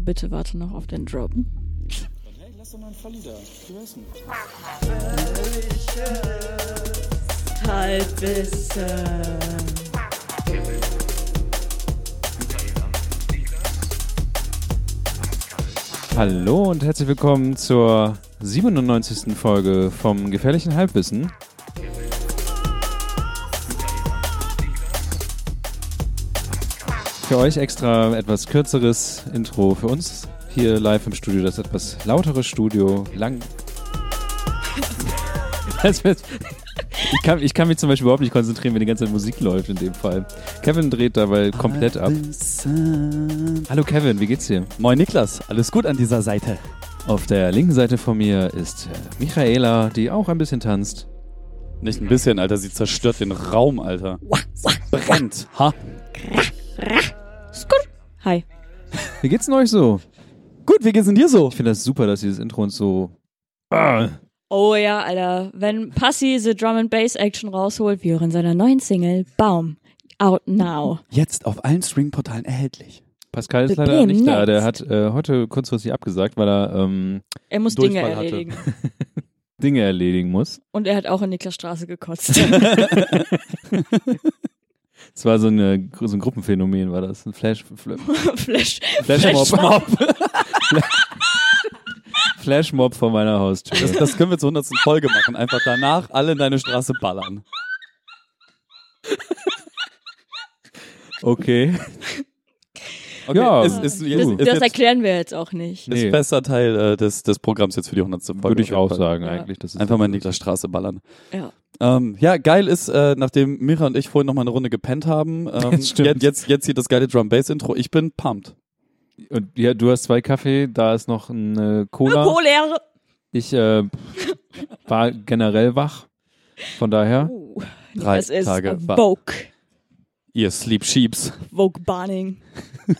Aber bitte warte noch auf den Drop. Hey, lass doch mal einen Falli da. Du weißt nicht. Halbwissen. Hallo und herzlich willkommen zur 97. Folge vom Gefährlichen Halbwissen. Für euch extra etwas kürzeres Intro. Für uns hier live im Studio das etwas lautere Studio. Lang. Das wird- ich, kann, ich kann mich zum Beispiel überhaupt nicht konzentrieren, wenn die ganze Zeit Musik läuft in dem Fall. Kevin dreht dabei komplett ab. Hallo Kevin, wie geht's dir? Moin Niklas, alles gut an dieser Seite? Auf der linken Seite von mir ist äh, Michaela, die auch ein bisschen tanzt. Nicht ein bisschen, Alter, sie zerstört den Raum, Alter. Brennt, ha? Hi. Wie geht's denn euch so? Gut, wie geht's denn dir so? Ich finde das super, dass dieses Intro uns so. Ah, Oh ja, Alter. Wenn Passi the Drum and Bass Action rausholt, wie auch in seiner neuen Single, Baum. Out now. Jetzt auf allen Streaming-Portalen erhältlich. Pascal ist leider nicht da. Der hat äh, heute kurzfristig abgesagt, weil er ähm, Er muss Dinge Durchfall hatte. erledigen. Dinge erledigen muss. Und er hat auch in Niklas Straße gekotzt. Es war so, eine, so ein Gruppenphänomen, war das. Ein Flash, Fl Flash. Flashmob. Flashmob vor meiner Haustür. Das, das können wir zur 100. Folge machen. Einfach danach alle in deine Straße ballern. Okay. Okay, Ja. ist, ist, ist, Das, ist, das jetzt, erklären wir jetzt auch nicht. ist Nee. fester Teil äh, des, des Programms jetzt für die 100. Folge. Würde ich auch sagen, Ja. eigentlich. Das ist Einfach mal in Niklas Straße ballern. Ja. Ähm, ja, geil ist, äh, nachdem Mira und ich vorhin noch mal eine Runde gepennt haben, ähm, Das jetzt, jetzt, jetzt hier das geile Drum-Bass-Intro. Ich bin pumped. Und ja, du hast zwei Kaffee, da ist noch eine Cola. Cholera. Ich äh, war generell wach. Von daher. Uh, Drei das ist Tage war- Vogue. Ihr Sleep Sheeps. Vogue Barning.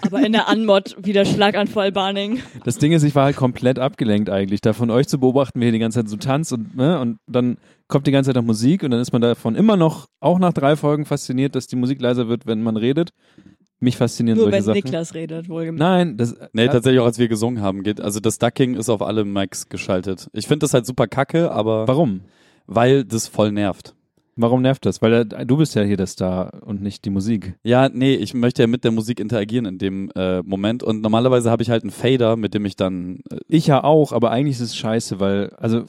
Aber in der Anmod wieder Schlaganfall Barning. Das Ding ist, ich war halt komplett abgelenkt eigentlich. Da von euch zu beobachten, wie ihr die ganze Zeit so tanzt und, ne, und dann kommt die ganze Zeit noch Musik und dann ist man davon immer noch, auch nach drei Folgen, fasziniert, dass die Musik leiser wird, wenn man redet. Mich faszinieren Nur solche wenn Sachen. Niklas redet, wohlgemerkt. Nein, das. Nee, ja, tatsächlich auch als wir gesungen haben. Geht, also das Ducking ist auf alle Mics geschaltet. Ich finde das halt super kacke, aber Warum? weil das voll nervt. Warum nervt das? Weil äh, du bist ja hier der Star und nicht die Musik. Ja, nee, ich möchte ja mit der Musik interagieren in dem äh, Moment und normalerweise habe ich halt einen Fader, mit dem ich dann äh, Ich ja auch, aber eigentlich ist es scheiße, weil, also,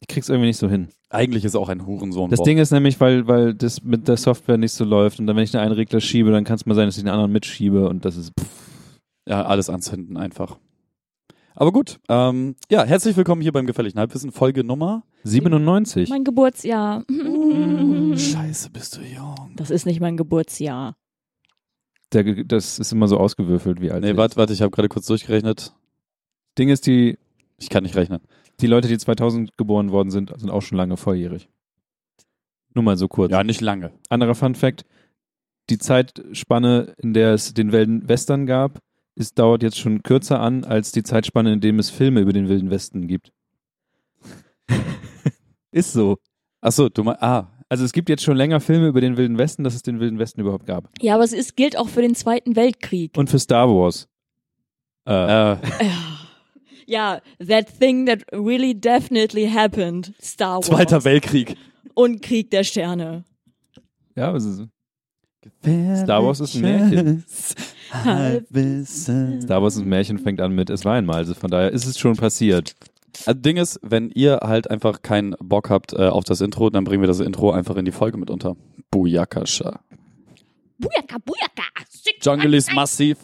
ich krieg's irgendwie nicht so hin. eigentlich ist auch ein Hurensohn. Das Ding ist nämlich, weil, weil das mit der Software nicht so läuft und dann, wenn ich einen Regler schiebe, dann kann es mal sein, dass ich den anderen mitschiebe und das ist. Pff. Ja, alles anzünden einfach. Aber gut, ähm, ja, herzlich willkommen hier beim Gefährlichen Halbwissen, Folge Nummer. 97. Mein Geburtsjahr. Scheiße, bist du jung. Das ist nicht mein Geburtsjahr. Der, ge- das ist immer so ausgewürfelt, wie alt Nee, warte, warte, ich habe gerade kurz durchgerechnet. Ding ist, die, Ich kann nicht rechnen. die Leute, die 2000 geboren worden sind, sind auch schon lange volljährig. Nur mal so kurz. Ja, nicht lange. Anderer Fun Fact: Die Zeitspanne, in der es den Wilden Western gab, ist, dauert jetzt schon kürzer an als die Zeitspanne, in dem es Filme über den Wilden Westen gibt. ist so. Achso, du meinst, ah, Also es gibt jetzt schon länger Filme über den Wilden Westen, dass es den Wilden Westen überhaupt gab. Ja, aber es ist, gilt auch für den Zweiten Weltkrieg. Und für Star Wars. Äh, äh, Ja, that thing that really definitely happened. Star Wars. Zweiter Weltkrieg. Und Krieg der Sterne. ja, also Star Wars ist ein Märchen. Halbwissen. Star Wars ist ein Märchen, fängt an mit Es war einmal. Also von daher ist es schon passiert. Also Ding ist, wenn ihr halt einfach keinen Bock habt äh, auf das Intro, dann bringen wir das Intro einfach in die Folge mit unter. Booyakasha. Bujaka, bujaka. Jungle ist massiv.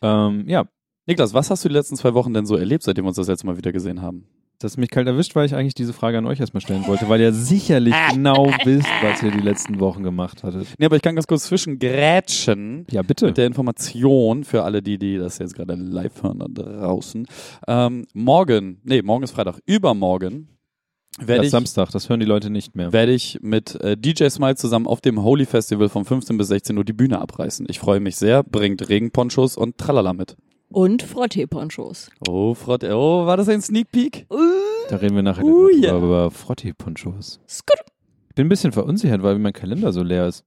Ähm, ja, Niklas, was hast du die letzten zwei Wochen denn so erlebt, seitdem wir uns das letzte Mal wieder gesehen haben? Dass mich kalt erwischt, weil ich eigentlich diese Frage an euch erstmal stellen wollte, weil ihr sicherlich genau wisst, was ihr die letzten Wochen gemacht hattet. Nee, aber ich kann ganz kurz zwischengrätschen Ja, bitte. mit der Information für alle die, die das jetzt gerade live hören da draußen. Ähm, morgen, nee, morgen ist Freitag, übermorgen Das werde ist ich, Samstag, das hören die Leute nicht mehr. werde ich mit äh, DJ Smile zusammen auf dem Holy Festival von 15 bis 16 Uhr die Bühne abreißen. Ich freue mich sehr, bringt Regenponchos und Tralala mit. Und Frottee-Ponchos. Oh, Frott, oh, war das ein Sneak Peek? Da reden wir nachher Oh, über, ja. über Frottee-Ponchos. Ich bin ein bisschen verunsichert, weil mein Kalender so leer ist.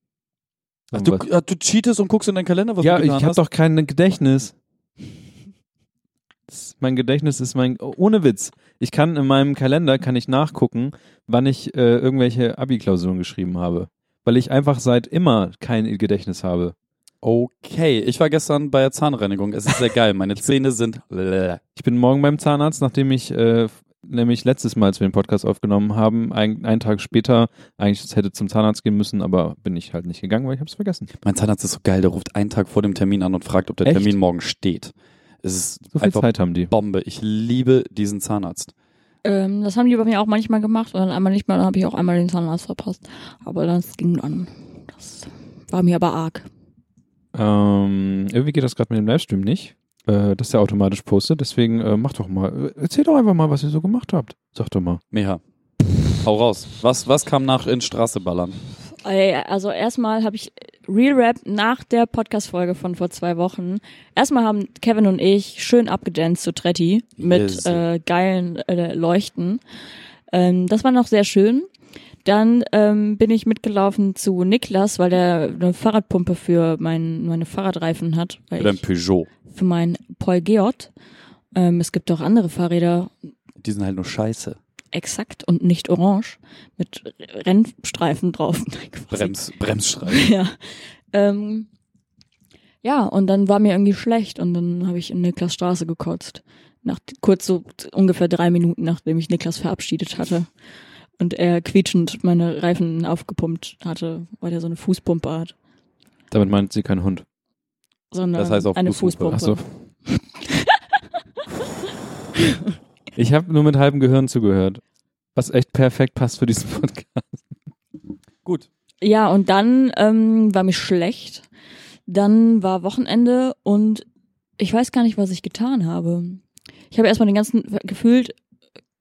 Ach, du, ach, du cheatest und guckst in deinen Kalender, was ja, du ich getan habe hast? doch kein Gedächtnis. Das, mein Gedächtnis ist mein, ohne Witz. Ich kann in meinem Kalender, kann ich nachgucken, wann ich äh, irgendwelche Abi-Klausuren geschrieben habe. Weil ich einfach seit immer kein Gedächtnis habe. Okay, ich war gestern bei der Zahnreinigung. Es ist sehr geil. Meine Zähne sind. Ich bin morgen beim Zahnarzt, nachdem ich äh, nämlich letztes Mal, als wir den Podcast aufgenommen haben, ein, einen Tag später eigentlich hätte zum Zahnarzt gehen müssen, aber bin ich halt nicht gegangen, weil ich habe es vergessen. Mein Zahnarzt ist so geil. Der ruft einen Tag vor dem Termin an und fragt, ob der Echt? Termin morgen steht. Es ist So viel einfach Zeit haben die. Bombe. Ich liebe diesen Zahnarzt. Ähm, das haben die bei mir auch manchmal gemacht und dann einmal nicht mehr, dann habe ich auch einmal den Zahnarzt verpasst. Aber das ging dann. Das war mir aber arg. Ähm, irgendwie geht das gerade mit dem Livestream nicht, äh, dass der automatisch postet. Deswegen äh, mach doch mal, äh, erzähl doch einfach mal, was ihr so gemacht habt. Sag doch mal. Meha. Hau raus. Was, was kam nach in Straße ballern? Ey, Also erstmal habe ich Real Rap nach der Podcast-Folge von vor zwei Wochen. Erstmal haben Kevin und ich schön abgedanced zu Tretti mit Yes. äh, geilen äh, Leuchten. Ähm, das war noch sehr schön. Dann ähm, bin ich mitgelaufen zu Niklas, weil der eine Fahrradpumpe für mein, meine Fahrradreifen hat. Weil Oder ein ich, Peugeot. für mein Paul Geot. Ähm, es gibt auch andere Fahrräder, Die sind halt nur scheiße. exakt und nicht orange, mit Rennstreifen drauf. Brems, Bremsstreifen. Ja. Ähm, ja, und dann war mir irgendwie schlecht und dann habe ich in Niklas Straße gekotzt. Nach, kurz so ungefähr drei Minuten, nachdem ich Niklas verabschiedet hatte. Und er quietschend meine Reifen aufgepumpt hatte, weil er so eine Fußpumpe hat. Damit meint sie kein Hund. Sondern Das heißt auch eine Fußpumpe. Fußpumpe. So. ich habe nur mit halbem Gehirn zugehört. Was echt perfekt passt für diesen Podcast. Gut. Ja, und dann ähm, war mir schlecht. Dann war Wochenende und ich weiß gar nicht, was ich getan habe. Ich habe erstmal den ganzen, gefühlt,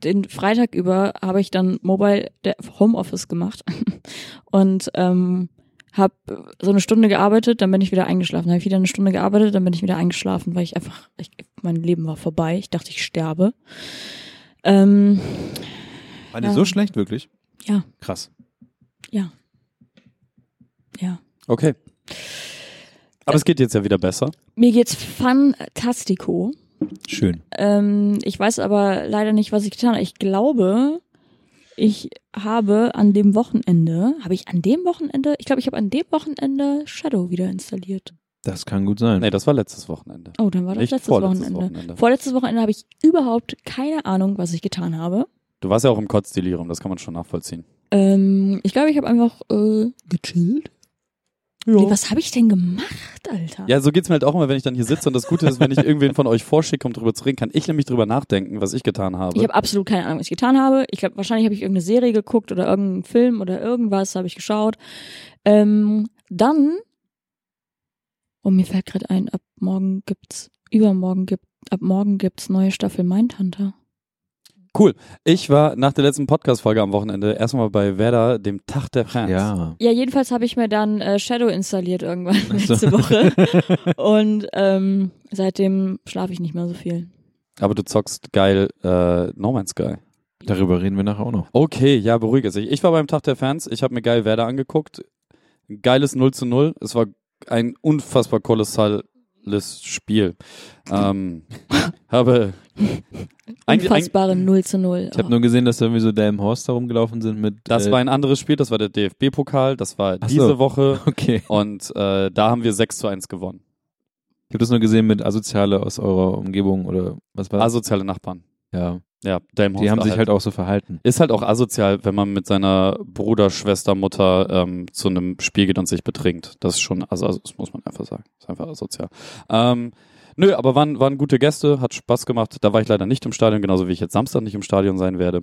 den Freitag über habe ich dann Mobile Homeoffice gemacht und ähm, habe so eine Stunde gearbeitet, dann bin ich wieder eingeschlafen. Habe ich wieder eine Stunde gearbeitet, dann bin ich wieder eingeschlafen, weil ich einfach, ich, mein Leben war vorbei. Ich dachte, ich sterbe. Ähm, War die Ja. so schlecht, wirklich? Ja. Krass. ja. Ja. Okay. Aber es geht jetzt ja wieder besser. Mir geht's fantastico. Schön. Ähm, ich weiß aber leider nicht, was ich getan habe. Ich glaube, ich habe an dem Wochenende, habe ich an dem Wochenende, ich glaube, ich habe an dem Wochenende Shadow wieder installiert. Das kann gut sein. Nee, das war letztes Wochenende. Oh, dann war das Nicht letztes vorletztes Wochenende. Wochenende. Vorletztes Wochenende habe ich überhaupt keine Ahnung, was ich getan habe. Du warst ja auch im Kotzdelirium, das kann man schon nachvollziehen. Ähm, ich glaube, ich habe einfach äh, gechillt. Nee, was habe ich denn gemacht, Alter? Ja, so geht's mir halt auch immer, wenn ich dann hier sitze und das Gute ist, wenn ich irgendwen von euch vorschicke, um drüber zu reden, kann ich nämlich drüber nachdenken, was ich getan habe. Ich habe absolut keine Ahnung, was ich getan habe. Ich glaube, wahrscheinlich habe ich irgendeine Serie geguckt oder irgendeinen Film oder irgendwas habe ich geschaut. Ähm, dann, und mir fällt gerade ein, ab morgen gibt's, übermorgen gibt, ab morgen gibt's neue Staffel Mindhunter. Ich war nach der letzten Podcast-Folge am Wochenende erstmal bei Werder, dem Tag der Fans. Ja. Ja, jedenfalls habe ich mir dann äh, Shadow installiert irgendwann letzte Woche und ähm, seitdem schlafe ich nicht mehr so viel. Aber du zockst geil äh, No Man's Sky. Darüber reden wir nachher auch noch. Okay, ja, beruhige sich. Ich war beim Tag der Fans, ich habe mir geil Werder angeguckt. Geiles 0 zu 0. Es war ein unfassbar kolossales Spiel. Ähm, habe eigentlich, eigentlich, Unfassbare 0 zu 0. Ich habe nur gesehen, dass da irgendwie so Dame Horst da rumgelaufen sind mit. das äh, war ein anderes Spiel, das war der DFB-Pokal, das war Ach so. diese Woche Okay. und äh, da haben wir 6 zu 1 gewonnen. Ich habe das nur gesehen mit Asoziale aus eurer Umgebung oder was war das? Asoziale Nachbarn. Ja. Ja, Dame Die haben sich halt auch so verhalten. Ist halt auch asozial, wenn man mit seiner Bruder, Schwester, Mutter ähm, zu einem Spiel geht und sich betrinkt. Das ist schon, also, also das muss man einfach sagen. ist einfach asozial. Ähm, nö, aber waren, waren gute Gäste, hat Spaß gemacht. Da war ich leider nicht im Stadion, genauso wie ich jetzt Samstag nicht im Stadion sein werde.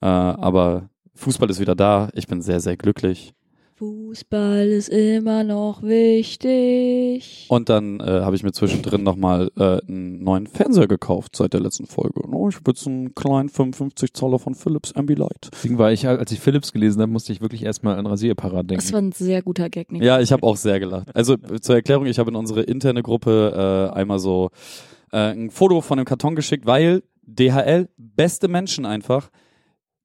Äh, aber Fußball ist wieder da. Ich bin sehr, sehr glücklich. Fußball ist immer noch wichtig. Und dann äh, habe ich mir zwischendrin nochmal äh, einen neuen Fernseher gekauft seit der letzten Folge. Oh, ich habe jetzt einen kleinen 55 Zoller von Philips Ambilight. Deswegen war ich, als ich Philips gelesen habe, musste ich wirklich erstmal an Rasierapparat denken. Das war ein sehr guter Gag, Nick. Ja, ich habe auch sehr gelacht. Also zur Erklärung, ich habe in unsere interne Gruppe äh, einmal so äh, ein Foto von dem Karton geschickt, weil DHL, beste Menschen einfach,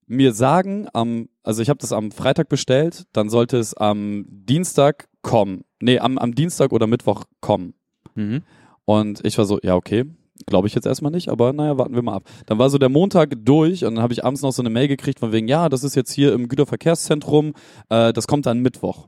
mir sagen am, also ich habe das am Freitag bestellt, dann sollte es am Dienstag kommen. Nee, am, am Dienstag oder Mittwoch kommen. mhm. Und ich war so, ja, okay, Glaube ich jetzt erstmal nicht, aber naja, warten wir mal ab. Dann war so der Montag durch und dann habe ich abends noch so eine Mail gekriegt von wegen, ja, das ist jetzt hier im Güterverkehrszentrum, äh, das kommt dann Mittwoch.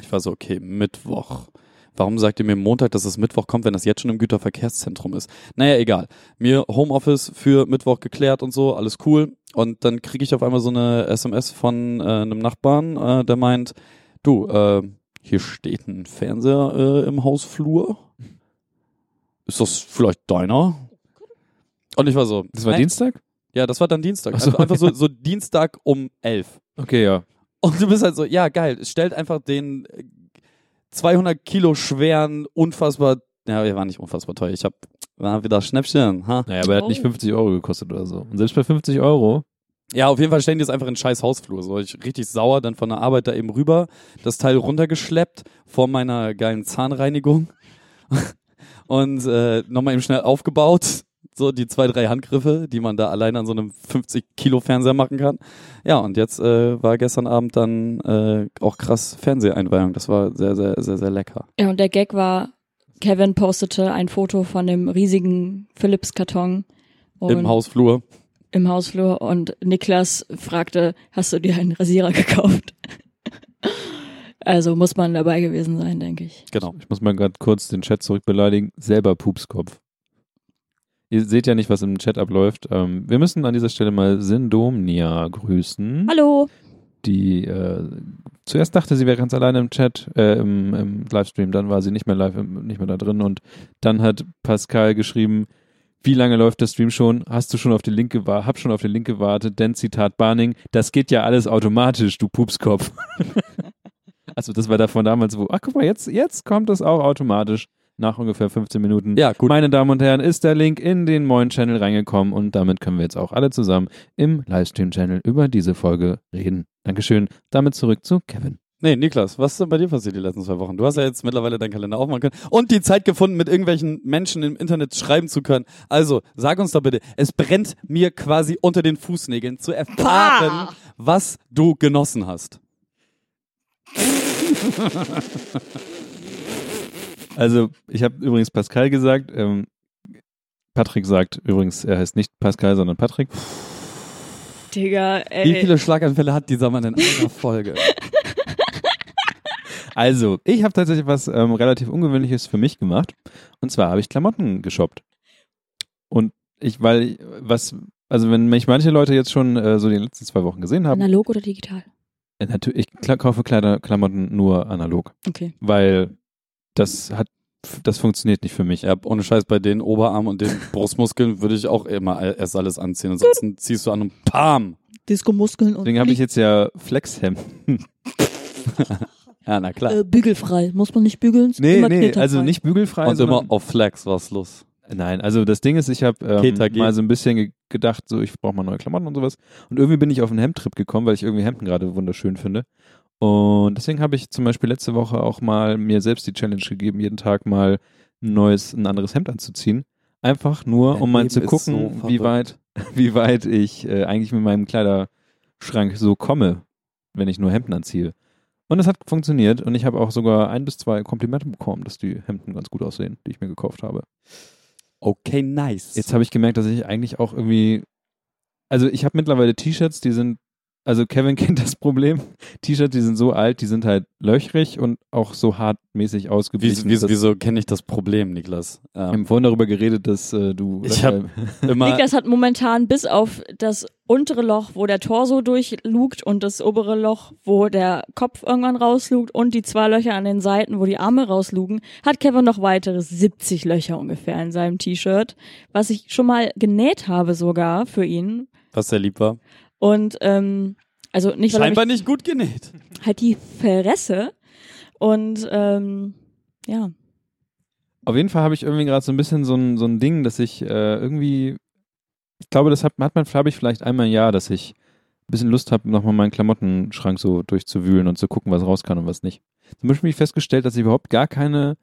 Ich war so, okay, Mittwoch. Warum sagt ihr mir Montag, dass es Mittwoch kommt, wenn das jetzt schon im Güterverkehrszentrum ist? Naja, egal. Mir Homeoffice für Mittwoch geklärt und so, alles cool. Und dann kriege ich auf einmal so eine SMS von äh, einem Nachbarn, äh, der meint, du, äh, hier steht ein Fernseher äh, im Hausflur. Ist das vielleicht deiner? Und ich war so. Das war hä? Dienstag? Ja, das war dann Dienstag. Ach so, einfach einfach so, so Dienstag um elf. Okay, ja. Und du bist halt so, ja, geil. Es stellt einfach den äh, 200 Kilo schweren, unfassbar, ja, er war nicht unfassbar teuer. Ich hab, war wieder Schnäppchen, ha? Naja, aber er hat nicht 50 Euro gekostet oder so. Und selbst bei 50 Euro, Ja, auf jeden Fall stellen die es einfach in scheiß Hausflur. So, ich richtig sauer, dann von der Arbeit da eben rüber, das Teil runtergeschleppt vor meiner geilen Zahnreinigung und äh, nochmal eben schnell aufgebaut. So die zwei, drei Handgriffe, die man da allein an so einem 50 Kilo Fernseher machen kann. Ja, und jetzt äh, war gestern Abend dann äh, auch krass Fernseheinweihung. Das war sehr, sehr, sehr, sehr lecker. Ja, und der Gag war, Kevin postete ein Foto von dem riesigen Philips-Karton Im Hausflur. im Hausflur und Niklas fragte, hast du dir einen Rasierer gekauft? also muss man dabei gewesen sein, denke ich. Genau. ich muss mal gerade kurz den Chat zurückbeleidigen, selber Pupskopf. Ihr seht ja nicht, was im Chat abläuft. Ähm, wir müssen an dieser Stelle mal Sindomnia grüßen. Hallo. die äh, zuerst dachte, sie wäre ganz alleine im Chat, äh, im, im Livestream, dann war sie nicht mehr live, nicht mehr da drin und dann hat Pascal geschrieben, wie lange läuft der Stream schon? Hast du schon auf den Link gewartet? Hab schon auf den Link gewartet, denn Zitat Barning, das geht ja alles automatisch, du Pupskopf. also das war davon damals, wo, ach guck mal, jetzt, jetzt kommt es auch automatisch nach ungefähr 15 Minuten. Ja, gut. Meine Damen und Herren, ist der Link in den neuen Channel reingekommen und damit können wir jetzt auch alle zusammen im Livestream-Channel über diese Folge reden. Dankeschön. Damit zurück zu Kevin. Nee, Niklas, was ist denn bei dir passiert die letzten zwei Wochen? Du hast ja jetzt mittlerweile deinen Kalender aufmachen können und die Zeit gefunden, mit irgendwelchen Menschen im Internet schreiben zu können. Also, sag uns doch bitte, es brennt mir quasi unter den Fußnägeln zu erfahren, Pah! was du genossen hast. Also, ich habe übrigens Pascal gesagt. Ähm, Patrick sagt übrigens, er heißt nicht Pascal, sondern Patrick. Digga, ey. Wie viele Schlaganfälle hat dieser Mann in einer Folge? Also, ich habe tatsächlich was ähm, relativ Ungewöhnliches für mich gemacht. Und zwar habe ich Klamotten geshoppt. Und ich, weil, was, also wenn mich manche Leute jetzt schon äh, so die letzten zwei Wochen gesehen haben, Analog oder digital? äh, natürlich, ich kaufe Kleider, Klamotten nur analog. Okay. Weil das hat, das funktioniert nicht für mich. Ja, ohne Scheiß, bei den Oberarmen und den Brustmuskeln würde ich auch immer erst alles anziehen. Ansonsten ziehst du an und PAM! Disco-Muskeln und Deswegen habe ich jetzt ja Flexhemden. Ja, na klar. äh, bügelfrei. Muss man nicht bügeln? Nee, Immer nee, knetterfrei. also nicht bügelfrei. und immer sondern- auf Flex was los. Nein, also das Ding ist, ich habe ähm, mal so ein bisschen ge gedacht, so ich brauche mal neue Klamotten und sowas. Und irgendwie bin ich auf einen Hemdtrip gekommen, weil ich irgendwie Hemden gerade wunderschön finde. Und deswegen habe ich zum Beispiel letzte Woche auch mal mir selbst die Challenge gegeben, jeden Tag mal ein neues, ein anderes Hemd anzuziehen. Einfach nur, Dein um mal Leben zu gucken, so wie weit, wie weit ich äh, eigentlich mit meinem Kleiderschrank so komme, wenn ich nur Hemden anziehe. Und es hat funktioniert und ich habe auch sogar ein bis zwei Komplimente bekommen, dass die Hemden ganz gut aussehen, die ich mir gekauft habe. Okay, nice. Jetzt habe ich gemerkt, dass ich eigentlich auch irgendwie. Also ich habe mittlerweile T-Shirts, die sind. Also Kevin kennt das Problem. T-Shirts, die sind so alt, die sind halt löchrig und auch so hartmäßig Wie, ausgeblichen. wie, dass- wieso kenne ich das Problem, Niklas? Wir Ähm, haben vorhin darüber geredet, dass äh, du. Ich hab- immer, Niklas hat momentan bis auf das untere Loch, wo der Torso durchlugt und das obere Loch, wo der Kopf irgendwann rauslugt und die zwei Löcher an den Seiten, wo die Arme rauslugen, hat Kevin noch weitere 70 Löcher ungefähr in seinem T-Shirt, was ich schon mal genäht habe sogar für ihn. was sehr lieb war. Und ähm, also nicht, weil er Scheinbar nicht gut genäht. halt die Fresse. Und ähm, ja. Auf jeden Fall habe ich irgendwie gerade so ein bisschen so ein, so ein Ding, dass ich äh, irgendwie. Ich glaube, das hat, hat man, habe ich vielleicht einmal im Jahr, dass ich ein bisschen Lust habe, nochmal meinen Klamottenschrank so durchzuwühlen und zu gucken, was raus kann und was nicht. Zum Beispiel habe ich festgestellt, dass ich überhaupt gar keine,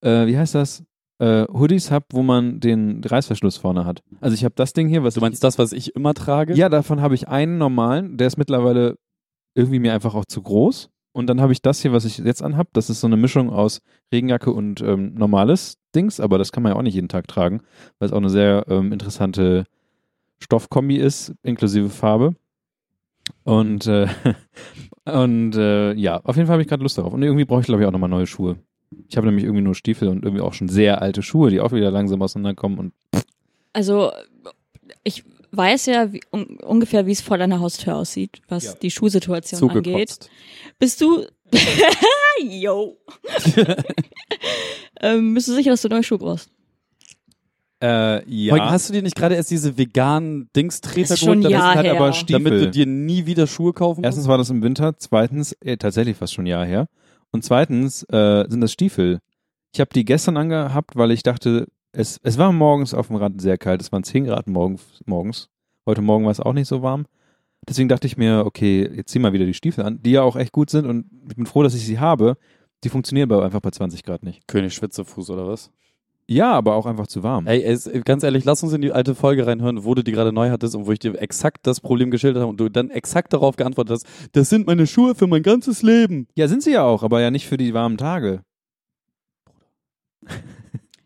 äh, wie heißt das, äh, Hoodies habe, wo man den Reißverschluss vorne hat. Also ich habe das Ding hier, was Du meinst das, was ich immer trage? ich, ja, davon habe ich einen normalen, der ist mittlerweile irgendwie mir einfach auch zu groß Und dann habe ich das hier, was ich jetzt anhab. Das ist so eine Mischung aus Regenjacke und ähm, normales Dings, aber das kann man ja auch nicht jeden Tag tragen, weil es auch eine sehr ähm, interessante Stoffkombi ist, inklusive Farbe. Und, äh, und äh, ja, auf jeden Fall habe ich gerade Lust darauf. Und irgendwie brauche ich, glaube ich, auch nochmal neue Schuhe. Ich habe nämlich irgendwie nur Stiefel und irgendwie auch schon sehr alte Schuhe, die auch wieder langsam auseinanderkommen. Und Also, ich weiß ja wie, un, ungefähr, wie es vor deiner Haustür aussieht, was Ja. die Schuhsituation angeht. Zugekotzt. Bist du. Yo. ähm, bist du sicher, dass du neue Schuhe brauchst? äh, ja, Hast du dir nicht gerade erst diese veganen Dingstreter geholt, damit, Jahr halt her. aber Stiefel. damit du dir nie wieder Schuhe kaufen musst? Erstens war das im Winter, zweitens äh, tatsächlich fast schon ein Jahr her. Und zweitens äh, sind das Stiefel. Ich habe die gestern angehabt, weil ich dachte, es, es war morgens auf dem Rad sehr kalt. Es waren 10 Grad morgens. morgens. Heute Morgen war es auch nicht so warm. Deswegen dachte ich mir, okay, jetzt zieh mal wieder die Stiefel an, die ja auch echt gut sind und ich bin froh, dass ich sie habe. Die funktionieren aber einfach bei 20 Grad nicht. König Schwitzefuß oder was? Ja, aber auch einfach zu warm. Ey, es, ganz ehrlich, lass uns in die alte Folge reinhören, wo du die gerade neu hattest und wo ich dir exakt das Problem geschildert habe und du dann exakt darauf geantwortet hast, das sind meine Schuhe für mein ganzes Leben. Ja, sind sie ja auch, aber ja nicht für die warmen Tage.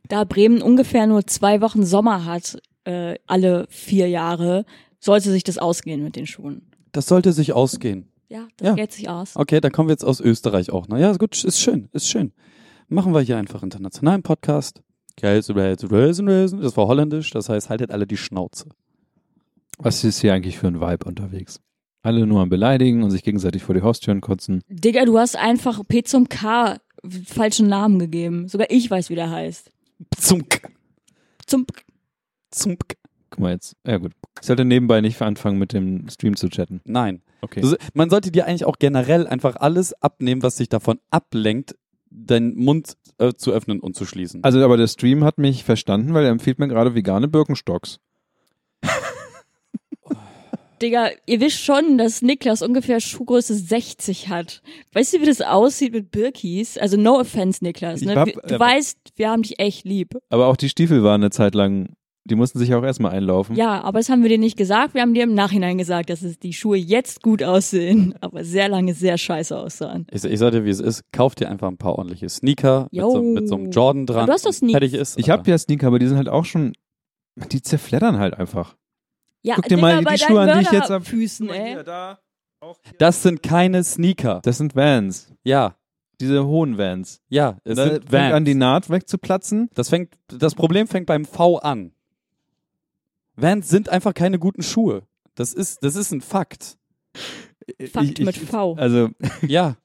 Da Bremen ungefähr nur zwei Wochen Sommer hat, äh, alle vier Jahre, sollte sich das ausgehen mit den Schuhen. Das sollte sich ausgehen. Ja, das Ja. geht sich aus. Okay, dann kommen wir jetzt aus Österreich auch. Na ja, ist gut, ist schön, ist schön. Machen wir hier einfach internationalen Podcast. Das war holländisch, das heißt, haltet alle die Schnauze. Was ist hier eigentlich für ein Vibe unterwegs? Alle nur am Beleidigen und sich gegenseitig vor die Haustüren kotzen. Digga, du hast einfach P zum K falschen Namen gegeben. Sogar ich weiß, wie der heißt. Zum Zum zum Guck mal jetzt. Ja gut. Ich sollte nebenbei nicht anfangen mit dem Stream zu chatten. Nein. Okay. Das, man sollte dir eigentlich auch generell einfach alles abnehmen, was dich davon ablenkt, deinen Mund äh, zu öffnen und zu schließen. Also aber der Stream hat mich verstanden, weil er empfiehlt mir gerade vegane Birkenstocks. Digga, ihr wisst schon, dass Niklas ungefähr Schuhgröße 60 hat. Weißt du, wie das aussieht mit Birkis? Also no offense, Niklas. Ich Ne? hab- du äh, weißt, wir haben dich echt lieb. Aber auch die Stiefel waren eine Zeit lang, die mussten sich auch erstmal einlaufen. Ja, aber das haben wir dir nicht gesagt. Wir haben dir im Nachhinein gesagt, dass es die Schuhe jetzt gut aussehen, aber sehr lange sehr scheiße aussahen. Ich, ich sag dir, wie es ist. Kauf dir einfach ein paar ordentliche Sneaker mit so, mit so einem Jordan dran. du hast doch Sneaks. Fertig ist. Ich habe ja Sneaker, aber die sind halt auch schon, die zerfleddern halt einfach. Ja, Guck dir mal die Schuhe an, die ich jetzt hab. Füßen, ey. da. Das sind keine Sneaker. Das sind Vans. Ja, Diese hohen Vans. ja, es da sind fängt Vans. an, die Naht wegzuplatzen. das, fängt, das Problem fängt beim V an. Vans sind einfach keine guten Schuhe. Das ist, das ist ein Fakt. Fakt mit V. Also, Ja.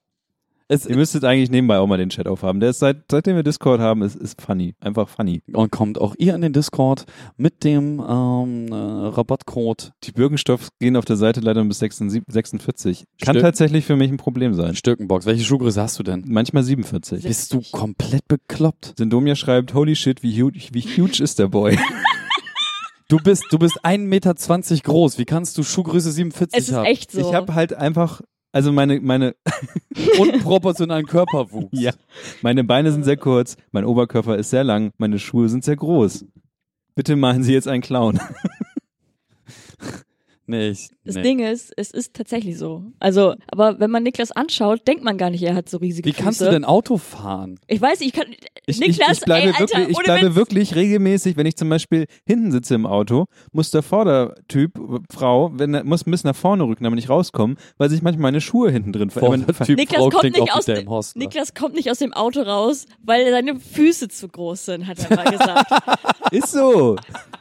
Es, ihr müsstet eigentlich nebenbei auch mal den Chat aufhaben. Der ist seit, seitdem wir Discord haben, ist, ist funny. Einfach funny. und kommt auch ihr in den Discord mit dem ähm, äh, Rabattcode Die Birkenstoffs gehen auf der Seite leider bis 46. 46. Kann Stimmt. tatsächlich für mich ein Problem sein. Stöckenbox. Welche Schuhgröße hast du denn? Manchmal 47. Bist du komplett bekloppt? Sindomia schreibt, holy shit, wie huge, wie huge ist der Boy? Du bist, du bist 1,20 Meter groß. Wie kannst du Schuhgröße 47 Es ist haben? echt so. Ich habe halt einfach, also meine, meine, Unproportionalen Körperwuchs. ja, meine Beine sind sehr kurz, mein Oberkörper ist sehr lang, meine Schuhe sind sehr groß. Bitte machen Sie jetzt einen Clown. Nee, ich, Das nee. Ding ist, es ist tatsächlich so. Also, aber wenn man Niklas anschaut, denkt man gar nicht, er hat so riesige Wie kannst du denn Auto fahren? Ich weiß, ich kann. Ich, Niklas, ich, ich bleibe, ey, Alter, wirklich, ich bleibe Witz. wirklich regelmäßig, wenn ich zum Beispiel hinten sitze im Auto, muss der Vordertyp, Frau, wenn er, muss ein bisschen nach vorne rücken, damit ich rauskomme, weil sich manchmal meine Schuhe hinten drin ver- Vorne ver- Typ Niklas Frau kommt nicht aus dem- Hostler. Niklas kommt nicht aus dem Auto raus, weil seine Füße zu groß sind, hat er mal gesagt. Ist so.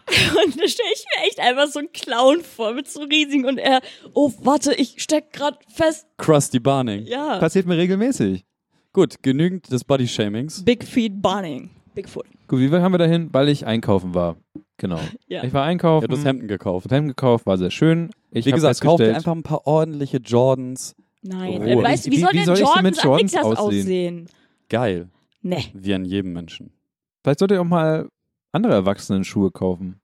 und da stelle ich mir echt einfach so einen Clown vor mit so riesigen und er, oh, warte, ich steck grad fest. Krusty Barning. Ja. Passiert mir regelmäßig. Gut, genügend des Body-Shamings. Big Feet Bunning. Bigfoot. Gut, wie weit haben wir dahin? Weil ich einkaufen war. Genau. Ja. Ich war einkaufen. Ja, du hast Hemden gekauft. Hemden gekauft, war sehr schön. Ich Wie gesagt, kauf dir festgestellt- einfach ein paar ordentliche Jordans. Nein. Ruhe. Weißt du, wie, Wie- soll wie denn soll ich denn Jordans, Jordans Niklas aussehen? aussehen? Geil. Nee. Wie an jedem Menschen. Vielleicht sollte ihr auch mal andere Erwachsenen Schuhe kaufen.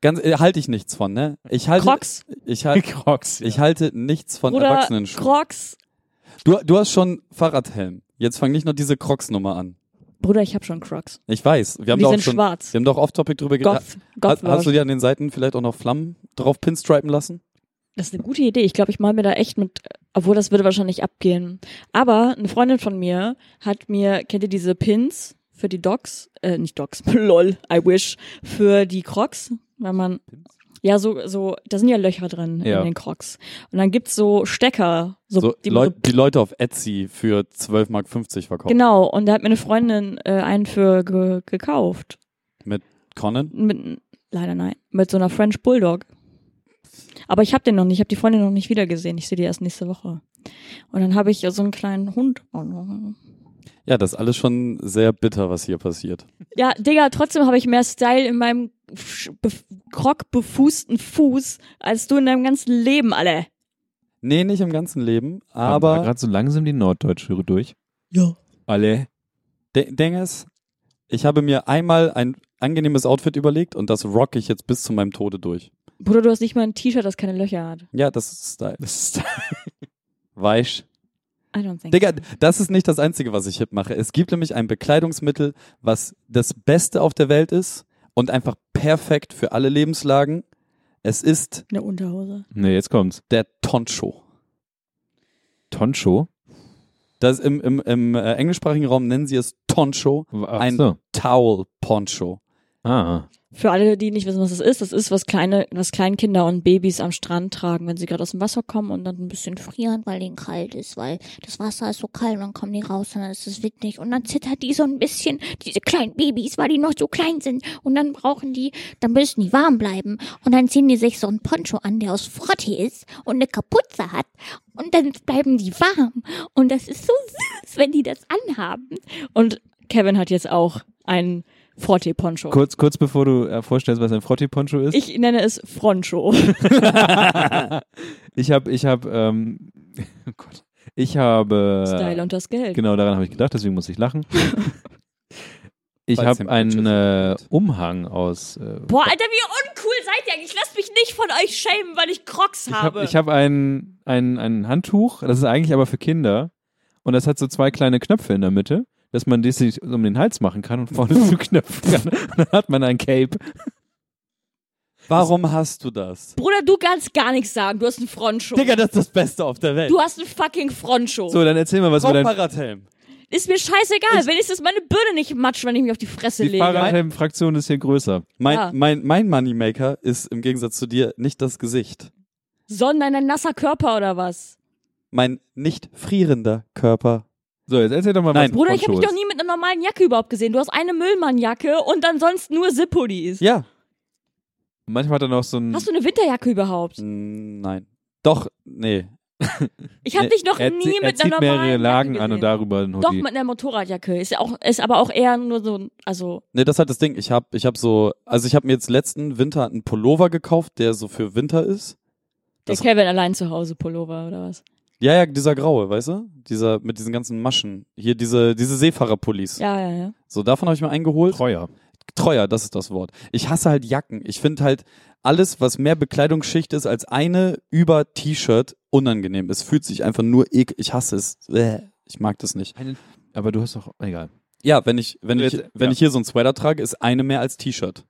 Ganz, äh, halte ich nichts von, ne? Ich halte, Crocs. ich halte, Crocs. ich halte nichts von Oder Erwachsenenschuhen. Crocs. Du, du hast schon Fahrradhelm. Jetzt fang nicht noch diese Crocs-Nummer an. Bruder, ich habe schon Crocs. Ich weiß. Wir haben Die doch sind schon, schwarz. wir haben doch off-topic drüber geredet. Goth. Hast, Goth hast du dir an den Seiten vielleicht auch noch Flammen drauf pinstripen lassen? das ist eine gute Idee. Ich glaube, ich mal mir da echt mit Obwohl, das würde wahrscheinlich abgehen. Aber eine Freundin von mir hat mir, kennt ihr diese Pins für die Docs? Äh, nicht Docs, lol, I wish. Für die Crocs, wenn man, ja, so, so, da sind ja Löcher drin Ja. in den Crocs. Und dann gibt's so Stecker, so, So, die man Leut, die Leute auf Etsy für 12,50 Mark verkaufen. Genau, und da hat mir eine Freundin äh, einen für ge gekauft. Conan? Mit, leider nein, mit so einer French Bulldog. Aber ich habe den noch nicht, ich habe die Freundin noch nicht wiedergesehen. Ich sehe die erst nächste Woche. Und dann habe ich so einen kleinen Hund. Ja, das ist alles schon sehr bitter, was hier passiert. Ja, Digga, trotzdem habe ich mehr Style in meinem krockbefußten Fuß als du in deinem ganzen Leben, alle. Nee, nicht im ganzen Leben, War aber gerade so langsam die Norddeutsche durch. Ja. Alle. Ding ist, ich habe mir einmal ein angenehmes Outfit überlegt und das rock ich jetzt bis zu meinem Tode durch. Bruder, du hast nicht mal ein T-Shirt, das keine Löcher hat. Ja, das ist Style. Das ist Weich. I don't think. Digga, das ist nicht das Einzige, was ich hip mache. Es gibt nämlich ein Bekleidungsmittel, was das Beste auf der Welt ist und einfach perfekt für alle Lebenslagen. Es ist Eine Unterhose. nee, jetzt kommt's. der Toncho. Toncho. Das im, im, im äh, englischsprachigen Raum nennen sie es Toncho, Ach Ein- so. Towel Poncho. Ah. Für alle, die nicht wissen, was das ist, das ist, was kleine, was Kleinkinder und Babys am Strand tragen, wenn sie gerade aus dem Wasser kommen und dann ein bisschen frieren, weil denen kalt ist, weil das Wasser ist so kalt und dann kommen die raus und dann ist es windig und dann zittert die so ein bisschen, diese kleinen Babys, weil die noch so klein sind und dann brauchen die, dann müssen die warm bleiben und dann ziehen die sich so einen Poncho an, der aus Frottee ist und eine Kapuze hat und dann bleiben die warm und das ist so süß, wenn die das anhaben. Und Kevin hat jetzt auch einen Frottee-Poncho. Kurz, kurz bevor du äh, vorstellst, was ein Frotti-Poncho ist. Ich nenne es Froncho. ich habe, ich habe, ähm, oh Gott. Ich habe. Style und das Geld. Genau, daran habe ich gedacht, deswegen muss ich lachen. Ich habe einen äh. Umhang aus. Äh, Boah, Alter, wie uncool seid ihr eigentlich? Lasst mich nicht von euch schämen, weil ich Crocs ich habe. habe ich hab ein, ein, ein Handtuch, das ist eigentlich aber für Kinder. Und das hat so zwei kleine Knöpfe in der Mitte, dass man das sich um den Hals machen kann und vorne zuknöpfen kann. Und dann hat man ein Cape. Warum hast du das? Bruder, du kannst gar nichts sagen. Du hast einen Frontschuh. Digga, das ist das Beste auf der Welt. Du hast einen fucking Frontschuh. So, dann erzähl mal, was über dein. Fahrradhelm. Ist mir scheißegal. Wenigstens meine Birne nicht matsch, wenn ich mich auf die Fresse Die lege. Fahrradhelm-Fraktion ist hier größer. Mein, Ja. mein, mein Moneymaker ist im Gegensatz zu dir nicht das Gesicht. Sondern ein nasser Körper oder was? Mein nicht frierender Körper. So, jetzt erzähl doch mal, Nein. was Bruder, ich habe dich doch nie mit einer normalen Jacke überhaupt gesehen. Du hast eine Müllmannjacke und dann sonst nur Zip-Hoodies. Ja. Manchmal hat er noch so ein. Hast du eine Winterjacke überhaupt? Nein. Doch, nee. Ich habe dich noch er, nie er mit einer zieht normalen mehrere Lagen Jacke an und darüber ein Doch, Hoodie. mit einer Motorradjacke. Ist ja auch, ist aber auch eher nur so, ein- also, Nee, das ist halt das Ding. Ich hab, ich hab so, also ich habe mir jetzt letzten Winter einen Pullover gekauft, der so für Winter ist. der Das- Kevin allein zu Hause Pullover oder was? Ja, ja, dieser graue, weißt du? Dieser mit diesen ganzen Maschen. Hier diese diese Seefahrerpullis. Ja, ja, ja. So davon habe ich mir einen geholt. Treuer. Treuer, das ist das Wort. Ich hasse halt Jacken. Ich finde halt alles, was mehr Bekleidungsschicht ist als eine über T-Shirt, unangenehm. Es fühlt sich einfach nur ekel. Ich hasse es. Ich mag das nicht. Aber du hast doch. Egal. Ja, wenn ich wenn ich wenn ja. ich hier so ein Sweater trage, ist eine mehr als T-Shirt.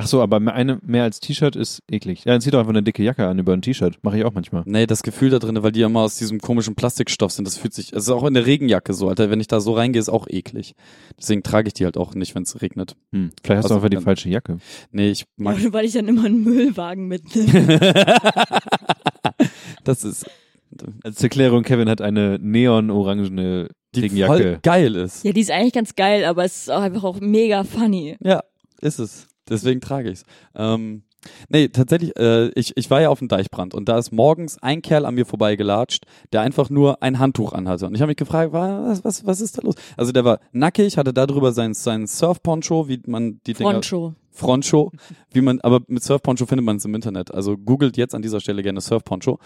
Ach so, aber eine mehr als T-Shirt ist eklig. Ja, dann zieh doch einfach eine dicke Jacke an über ein T-Shirt. Mache ich auch manchmal. Nee, das Gefühl da drin, weil die immer aus diesem komischen Plastikstoff sind, das fühlt sich, es ist auch in der Regenjacke so, Alter, wenn ich da so reingehe, ist auch eklig. Deswegen trage ich die halt auch nicht, wenn es regnet. Hm. Vielleicht hast Also du einfach die dann- falsche Jacke. Nee, ich mag, Weil ich dann immer einen Müllwagen mitnehme. das ist, Als Erklärung, Kevin hat eine neon-orangene die Regenjacke. voll geil ist. ja, die ist eigentlich ganz geil, aber es ist auch einfach auch mega funny. Ja, ist es. Deswegen trage ich's. Ähm, nee, tatsächlich, äh, ich, ich war ja auf dem Deichbrand und da ist morgens ein Kerl an mir vorbeigelatscht, der einfach nur ein Handtuch anhatte. Und ich habe mich gefragt, was, was, was ist da los? Also der war nackig, hatte darüber sein, sein Surf-Poncho, wie man die Dinger... Frontschuh. Frontshow, wie man, aber mit Surfponcho findet man es im Internet. Also googelt jetzt an dieser Stelle gerne Surfponcho.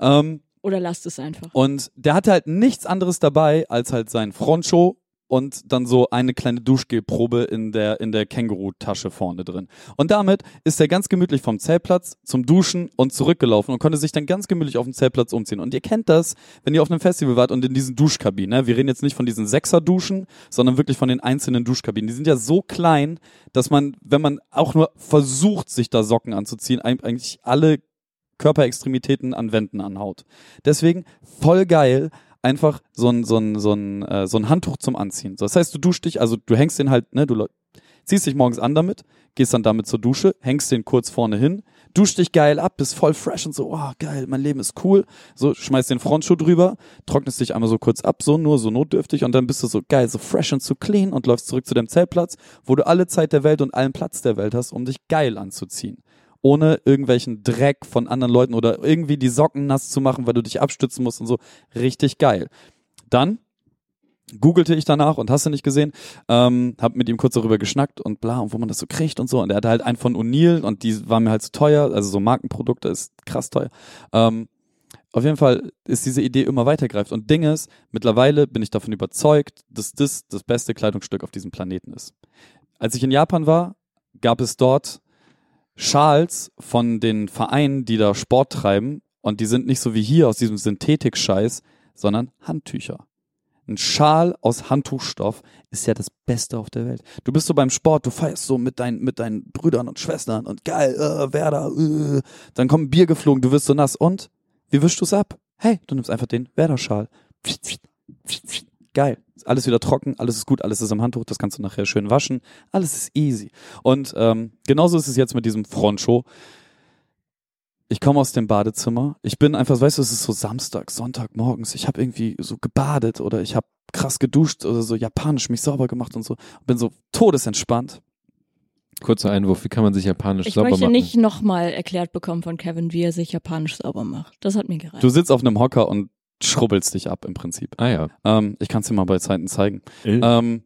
Ähm, Oder lasst es einfach. und der hatte halt nichts anderes dabei als halt sein Frontshow und dann so eine kleine Duschgelprobe in der, in der Känguru-Tasche vorne drin. Und damit ist er ganz gemütlich vom Zeltplatz zum Duschen und zurückgelaufen und konnte sich dann ganz gemütlich auf dem Zeltplatz umziehen. Und ihr kennt das, wenn ihr auf einem Festival wart und in diesen Duschkabinen, ne? wir reden jetzt nicht von diesen Sechser-Duschen, sondern wirklich von den einzelnen Duschkabinen. Die sind ja so klein, dass man, wenn man auch nur versucht, sich da Socken anzuziehen, eig- eigentlich alle Körperextremitäten an Wänden anhaut. Deswegen voll geil, einfach so ein, so ein, so ein, äh, so ein Handtuch zum Anziehen. So, das heißt, du duschst dich, also du hängst den halt, ne, du ziehst dich morgens an damit, gehst dann damit zur Dusche, hängst den kurz vorne hin, duschst dich geil ab, bist voll fresh und so, oh geil, mein Leben ist cool. So, schmeißt den Frontschuh drüber, trocknest dich einmal so kurz ab, so nur so notdürftig und dann bist du so geil, so fresh und so clean und läufst zurück zu deinem Zeltplatz, wo du alle Zeit der Welt und allen Platz der Welt hast, um dich geil anzuziehen. Ohne irgendwelchen Dreck von anderen Leuten oder irgendwie die Socken nass zu machen, weil du dich abstützen musst und so. Richtig geil. Dann googelte ich danach und hast du nicht gesehen, ähm, hab mit ihm kurz darüber geschnackt und bla und wo man das so kriegt und so und er hatte halt einen von O'Neill und die war mir halt zu teuer, also so Markenprodukte ist krass teuer. Ähm, auf jeden Fall ist diese Idee immer weitergreift und Ding ist, mittlerweile bin ich davon überzeugt, dass das das beste Kleidungsstück auf diesem Planeten ist. Als ich in Japan war, gab es dort Schals von den Vereinen, die da Sport treiben und die sind nicht so wie hier aus diesem Synthetik-Scheiß, sondern Handtücher. Ein Schal aus Handtuchstoff ist ja das Beste auf der Welt. Du bist so beim Sport, du feierst so mit, deinen mit deinen Brüdern und Schwestern und geil, äh, Werder, äh. dann kommt ein Bier geflogen, du wirst so nass und wie wischst du's ab? Hey, du nimmst einfach den Werder-Schal. Geil. Ist alles wieder trocken, alles ist gut, alles ist am Handtuch, das kannst du nachher schön waschen. Alles ist easy. Und ähm, genauso ist es jetzt mit diesem Frontshow. Ich komme aus dem Badezimmer. Ich bin einfach, weißt du, es ist so Samstag, Sonntag morgens. Ich habe irgendwie so gebadet oder ich habe krass geduscht oder so japanisch mich sauber gemacht und so. Bin so todesentspannt. Kurzer Einwurf, wie kann man sich japanisch Ich sauber möchte machen? nicht nochmal erklärt bekommen von Kevin, wie er sich japanisch sauber macht. Das hat mir gereicht. Du sitzt auf einem Hocker und schrubbelst dich ab im Prinzip. Ah ja. Ähm, ich kann es dir mal bei Zeiten zeigen. Äh. Ähm,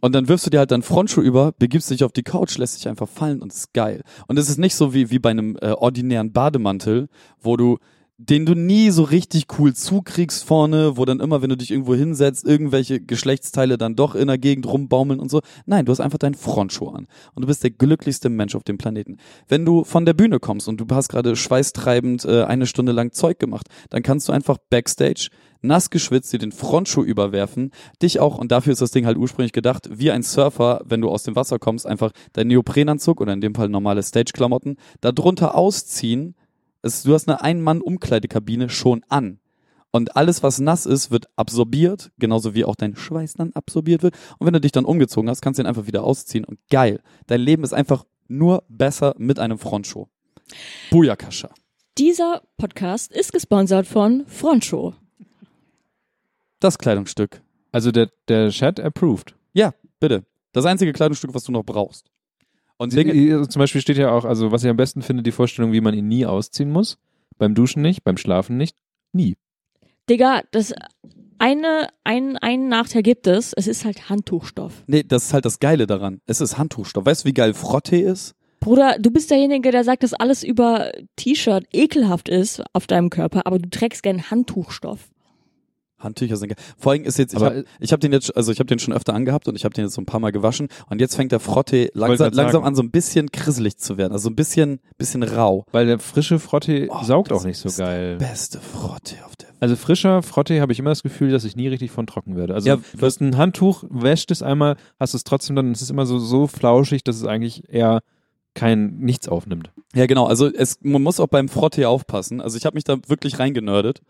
und dann wirfst du dir halt deinen Frontschuh über, begibst dich auf die Couch, lässt dich einfach fallen und es ist geil. Und es ist nicht so wie, wie bei einem äh, ordinären Bademantel, wo du, den du nie so richtig cool zukriegst vorne, wo dann immer, wenn du dich irgendwo hinsetzt, irgendwelche Geschlechtsteile dann doch in der Gegend rumbaumeln und so. Nein, du hast einfach deinen Frontschuh an. Und du bist der glücklichste Mensch auf dem Planeten. Wenn du von der Bühne kommst und du hast gerade schweißtreibend äh, eine Stunde lang Zeug gemacht, dann kannst du einfach backstage nass geschwitzt dir den Frontschuh überwerfen, dich auch, und dafür ist das Ding halt ursprünglich gedacht, wie ein Surfer, wenn du aus dem Wasser kommst, einfach deinen Neoprenanzug oder in dem Fall normale Stage-Klamotten, darunter ausziehen. Es, du hast eine Ein-Mann-Umkleidekabine schon an. Und alles, was nass ist, wird absorbiert, genauso wie auch dein Schweiß dann absorbiert wird. Und wenn du dich dann umgezogen hast, kannst du ihn einfach wieder ausziehen. Und geil. Dein Leben ist einfach nur besser mit einem Frontschuh. Booyakasha. Dieser Podcast ist gesponsert von Frontshow. Das Kleidungsstück. Also der, der Chat approved. Ja, bitte. Das einzige Kleidungsstück, was du noch brauchst. Und Dinge, Dinge, zum Beispiel steht ja auch, also was ich am besten finde, die Vorstellung, wie man ihn nie ausziehen muss. Beim Duschen nicht, beim Schlafen nicht, nie. Digga, das eine, ein, einen Nachteil gibt es. Es ist halt Handtuchstoff. nee, das ist halt das Geile daran. Es ist Handtuchstoff. Weißt du, wie geil Frottee ist? Bruder, du bist derjenige, der sagt, dass alles über T-Shirt ekelhaft ist auf deinem Körper, aber du trägst gern Handtuchstoff. Handtücher sind geil. Vor allem ist jetzt, ich habe hab den jetzt, also ich habe den schon öfter angehabt und ich habe den jetzt so ein paar Mal gewaschen und jetzt fängt der Frottee langsam, langsam an so ein bisschen krisselig zu werden, also ein bisschen, bisschen rau. Weil der frische Frottee Oh, saugt auch nicht so ist geil. Beste Frottee auf der Welt. Also frischer Frottee habe ich immer das Gefühl, dass ich nie richtig von trocken werde. Also Ja, du hast ein Handtuch, wäscht es einmal, hast es trotzdem dann, es ist immer so, so flauschig, dass es eigentlich eher kein nichts aufnimmt. Ja, genau. Also es, man muss auch beim Frottee aufpassen. Also ich habe mich da wirklich reingenördet.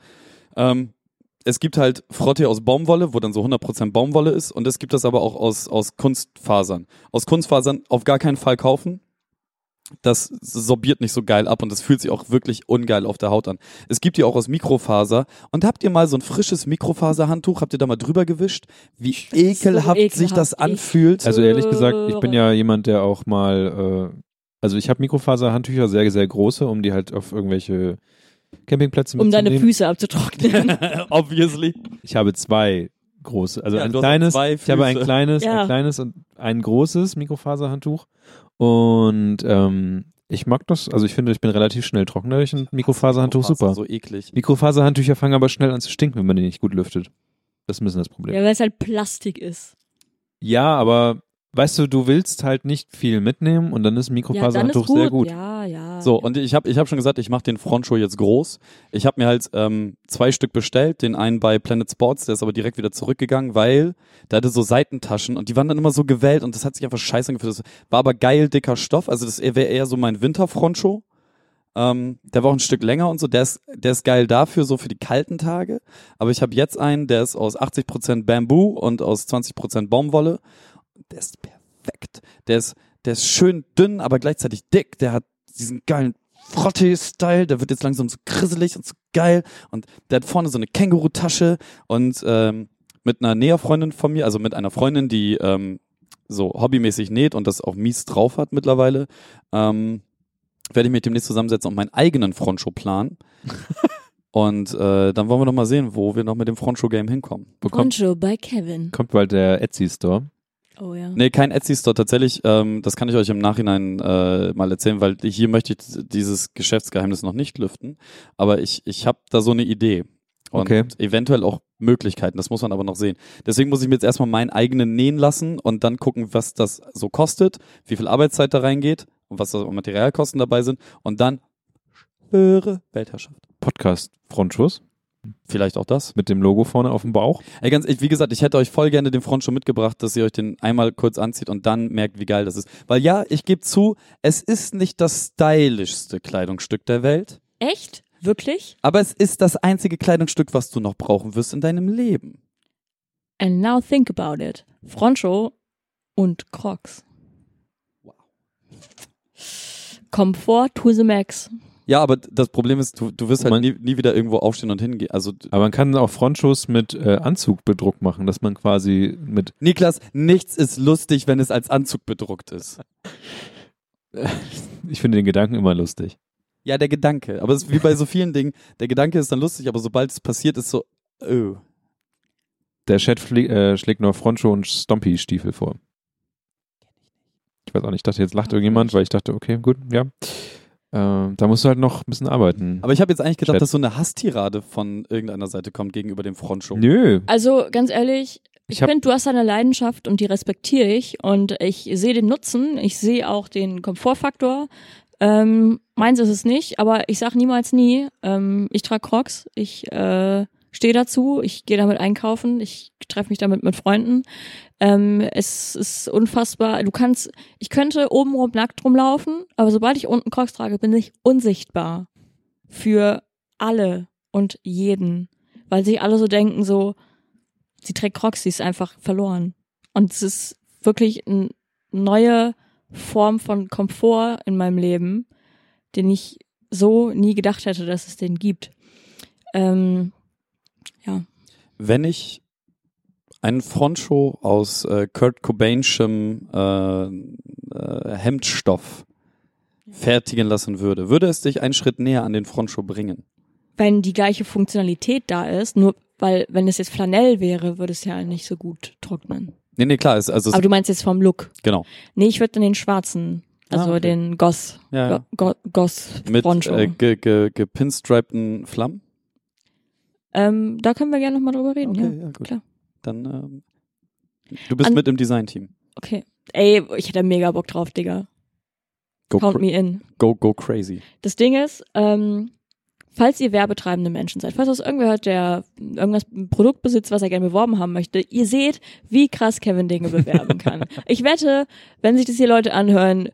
Ähm, es gibt halt Frottee aus Baumwolle, wo dann so 100% Baumwolle ist. Und es gibt das aber auch aus, aus Kunstfasern. Aus Kunstfasern auf gar keinen Fall kaufen. Das sorbiert nicht so geil ab und das fühlt sich auch wirklich ungeil auf der Haut an. Es gibt die auch aus Mikrofaser. Und habt ihr mal so ein frisches Mikrofaserhandtuch, habt ihr da mal drüber gewischt? Wie ekelhaft sich das ekelhaft. anfühlt? Also ehrlich gesagt, ich bin ja jemand, der auch mal, äh, also ich habe Mikrofaserhandtücher, sehr, sehr große, um die halt auf irgendwelche Campingplätze Um deine. Füße abzutrocknen. Obviously. Ich habe zwei große, also Ja, ein du hast kleines, zwei ich habe ein Füße. kleines, Ja. ein kleines und ein großes Mikrofaserhandtuch und ähm, ich mag das, also ich finde, ich bin relativ schnell trocken durch ein Mikrofaserhandtuch super. So eklig. Mikrofaserhandtücher fangen aber schnell an zu stinken, wenn man die nicht gut lüftet. Das ist ein bisschen das Problem. ja, weil es halt Plastik ist. Ja, aber weißt du, du willst halt nicht viel mitnehmen und dann ist Ja, Mikrofaserhandtuch gut. sehr gut. Ja, ja. So, und ich habe ich hab schon gesagt, ich mache den Frontshow jetzt groß. Ich habe mir halt ähm, zwei Stück bestellt, den einen bei Planet Sports, der ist aber direkt wieder zurückgegangen, weil der hatte so Seitentaschen und die waren dann immer so gewellt und das hat sich einfach scheiße angefühlt. Das war aber geil dicker Stoff, also das wäre eher so mein Winter-Frontshow. Ähm, der war auch ein Stück länger und so. Der ist, der ist geil dafür, so für die kalten Tage. Aber ich habe jetzt einen, der ist aus 80% Bamboo und aus 20% Baumwolle. Der ist perfekt. Der ist, der ist schön dünn, aber gleichzeitig dick. Der hat diesen geilen Frottee-Style. Der wird jetzt langsam so krisselig und so geil. Und der hat vorne so eine Känguru-Tasche und ähm, mit einer Näherfreundin von mir, also mit einer Freundin, die ähm, so hobbymäßig näht und das auch mies drauf hat mittlerweile, ähm, werde ich mich demnächst zusammensetzen und meinen eigenen Frontshow planen. und äh, dann wollen wir noch mal sehen, wo wir noch mit dem Frontshow-Game hinkommen. Bekommt, Poncho bei Kevin. kommt bald der Etsy-Store. Oh ja. Nee, kein Etsy-Store tatsächlich. Ähm, das kann ich euch im Nachhinein äh, mal erzählen, weil hier möchte ich dieses Geschäftsgeheimnis noch nicht lüften. Aber ich, ich habe da so eine Idee. Und Okay. eventuell auch Möglichkeiten, das muss man aber noch sehen. Deswegen muss ich mir jetzt erstmal meinen eigenen nähen lassen und dann gucken, was das so kostet, wie viel Arbeitszeit da reingeht und was da Materialkosten dabei sind. Und dann höhere Weltherrschaft. Podcast Frontschuss Vielleicht auch das. mit dem Logo vorne auf dem Bauch. Ey, ganz, ich, wie gesagt, ich hätte euch voll gerne den Front schon mitgebracht, dass ihr euch den einmal kurz anzieht und dann merkt, wie geil das ist. Weil ja, ich gebe zu, es ist nicht das stylischste Kleidungsstück der Welt, Echt? Wirklich? aber es ist das einzige Kleidungsstück, was du noch brauchen wirst in deinem Leben. And now think about it. Froncho und Crocs. Komfort to the max. Ja, aber das Problem ist, du, du wirst halt Man- nie, nie wieder irgendwo aufstehen und hingehen. Also, Aber man kann auch Frontschuss mit äh, Anzug bedruckt machen, dass man quasi mit. Niklas, nichts ist lustig, wenn es als Anzug bedruckt ist. Ich finde den Gedanken immer lustig. Ja, der Gedanke. Aber es ist wie bei so vielen Dingen. Der Gedanke ist dann lustig, aber sobald es passiert, ist so, oh. Der Chat äh, schlägt noch Frontschuh und Stompy-Stiefel vor. Ich weiß auch nicht, ich dachte, jetzt lacht irgendjemand, weil ich dachte, okay, gut, ja. Äh, da musst du halt noch ein bisschen arbeiten. Aber ich habe jetzt eigentlich gedacht, Chat. dass so eine Hasstirade von irgendeiner Seite kommt gegenüber dem Frontshow. Nö. Also ganz ehrlich, Ich ich finde, du hast eine Leidenschaft und die respektiere ich und ich sehe den Nutzen, ich sehe auch den Komfortfaktor. Ähm, meins ist es nicht, aber ich sag niemals nie. Ähm, ich trage Crocs, ich äh, stehe dazu, ich gehe damit einkaufen, ich treffe mich damit mit Freunden. Ähm, es ist unfassbar. Du kannst, ich könnte obenrum nackt rumlaufen, aber sobald ich unten Crocs trage, bin ich unsichtbar für alle und jeden, weil sich alle so denken so, sie trägt Crocs, sie ist einfach verloren. Und es ist wirklich eine neue Form von Komfort in meinem Leben, den ich so nie gedacht hätte, dass es den gibt. Ähm, ja. Wenn ich einen Frontshow aus äh, Kurt Cobain'schem äh, äh, Hemdstoff fertigen lassen würde, würde es dich einen Schritt näher an den Frontshow bringen? Wenn die gleiche Funktionalität da ist, nur weil, wenn es jetzt Flanell wäre, würde es ja nicht so gut trocknen. Nee, nee, klar, ist, also Aber du meinst jetzt vom Look. genau. Nee, ich würde dann den schwarzen, also Ah, okay. den Goss, Ja, ja. Go, Go, Goss Mit äh, ge, ge, gepinstripten Flammen? ähm, da können wir gerne nochmal drüber reden, ja. ja, gut. klar. Dann, ähm, du bist An- mit im Design-Team. Okay. Ey, ich hätte mega Bock drauf, Digga. Go, Count me in. go, go crazy. Das Ding ist, ähm, falls ihr werbetreibende Menschen seid, falls das irgendwer hört, der irgendwas Produkt besitzt, was er gerne beworben haben möchte, ihr seht, wie krass Kevin Dinge bewerben kann. ich wette, wenn sich das hier Leute anhören,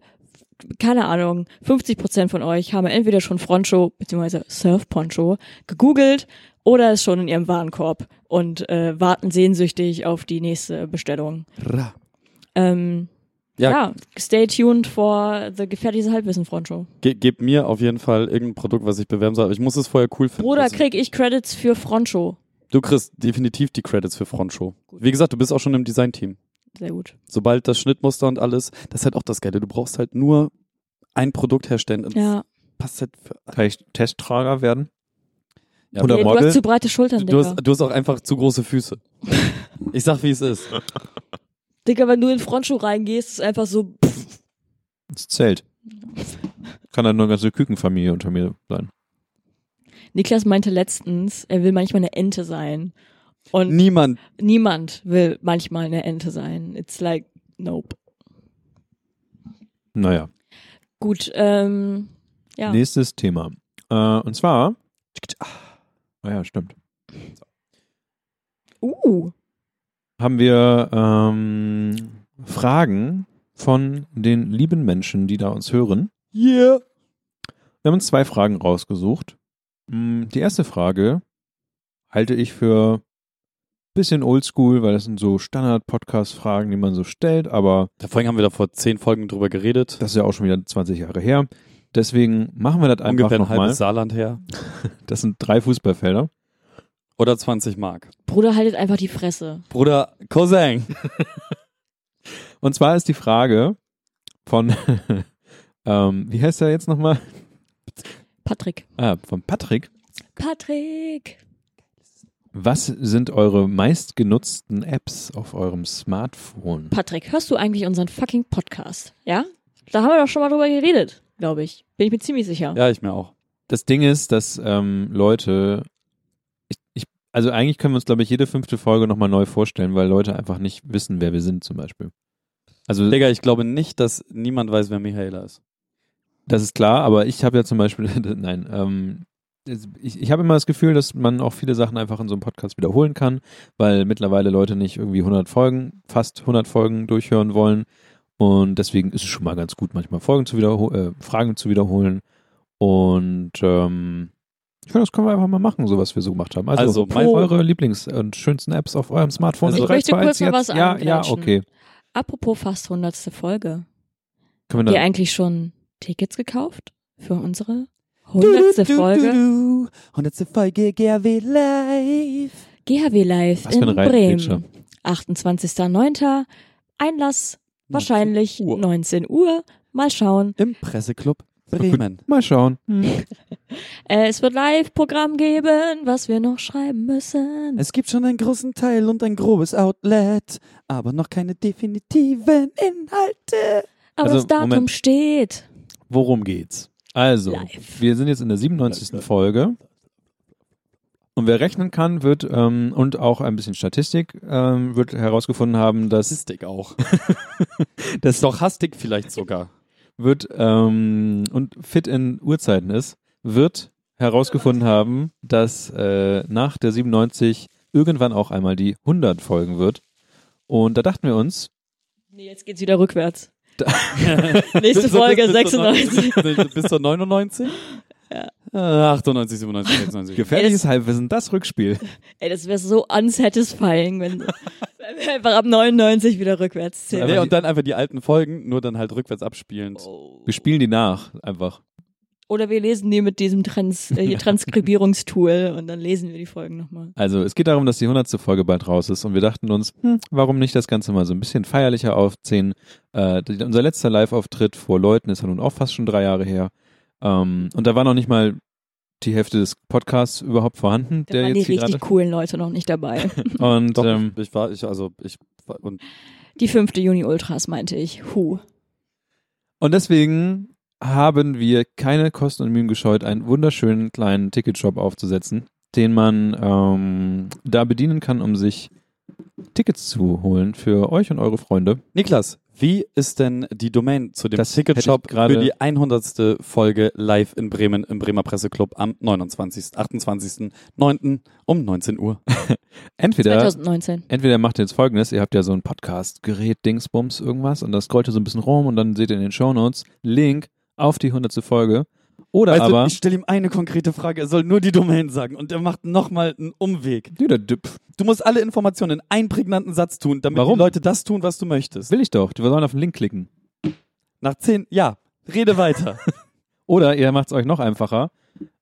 keine Ahnung, 50 Prozent von euch haben entweder schon Frontshow bzw. Surf Poncho gegoogelt oder ist schon in ihrem Warenkorb und äh, warten sehnsüchtig auf die nächste Bestellung. Ra. Ähm, Ja, ja. stay tuned for the gefährliches Halbwissen Frontshow. Ge gebt mir auf jeden Fall irgendein Produkt, was ich bewerben soll. Ich muss es vorher cool finden. Bruder, Also, krieg ich Credits für Frontshow. du kriegst definitiv die Credits für Frontshow. Wie gesagt, du bist auch schon im Design-Team. Sehr gut. Sobald das Schnittmuster und alles, das ist halt auch das Geile. Du brauchst halt nur ein Produkt herstellen. und Ja. passt halt für Kann ich Testtrager werden? Ja, Oder Nee, du hast zu breite Schultern, du, Digga. hast, du hast auch einfach zu große Füße. Ich sag, wie es ist. Digga, wenn du in Frontschuh reingehst, ist einfach so, pff, Das Zelt. Kann dann nur eine ganze Kükenfamilie unter mir sein. Niklas meinte letztens, er will manchmal eine Ente sein. Und Niemand. niemand will manchmal eine Ente sein. It's like, nope. Naja, Gut, ähm, ja. nächstes Thema. Äh, und zwar. Ah ja, stimmt. Uh, Haben wir ähm, Fragen von den lieben Menschen, die da uns hören. Yeah. Wir haben uns zwei Fragen rausgesucht. Mm, Die erste Frage halte ich für bisschen oldschool, weil das sind so Standard-Podcast-Fragen, die man so stellt, aber Da vorhin haben wir da vor zehn Folgen drüber geredet. das ist ja auch schon wieder 20 Jahre her. Deswegen machen wir das einfach Ungefähr ein nochmal. halbes Saarland her. Das sind drei Fußballfelder. Oder 20 Mark. Bruder, haltet einfach die Fresse. Bruder Cousin. Und zwar ist die Frage von, ähm, wie heißt er jetzt nochmal? Patrick. Ah, von Patrick. Patrick. Was sind eure meistgenutzten Apps auf eurem Smartphone? Patrick, hörst du eigentlich unseren fucking Podcast? Ja? Da haben wir doch schon mal drüber geredet, glaube ich. Bin ich mir ziemlich sicher. Ja, ich mir auch. Das Ding ist, dass ähm, Leute, ich, ich, also eigentlich können wir uns, glaube ich, jede fünfte Folge nochmal neu vorstellen, weil Leute einfach nicht wissen, wer wir sind zum Beispiel. Also Digga, ich glaube nicht, dass niemand weiß, wer Michaela ist. Das ist klar, aber ich habe ja zum Beispiel, nein, ähm, ich, ich habe immer das Gefühl, dass man auch viele Sachen einfach in so einem Podcast wiederholen kann, weil mittlerweile Leute nicht irgendwie 100 Folgen, fast 100 Folgen durchhören wollen und deswegen ist es schon mal ganz gut, manchmal Folgen zu wiederholen, äh, Fragen zu wiederholen und ähm, ich finde, das können wir einfach mal machen, so was wir so gemacht haben. Also, Also, mein, eure Lieblings- und schönsten Apps auf eurem Smartphone. Also- In Ich möchte kurz noch jetzt. was Ja, ja, okay. Apropos fast 100. Folge. Können Habt wir ihr eigentlich schon Tickets gekauft für unsere 100. Folge? 100. Folge GRW Live. GHW Live Was in. Bremen. 28.09. Einlass wahrscheinlich 19 Uhr. 19 Uhr. Mal schauen. Im Presseclub Bremen. mal schauen. Äh, es wird Live-Programm geben, was wir noch schreiben müssen. Es gibt schon einen großen Teil und ein grobes Outlet, aber noch keine definitiven Inhalte. Aber also, das Datum Moment. steht. Worum geht's? Also, Live. wir sind jetzt in der 97. Folge. Und wer rechnen kann, wird, ähm, und auch ein bisschen Statistik, ähm, wird herausgefunden haben, dass, Statistik auch. das Doch Hastig vielleicht sogar. wird, ähm, und fit in Uhrzeiten ist, wird herausgefunden haben, dass äh, nach der 97 irgendwann auch einmal die 100 folgen wird. Und da dachten wir uns, Nee, jetzt geht's wieder rückwärts. Nächste bis- Folge, bis zur 96. neun- Bis, bis zur 99? Ja. Äh, 98, 97, 96. gefährliches Halbwissen, das Rückspiel. Ey, das wäre so unsatisfying, wenn, wenn wir einfach ab 99 wieder rückwärts zählen. Nee, und dann einfach die alten Folgen, nur dann halt rückwärts abspielend. Wir spielen die nach, einfach. Oder wir lesen die mit diesem Trans äh, Transkribierungstool und dann lesen wir die Folgen nochmal. Also es geht darum, dass die 100. Folge bald raus ist und wir dachten uns, hm, warum nicht das Ganze mal so ein bisschen feierlicher aufziehen. Äh, unser letzter Live-Auftritt vor Leuten ist ja nun auch fast schon drei Jahre her. Ähm, und da war noch nicht mal die Hälfte des Podcasts überhaupt vorhanden, Da der waren die jetzt hier richtig gerade. coolen Leute noch nicht dabei. Und Doch, ähm, ich war, ich, also, ich, war- und Die fünfte Juni Ultras meinte ich. Huh. Und deswegen haben wir keine Kosten und Mühen gescheut, einen wunderschönen kleinen Ticketshop aufzusetzen, den man ähm, da bedienen kann, um sich Tickets zu holen für euch und eure Freunde. Niklas, wie ist denn die Domain zu dem Das Ticketshop für die 100. Folge live in Bremen im Bremer Presseclub am 29., 28.09. um 19 Uhr? Entweder, 2019. entweder macht ihr jetzt folgendes, ihr habt ja so ein Podcast-Gerät, Dingsbums, irgendwas und das scrollt ihr so ein bisschen rum und dann seht ihr in den Shownotes Link auf die 100. Folge. Oder Weißt aber... du, ich stelle ihm eine konkrete Frage, er soll nur die Domain sagen und er macht nochmal einen Umweg. Du musst alle Informationen in einen prägnanten Satz tun, damit Warum? die Leute das tun, was du möchtest. will ich doch, die sollen auf den Link klicken. Nach zehn, ja, rede weiter. Oder ihr macht es euch noch einfacher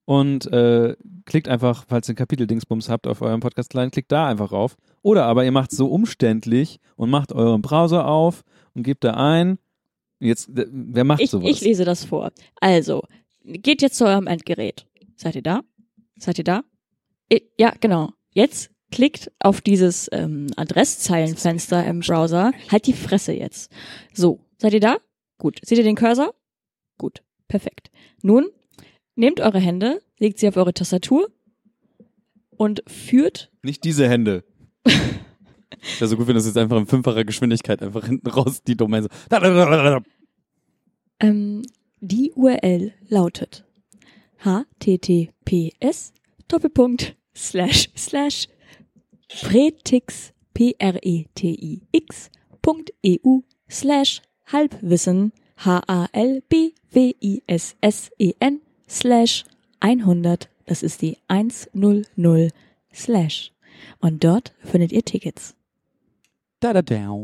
und äh, klickt einfach, falls ihr Kapitel-Dingsbums habt auf eurem Podcast-Client, klickt da einfach rauf. Oder aber ihr macht es so umständlich und macht euren Browser auf und gebt da ein. Jetzt, wer macht Ich, sowas? ich lese das vor. Also, geht jetzt zu eurem Endgerät. Seid ihr da? Seid ihr da? Ja, genau. Jetzt klickt auf dieses ähm, Adresszeilenfenster im Browser. Halt die Fresse jetzt. So, seid ihr da? Gut. Seht ihr den Cursor? Gut. Perfekt. Nun, nehmt eure Hände, legt sie auf eure Tastatur und führt Nicht diese Hände. Wäre so gut, wenn das jetzt einfach in fünffacher Geschwindigkeit einfach hinten raus die Domain so. Ähm, die URL lautet https Doppelpunkt slash slash pretix p r e t i x Punkt eu slash halbwissen h a l b w i s s e n slash 100. Das ist die 100 slash. Und dort findet ihr Tickets. Da, da, da.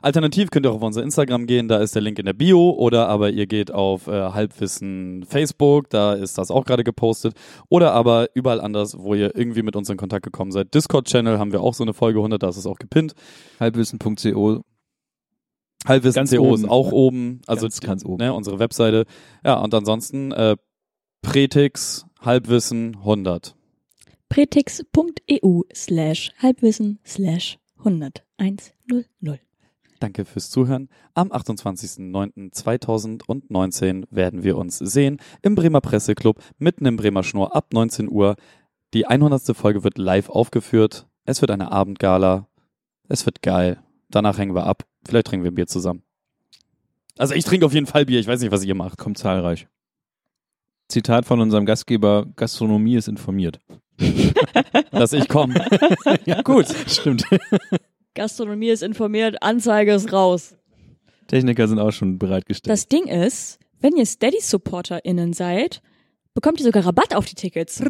Alternativ könnt ihr auch auf unser Instagram gehen, da ist der Link in der Bio. Oder aber ihr geht auf äh, Halbwissen Facebook, da ist das auch gerade gepostet. Oder aber überall anders, wo ihr irgendwie mit uns in Kontakt gekommen seid. Discord-Channel haben wir auch so eine Folge 100, da ist es auch gepinnt. Halbwissen.co. Halbwissen Ganz CO ist oben. auch oben, also Ganz, ganz oben. Ne, unsere Webseite. Ja, und ansonsten äh, Pretix Halbwissen 100. pretix.eu slash halbwissen slash 100. 100. Danke fürs Zuhören. Am 28.09.2019 werden wir uns sehen im Bremer Presseclub mitten im Bremer Schnur ab 19 Uhr. Die 100. Folge wird live aufgeführt. Es wird eine Abendgala. Es wird geil. Danach hängen wir ab. Vielleicht trinken wir ein Bier zusammen. Also ich trinke auf jeden Fall Bier. Ich weiß nicht, was ihr macht. Kommt zahlreich. Zitat von unserem Gastgeber, Gastronomie ist informiert. Dass ich komme. ja, gut. Stimmt. Gastronomie ist informiert, Anzeige ist raus. Techniker sind auch schon bereitgestellt. Das Ding ist, wenn ihr Steady-SupporterInnen seid, bekommt ihr sogar Rabatt auf die Tickets.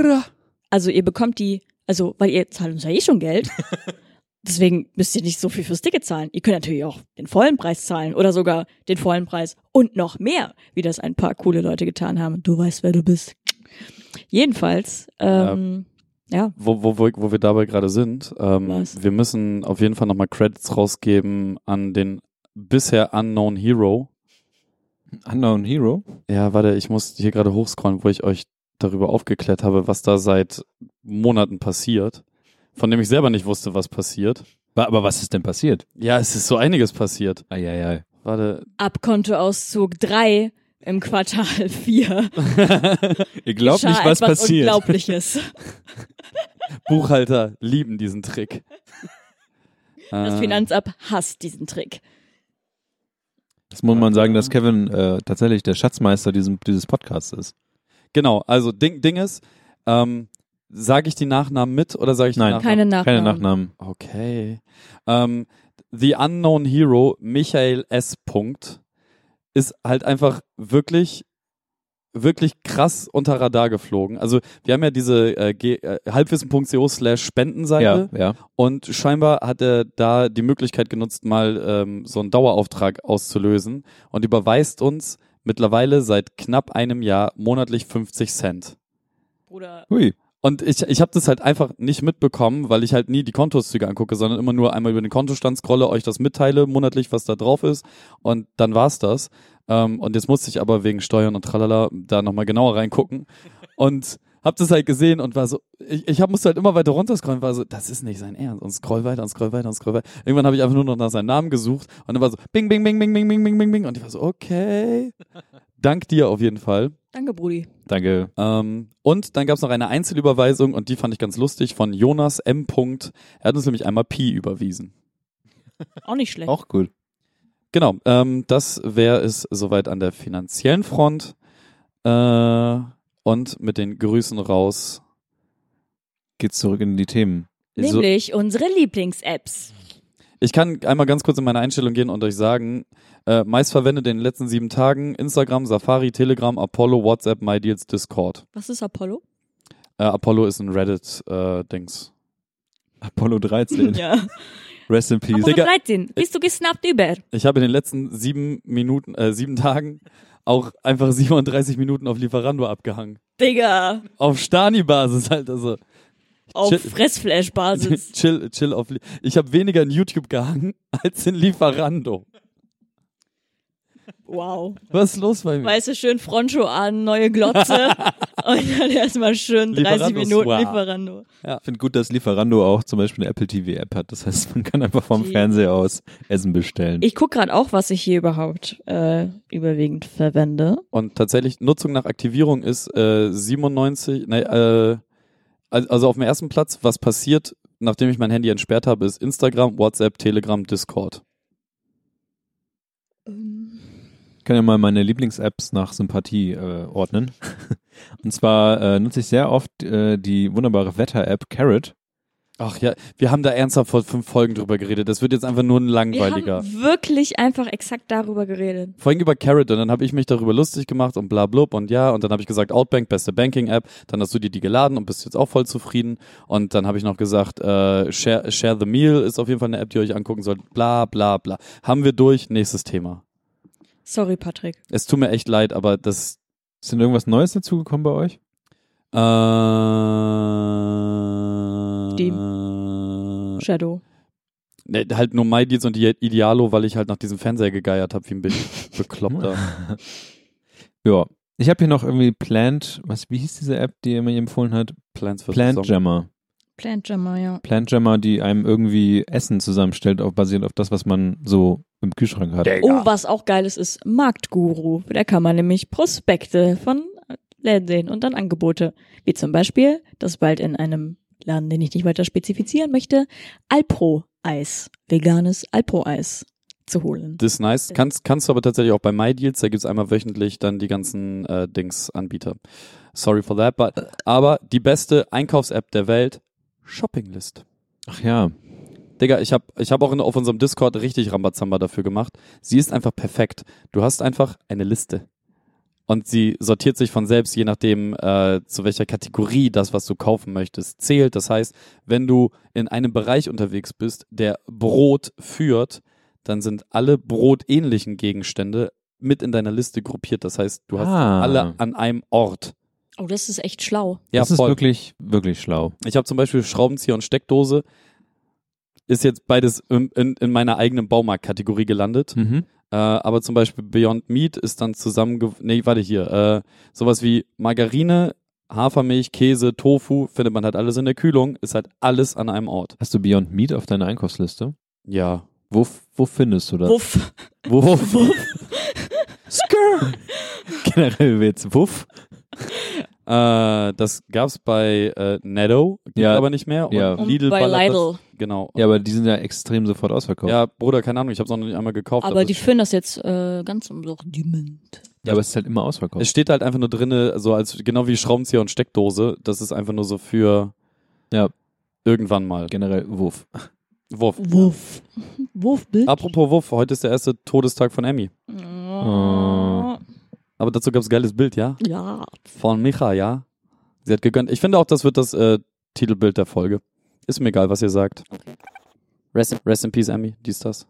Also ihr bekommt die, also, weil ihr zahlt uns ja eh schon Geld. Deswegen müsst ihr nicht so viel fürs Ticket zahlen. Ihr könnt natürlich auch den vollen Preis zahlen oder sogar den vollen Preis und noch mehr, wie das ein paar coole Leute getan haben. Du weißt, wer du bist. Jedenfalls, ähm, ja, wo, wo, wo, wo wir dabei gerade sind, ähm, Was? wir müssen auf jeden Fall nochmal Credits rausgeben an den bisher Unknown Hero. Unknown Hero. Ja, warte, ich muss hier gerade hochscrollen, wo ich euch darüber aufgeklärt habe, was da seit Monaten passiert, von dem ich selber nicht wusste, was passiert. Aber was ist denn passiert? Ja, es ist so einiges passiert. Eieiei. Warte, Abkontoauszug 3 im Quartal 4. Ihr glaubt nicht, was etwas passiert. Unglaubliches. Buchhalter lieben diesen Trick. Das Finanzamt hasst diesen Trick. Das muss man sagen, dass Kevin äh, tatsächlich der Schatzmeister diesem, dieses Podcasts ist. Genau, also Ding, Ding ist, ähm, sage ich die Nachnamen mit oder sage ich die Nein. Nachnamen? Keine Nachnamen. Keine Nachnamen. Okay. Ähm, The Unknown Hero, Michael S. Punkt, ist halt einfach wirklich, wirklich krass unter Radar geflogen. Also wir haben ja diese äh, äh, halbwissen.co slash Spendenseite Ja, ja. und scheinbar hat er da die Möglichkeit genutzt, mal ähm, so einen Dauerauftrag auszulösen und überweist uns mittlerweile seit knapp einem Jahr monatlich 50 Cent. Bruder. Hui. Und ich, ich habe das halt einfach nicht mitbekommen, weil ich halt nie die Kontozüge angucke, sondern immer nur einmal über den Kontostand scrolle, euch das mitteile monatlich, was da drauf ist und dann war's das. Ähm, und jetzt musste ich aber wegen Steuern und tralala da nochmal genauer reingucken und hab das halt gesehen und war so, ich, ich hab, musste halt immer weiter runterscrollen, war so, das ist nicht sein Ernst und scroll weiter und scroll weiter und scroll weiter. Irgendwann habe ich einfach nur noch nach seinem Namen gesucht und dann war so, bing, bing, bing, bing, bing, bing, bing, bing, bing und ich war so, okay. Dank dir auf jeden Fall. Danke, Brudi. Danke. Ähm, und dann gab es noch eine Einzelüberweisung und die fand ich ganz lustig von Jonas M. Er hat uns nämlich einmal Pi überwiesen. Auch nicht schlecht. Auch cool. Genau, ähm, das wäre es soweit an der finanziellen Front. Äh, und mit den Grüßen raus. Geht's zurück in die Themen. So, Nämlich unsere Lieblings-Apps. Ich kann einmal ganz kurz in meine Einstellung gehen und euch sagen, äh, meist verwendet in den letzten sieben Tagen Instagram, Safari, Telegram, Apollo, WhatsApp, MyDeals, Discord. Was ist Apollo? Äh, Apollo ist ein Reddit-Dings. Apollo 13. Ja. Rest in Peace. Apollo Digga. 13. Bist du gesnappt über? Ich habe in den letzten sieben Minuten, äh, sieben Tagen auch einfach 37 Minuten auf Lieferando abgehangen. Digga. Auf Stani-Basis halt, also Auf Fressflash-Basis. chill, chill auf. Ich habe weniger in YouTube gehangen als in Lieferando. Wow. Was ist los bei mir? Weißt du, schön Froncho an, neue Glotze. und dann erstmal schön 30 Lieferando Minuten Swag. Lieferando. Ich finde gut, dass Lieferando auch zum Beispiel eine Apple TV App hat. Das heißt, man kann einfach vom Die- Fernseher aus Essen bestellen. Ich guck gerade auch, was ich hier überhaupt äh, überwiegend verwende. Und tatsächlich, Nutzung nach Aktivierung ist äh, 97, ne, äh, also auf dem ersten Platz, was passiert, nachdem ich mein Handy entsperrt habe, ist Instagram, WhatsApp, Telegram, Discord. Ich kann ja mal meine Lieblings-Apps nach Sympathie äh, ordnen. Und zwar äh, nutze ich sehr oft äh, die wunderbare Wetter-App Carrot. Ach ja, wir haben da ernsthaft vor fünf Folgen drüber geredet. Das wird jetzt einfach nur ein Wir langweiliger. haben wirklich einfach exakt darüber geredet. Vorhin über Carrot und dann habe ich mich darüber lustig gemacht und bla blub und ja und dann habe ich gesagt Outbank beste Banking App, dann hast du dir die geladen und bist jetzt auch voll zufrieden und dann habe ich noch gesagt äh, Share, Share the Meal ist auf jeden Fall eine App, die ihr euch angucken sollt, bla bla bla. Haben wir durch, nächstes Thema. Sorry, Patrick. Es tut mir echt leid, aber das Ist denn irgendwas Neues dazugekommen bei euch? äh, Shadow. Ne, halt nur MyDeals und die Idealo, weil ich halt nach diesem Fernseher gegeiert habe, wie ein Be Bekloppter. Ja. Ich habe hier noch irgendwie Plant, was, wie hieß diese App, die er mir empfohlen hat? Plans für Plant. Jammer. Plant Jammer, ja. Plant Jammer, die einem irgendwie Essen zusammenstellt, auch basierend auf das, was man so im Kühlschrank hat. Oh, was auch geiles ist, Marktguru. Da kann man nämlich Prospekte von Läden sehen und dann Angebote. Wie zum Beispiel, dass bald in einem Laden, den ich nicht weiter spezifizieren möchte, Alpro-Eis, veganes Alpro-Eis zu holen. Das ist nice. Kannst, kannst du aber tatsächlich auch bei MyDeals, da gibt's einmal wöchentlich dann die ganzen äh, Dings-Anbieter. Sorry for that, but, aber die beste Einkaufs-App der Welt, Shoppinglist. Ach ja. Digga, ich habe ich hab auch in, auf unserem Discord richtig Rambazamba dafür gemacht. Sie ist einfach perfekt. Du hast einfach eine Liste. Und sie sortiert sich von selbst, je nachdem, äh, zu welcher Kategorie das, was du kaufen möchtest, zählt. Das heißt, wenn du in einem Bereich unterwegs bist, der Brot führt, dann sind alle brotähnlichen Gegenstände mit in deiner Liste gruppiert. Das heißt, du hast Ah. alle an einem Ort. Oh, das ist echt schlau. Ja, das ist voll. wirklich, wirklich schlau. Ich habe zum Beispiel Schraubenzieher und Steckdose. Ist jetzt beides in, in, in meiner eigenen Baumarktkategorie gelandet. Mhm. Äh, aber zum Beispiel Beyond Meat ist dann zusammen, nee, warte hier, äh, sowas wie Margarine, Hafermilch, Käse, Tofu, findet man halt alles in der Kühlung, ist halt alles an einem Ort. Hast du Beyond Meat auf deiner Einkaufsliste? Ja. Wo, wo findest du das? Wuff. Wuff. Skrr. Generell Witz. Wuff. Äh, das gab's bei äh, Netto, gibt Ja. aber nicht mehr. Und Ja. Und Lidl bei ballert Lidl. Das, genau. Ja, aber die sind ja extrem sofort ausverkauft. Ja, Bruder, keine Ahnung, ich habe noch nicht einmal gekauft. Aber es die führen das jetzt äh, ganz im Sortiment. Ja, aber es ist halt immer ausverkauft. Es steht halt einfach nur drinne, so als genau wie Schraubenzieher und Steckdose. Das ist einfach nur so für Ja. irgendwann mal. Generell Wuff. Wuff. Wuff. Wuff, Bild. Apropos Wuff, heute ist der erste Todestag von Emmy. Oh. Aber dazu gab's geiles Bild, ja? Ja. Von Micha, ja? Sie hat gegönnt. Ich finde auch, das wird das äh, Titelbild der Folge. Ist mir egal, was ihr sagt. Rest, rest in Peace, Emmy. Dies, das.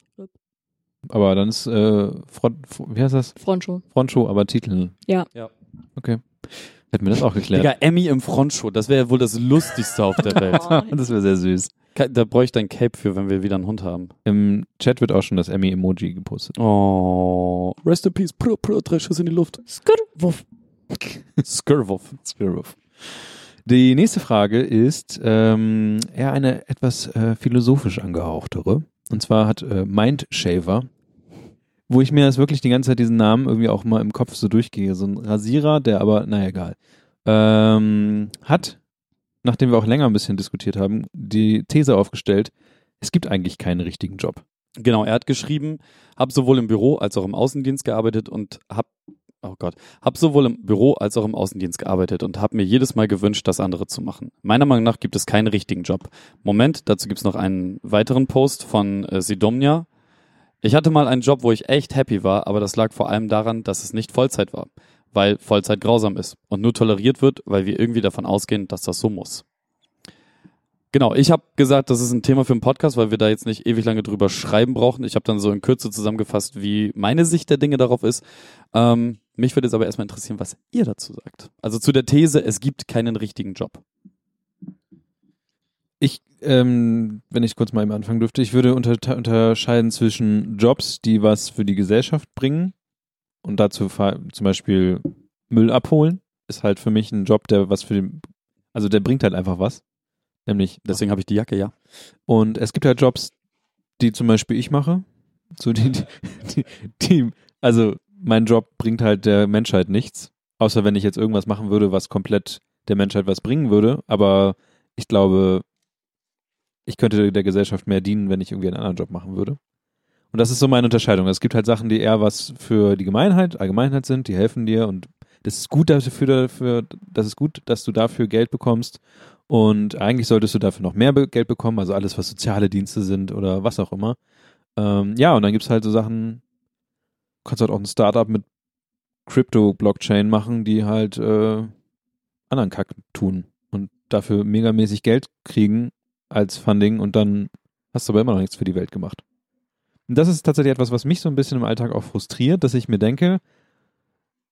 Aber dann ist, äh, Front, wie heißt das? Frontschuh. Frontshow, aber Titel. Ja. Ja. Okay. Hätten wir das auch geklärt. Digga, Emmy im Frontshow, das wäre ja wohl das Lustigste auf der Welt. das wäre sehr süß. Da bräuchte ich ein Cape für, wenn wir wieder einen Hund haben. Im Chat wird auch schon das Emmy-Emoji gepostet. Oh. Rest in Peace. Prr, prr, drei Schüsse in die Luft. Skur. Wuff. Skirwuff. Squirrel. Die nächste Frage ist ähm, eher eine etwas äh, philosophisch angehauchtere. Und zwar hat äh, Mindshaver, wo ich mir jetzt wirklich die ganze Zeit diesen Namen irgendwie auch mal im Kopf so durchgehe. So ein Rasierer, der aber, naja, egal. Ähm, hat, nachdem wir auch länger ein bisschen diskutiert haben, die These aufgestellt, es gibt eigentlich keinen richtigen Job. Genau, er hat geschrieben, habe sowohl im Büro als auch im Außendienst gearbeitet und hab oh Gott, hab sowohl im Büro als auch im Außendienst gearbeitet und habe mir jedes Mal gewünscht, das andere zu machen. Meiner Meinung nach gibt es keinen richtigen Job. Moment, dazu gibt's noch einen weiteren Post von äh, Sidomnia. Ich hatte mal einen Job, wo ich echt happy war, aber das lag vor allem daran, dass es nicht Vollzeit war, weil Vollzeit grausam ist und nur toleriert wird, weil wir irgendwie davon ausgehen, dass das so muss. Genau, ich habe gesagt, das ist ein Thema für einen Podcast, weil wir da jetzt nicht ewig lange drüber schreiben brauchen. Ich habe dann so in Kürze zusammengefasst, wie meine Sicht der Dinge darauf ist. Ähm, mich würde jetzt aber erstmal interessieren, was ihr dazu sagt. Also zu der These, es gibt keinen richtigen Job. Ich, ähm, wenn ich kurz mal eben anfangen dürfte, ich würde unter, unterscheiden zwischen Jobs, die was für die Gesellschaft bringen und dazu zum Beispiel Müll abholen, ist halt für mich ein Job, der was für den, also der bringt halt einfach was. Nämlich, Deswegen habe ich die Jacke, ja. und es gibt halt Jobs, die zum Beispiel ich mache, so die, die, die, die also mein Job bringt halt der Menschheit nichts, außer wenn ich jetzt irgendwas machen würde, was komplett der Menschheit was bringen würde, aber ich glaube, ich könnte der Gesellschaft mehr dienen, wenn ich irgendwie einen anderen Job machen würde. Und das ist so meine Unterscheidung. Es gibt halt Sachen, die eher was für die Gemeinheit, Allgemeinheit sind, die helfen dir und das ist gut dafür, dafür, das ist gut, dass du dafür Geld bekommst und eigentlich solltest du dafür noch mehr Geld bekommen, also alles, was soziale Dienste sind oder was auch immer. Ähm, ja, und dann gibt's halt so Sachen, kannst halt auch ein Startup mit Crypto-Blockchain machen, die halt äh, anderen Kack tun und dafür megamäßig Geld kriegen als Funding und dann hast du aber immer noch nichts für die Welt gemacht. Und das ist tatsächlich etwas, was mich so ein bisschen im Alltag auch frustriert, dass ich mir denke,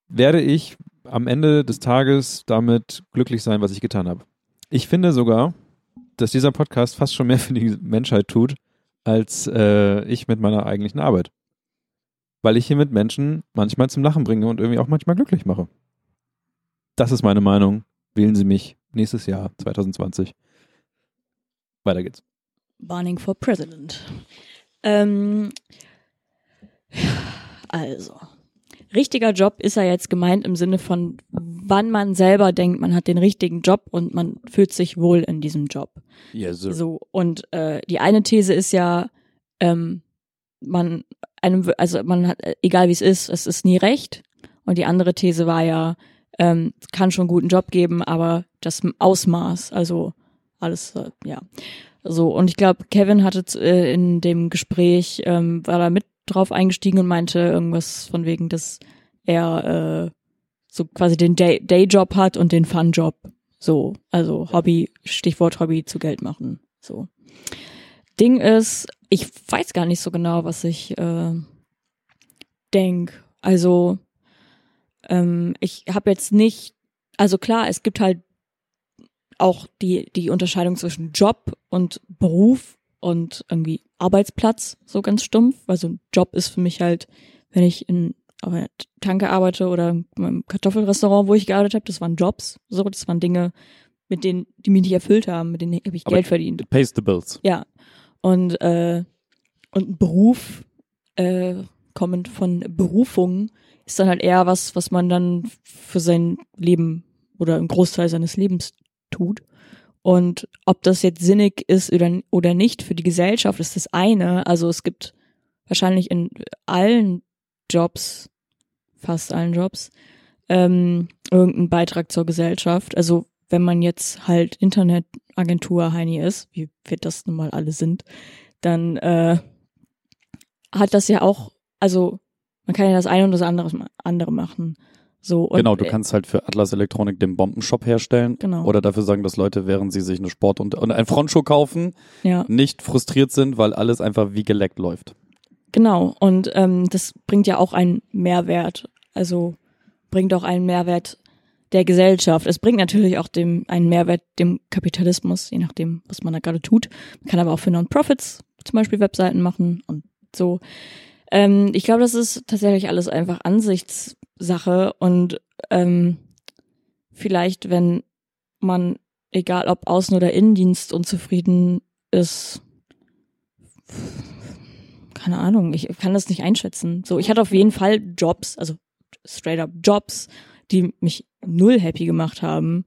werde ich am Ende des Tages damit glücklich sein, was ich getan habe. Ich finde sogar, dass dieser Podcast fast schon mehr für die Menschheit tut, als äh, ich mit meiner eigentlichen Arbeit. Weil ich hier mit Menschen manchmal zum Lachen bringe und irgendwie auch manchmal glücklich mache. Das ist meine Meinung. Wählen Sie mich nächstes Jahr 2020. Weiter geht's. Burning for President. Ähm, also, richtiger Job ist ja jetzt gemeint im Sinne von, wann man selber denkt, man hat den richtigen Job und man fühlt sich wohl in diesem Job. Yes, sir. So, und äh, die eine These ist ja, ähm, man einem, also man hat, egal wie es ist, es ist nie recht. Und die andere These war ja, ähm, es kann schon einen guten Job geben, aber das Ausmaß, also alles, äh, ja. So, und ich glaube, Kevin hatte äh, in dem Gespräch, ähm, war da mit drauf eingestiegen und meinte irgendwas von wegen, dass er äh, so quasi den Day Dayjob hat und den Funjob. So, also Hobby, Stichwort Hobby zu Geld machen. So. Ding ist, ich weiß gar nicht so genau, was ich äh, denk. Also ähm, ich habe jetzt nicht, also klar, es gibt halt auch die die Unterscheidung zwischen Job und Beruf und irgendwie Arbeitsplatz so ganz stumpf. Also ein Job ist für mich halt, wenn ich in auf einer Tanke arbeite oder im Kartoffelrestaurant, wo ich gearbeitet habe, das waren Jobs. So, das waren Dinge, mit denen, die mich nicht erfüllt haben, mit denen habe ich Aber Geld verdient. It pays the bills. Ja. Und, äh, und ein Beruf, äh, kommend von Berufung, ist dann halt eher was, was man dann für sein Leben oder im Großteil seines Lebens tut. Und ob das jetzt sinnig ist oder, oder nicht für die Gesellschaft, ist das eine. Also es gibt wahrscheinlich in allen Jobs, fast allen Jobs, ähm, irgendeinen Beitrag zur Gesellschaft. Also wenn man jetzt halt Internetagentur Heini ist, wie wir das nun mal alle sind, dann äh, hat das ja auch, also man kann ja das eine und das andere, andere machen. So, genau, du äh, kannst halt für Atlas Elektronik den Bombenshop herstellen Genau. oder dafür sagen, dass Leute, während sie sich eine Sport- und, und ein Frontschuh kaufen, ja. nicht frustriert sind, weil alles einfach wie geleckt läuft. Genau, und ähm, das bringt ja auch einen Mehrwert. Also bringt auch einen Mehrwert der Gesellschaft. Es bringt natürlich auch dem einen Mehrwert dem Kapitalismus, je nachdem, was man da gerade tut. Man kann aber auch für Non-Profits zum Beispiel Webseiten machen und so. Ähm, ich glaube, das ist tatsächlich alles einfach Ansichtssache und ähm, vielleicht, wenn man, egal ob Außen- oder Innendienst, unzufrieden ist, keine Ahnung, ich kann das nicht einschätzen. So, ich hatte auf jeden Fall Jobs, also straight up Jobs, die mich null happy gemacht haben.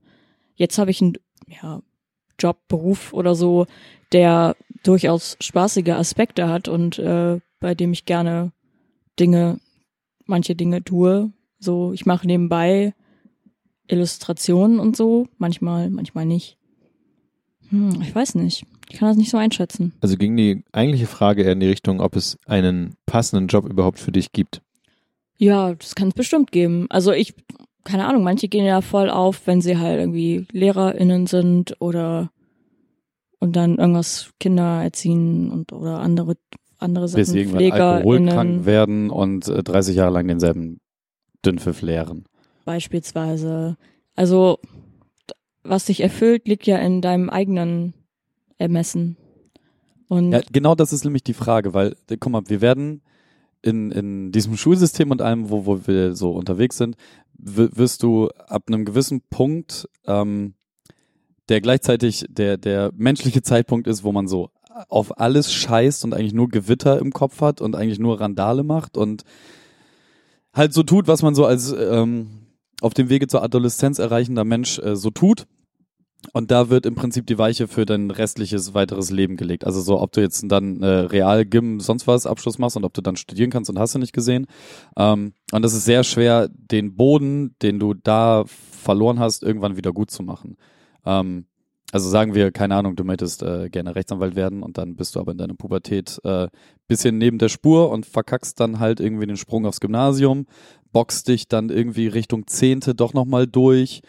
Jetzt habe ich einen ja, Job, Beruf oder so, der durchaus spaßige Aspekte hat und äh, bei dem ich gerne Dinge, manche Dinge tue. So, ich mache nebenbei Illustrationen und so, manchmal, manchmal nicht. Hm, ich weiß nicht. Ich kann das nicht so einschätzen. Also ging die eigentliche Frage eher in die Richtung, ob es einen passenden Job überhaupt für dich gibt. Ja, das kann es bestimmt geben. Also ich, keine Ahnung, manche gehen ja voll auf, wenn sie halt irgendwie LehrerInnen sind oder und dann irgendwas Kinder erziehen und oder andere andere Bis Sachen, sie irgendwann alkoholkrank werden und äh, 30 Jahre lang denselben Dünnpfiff leeren. beispielsweise. Also was dich erfüllt, liegt ja in deinem eigenen Ermessen. Und Ja, genau das ist nämlich die Frage, weil, äh, guck mal, wir werden in, in diesem Schulsystem und allem, wo, wo wir so unterwegs sind, wirst du ab einem gewissen Punkt, ähm, der gleichzeitig der, der menschliche Zeitpunkt ist, wo man so auf alles scheißt und eigentlich nur Gewitter im Kopf hat und eigentlich nur Randale macht und halt so tut, was man so als ähm, auf dem Wege zur Adoleszenz erreichender Mensch äh, so tut. und da wird im Prinzip die Weiche für dein restliches weiteres Leben gelegt. Also so, ob du jetzt dann äh, Real, Gym, sonst was Abschluss machst und ob du dann studieren kannst und hast du nicht gesehen. Ähm, und es ist sehr schwer, den Boden, den du da verloren hast, irgendwann wieder gut zu machen. Ähm, also sagen wir, keine Ahnung, du möchtest äh, gerne Rechtsanwalt werden und dann bist du aber in deiner Pubertät äh, bisschen neben der Spur und verkackst dann halt irgendwie den Sprung aufs Gymnasium, boxt dich dann irgendwie Richtung Zehnte doch nochmal durch,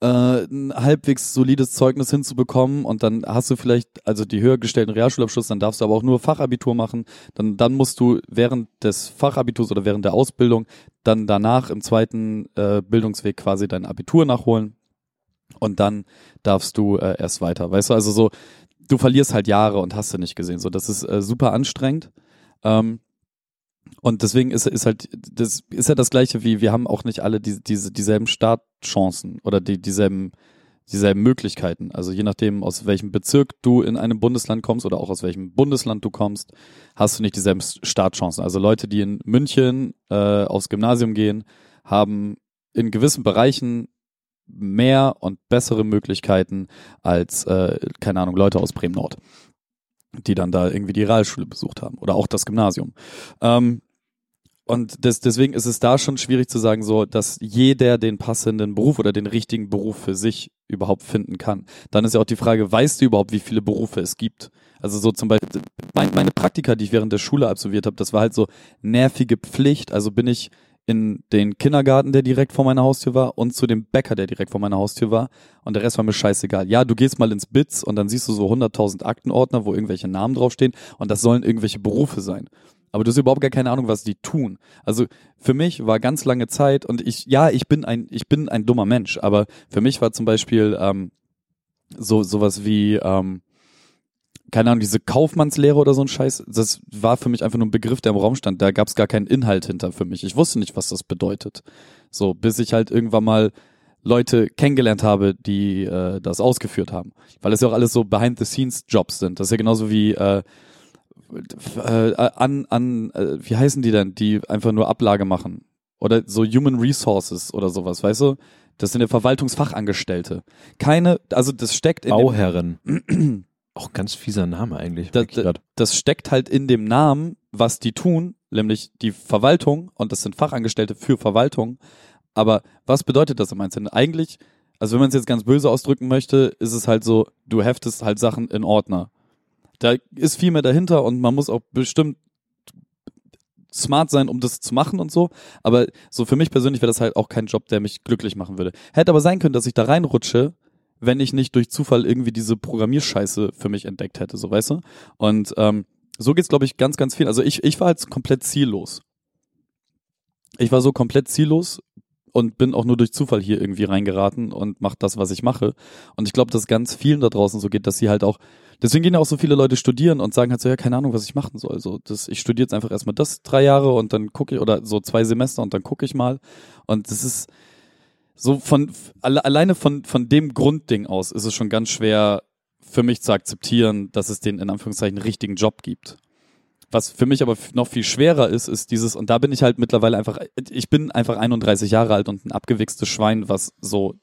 äh, ein halbwegs solides Zeugnis hinzubekommen und dann hast du vielleicht also die höher gestellten Realschulabschluss, dann darfst du aber auch nur Fachabitur machen, dann, dann musst du während des Fachabiturs oder während der Ausbildung dann danach im zweiten äh, Bildungsweg quasi dein Abitur nachholen und dann darfst du äh, erst weiter. Weißt du, also so, du verlierst halt Jahre und hast du nicht gesehen. So, das ist äh, super anstrengend. Ähm, und deswegen ist, ist halt, das ist ja das Gleiche wie, wir haben auch nicht alle die, diese, dieselben Startchancen oder die, dieselben, dieselben Möglichkeiten. Also je nachdem, aus welchem Bezirk du in einem Bundesland kommst oder auch aus welchem Bundesland du kommst, hast du nicht dieselben Startchancen. Also Leute, die in München äh, aufs Gymnasium gehen, haben in gewissen Bereichen mehr und bessere Möglichkeiten als, äh, keine Ahnung, Leute aus Bremen-Nord, die dann da irgendwie die Realschule besucht haben oder auch das Gymnasium. Ähm, und das, deswegen ist es da schon schwierig zu sagen, so, dass jeder den passenden Beruf oder den richtigen Beruf für sich überhaupt finden kann. Dann ist ja auch die Frage, weißt du überhaupt, wie viele Berufe es gibt? Also so zum Beispiel, meine Praktika, die ich während der Schule absolviert habe, das war halt so nervige Pflicht. Also bin ich in den Kindergarten, der direkt vor meiner Haustür war, und zu dem Bäcker, der direkt vor meiner Haustür war. Und der Rest war mir scheißegal. Ja, du gehst mal ins BITS und dann siehst du so 100.000 Aktenordner, wo irgendwelche Namen draufstehen. Und das sollen irgendwelche Berufe sein. Aber du hast überhaupt gar keine Ahnung, was die tun. Also für mich war ganz lange Zeit und ich, ja, ich bin ein, ich bin ein dummer Mensch, aber für mich war zum Beispiel ähm, so sowas wie ähm, keine Ahnung, diese Kaufmannslehre oder so ein Scheiß, das war für mich einfach nur ein Begriff, der im Raum stand. Da gab es gar keinen Inhalt hinter für mich. Ich wusste nicht, was das bedeutet. So, bis ich halt irgendwann mal Leute kennengelernt habe, die äh, das ausgeführt haben. Weil es ja auch alles so Behind-the-Scenes-Jobs sind. Das ist ja genauso wie äh, äh, an, an, äh, wie heißen die denn, die einfach nur Ablage machen? Oder so Human Resources oder sowas, weißt du? Das sind ja Verwaltungsfachangestellte. Keine, also das steckt in Bauherren. Auch ganz fieser Name eigentlich. Das, das steckt halt in dem Namen, was die tun, nämlich die Verwaltung, und das sind Fachangestellte für Verwaltung. Aber was bedeutet das im Einzelnen? Eigentlich, also wenn man es jetzt ganz böse ausdrücken möchte, ist es halt so, du heftest halt Sachen in Ordner. Da ist viel mehr dahinter und man muss auch bestimmt smart sein, um das zu machen und so. Aber so für mich persönlich wäre das halt auch kein Job, der mich glücklich machen würde. Hätte aber sein können, dass ich da reinrutsche wenn ich nicht durch Zufall irgendwie diese Programmierscheiße für mich entdeckt hätte, so weißt du? Und ähm, so geht's, glaube ich, ganz, ganz viel. Also ich, ich war halt komplett ziellos. Ich war so komplett ziellos und bin auch nur durch Zufall hier irgendwie reingeraten und mach das, was ich mache. Und ich glaube, dass ganz vielen da draußen so geht, dass sie halt auch, deswegen gehen ja auch so viele Leute studieren und sagen halt so, ja, keine Ahnung, was ich machen soll. So, das, ich studiere jetzt einfach erstmal das drei Jahre und dann gucke ich, oder so zwei Semester und dann gucke ich mal. Und das ist, so von alle, alleine von von dem Grundding aus ist es schon ganz schwer für mich zu akzeptieren, dass es den in Anführungszeichen richtigen Job gibt. Was für mich aber noch viel schwerer ist, ist dieses, und da bin ich halt mittlerweile einfach, ich bin einfach 31 Jahre alt und ein abgewichstes Schwein, was so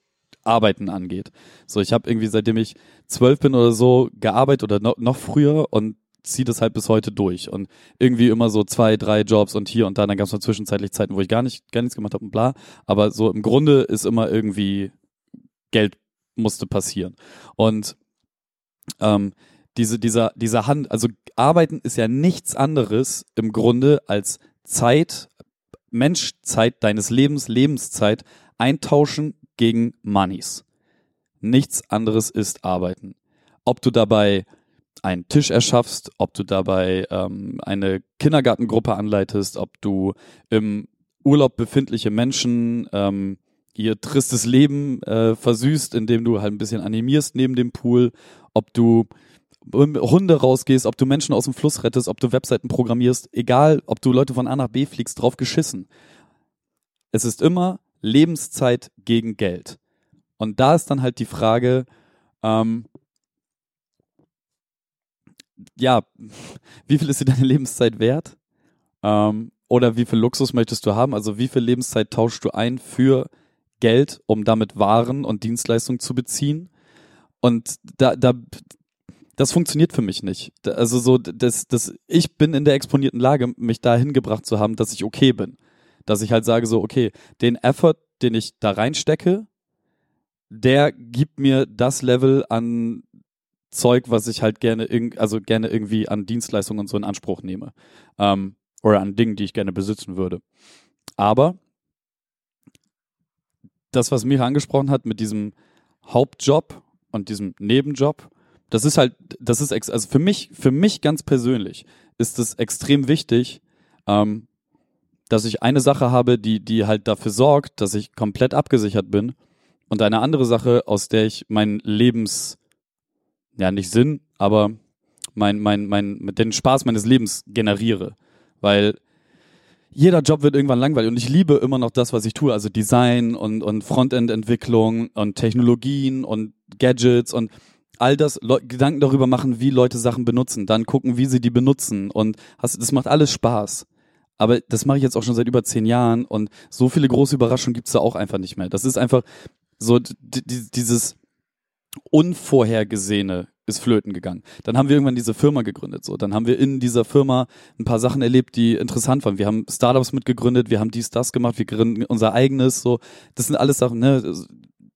Arbeiten angeht. So, ich habe irgendwie, seitdem ich zwölf bin oder so, gearbeitet oder noch, noch früher und ziehe das halt bis heute durch. Und irgendwie immer so zwei, drei Jobs und hier und da. Dann gab es mal zwischenzeitlich Zeiten, wo ich gar nicht, gar nichts gemacht habe und bla. Aber so im Grunde ist immer irgendwie Geld musste passieren. Und ähm, diese, dieser, dieser Hand, also Arbeiten ist ja nichts anderes im Grunde als Zeit, Menschzeit deines Lebens, Lebenszeit eintauschen gegen Moneys. Nichts anderes ist Arbeiten. Ob du dabei einen Tisch erschaffst, ob du dabei ähm, eine Kindergartengruppe anleitest, ob du im Urlaub befindliche Menschen ähm, ihr tristes Leben äh, versüßt, indem du halt ein bisschen animierst neben dem Pool, ob du Hunde rausgehst, ob du Menschen aus dem Fluss rettest, ob du Webseiten programmierst, egal, ob du Leute von A nach B fliegst, drauf geschissen. Es ist immer Lebenszeit gegen Geld. Und da ist dann halt die Frage, ähm, ja, wie viel ist dir deine Lebenszeit wert? Ähm, oder wie viel Luxus möchtest du haben? Also wie viel Lebenszeit tauschst du ein für Geld, um damit Waren und Dienstleistungen zu beziehen? Und da, da, das funktioniert für mich nicht. Also so, das, das, ich bin in der exponierten Lage, mich dahin gebracht zu haben, dass ich okay bin. Dass ich halt sage so, okay, den Effort, den ich da reinstecke, der gibt mir das Level an Zeug, was ich halt gerne, also gerne irgendwie an Dienstleistungen und so in Anspruch nehme. Ähm, oder an Dingen, die ich gerne besitzen würde. Aber das, was Mira angesprochen hat mit diesem Hauptjob und diesem Nebenjob, das ist halt, das ist, also für mich, für mich ganz persönlich ist es extrem wichtig, ähm, dass ich eine Sache habe, die, die halt dafür sorgt, dass ich komplett abgesichert bin und eine andere Sache, aus der ich meinen Lebens, ja nicht Sinn, aber mein, mein, mein, den Spaß meines Lebens generiere. Weil jeder Job wird irgendwann langweilig und ich liebe immer noch das, was ich tue, also Design und, und Frontend-Entwicklung und Technologien und Gadgets und all das, Leu Gedanken darüber machen, wie Leute Sachen benutzen, dann gucken, wie sie die benutzen und hast, das macht alles Spaß. Aber das mache ich jetzt auch schon seit über zehn Jahren und so viele große Überraschungen gibt's da auch einfach nicht mehr. Das ist einfach so dieses Unvorhergesehene ist flöten gegangen. Dann haben wir irgendwann diese Firma gegründet. So, dann haben wir in dieser Firma ein paar Sachen erlebt, die interessant waren. Wir haben Startups mitgegründet, wir haben dies, das gemacht, wir gründen unser eigenes. So, das sind alles Sachen. Ne?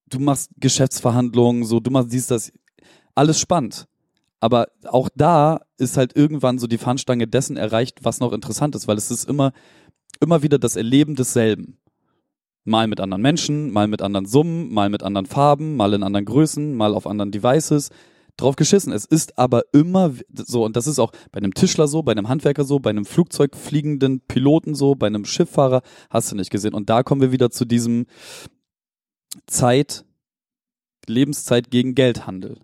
Du machst Geschäftsverhandlungen, so, du machst dies, das, alles spannend. Aber auch da ist halt irgendwann so die Fahnenstange dessen erreicht, was noch interessant ist, weil es ist immer, immer wieder das Erleben desselben. Mal mit anderen Menschen, mal mit anderen Summen, mal mit anderen Farben, mal in anderen Größen, mal auf anderen Devices. Drauf geschissen. Es ist aber immer so, und das ist auch bei einem Tischler so, bei einem Handwerker so, bei einem Flugzeugfliegenden Piloten so, bei einem Schifffahrer, hast du nicht gesehen. Und da kommen wir wieder zu diesem Zeit, Lebenszeit gegen Geldhandel.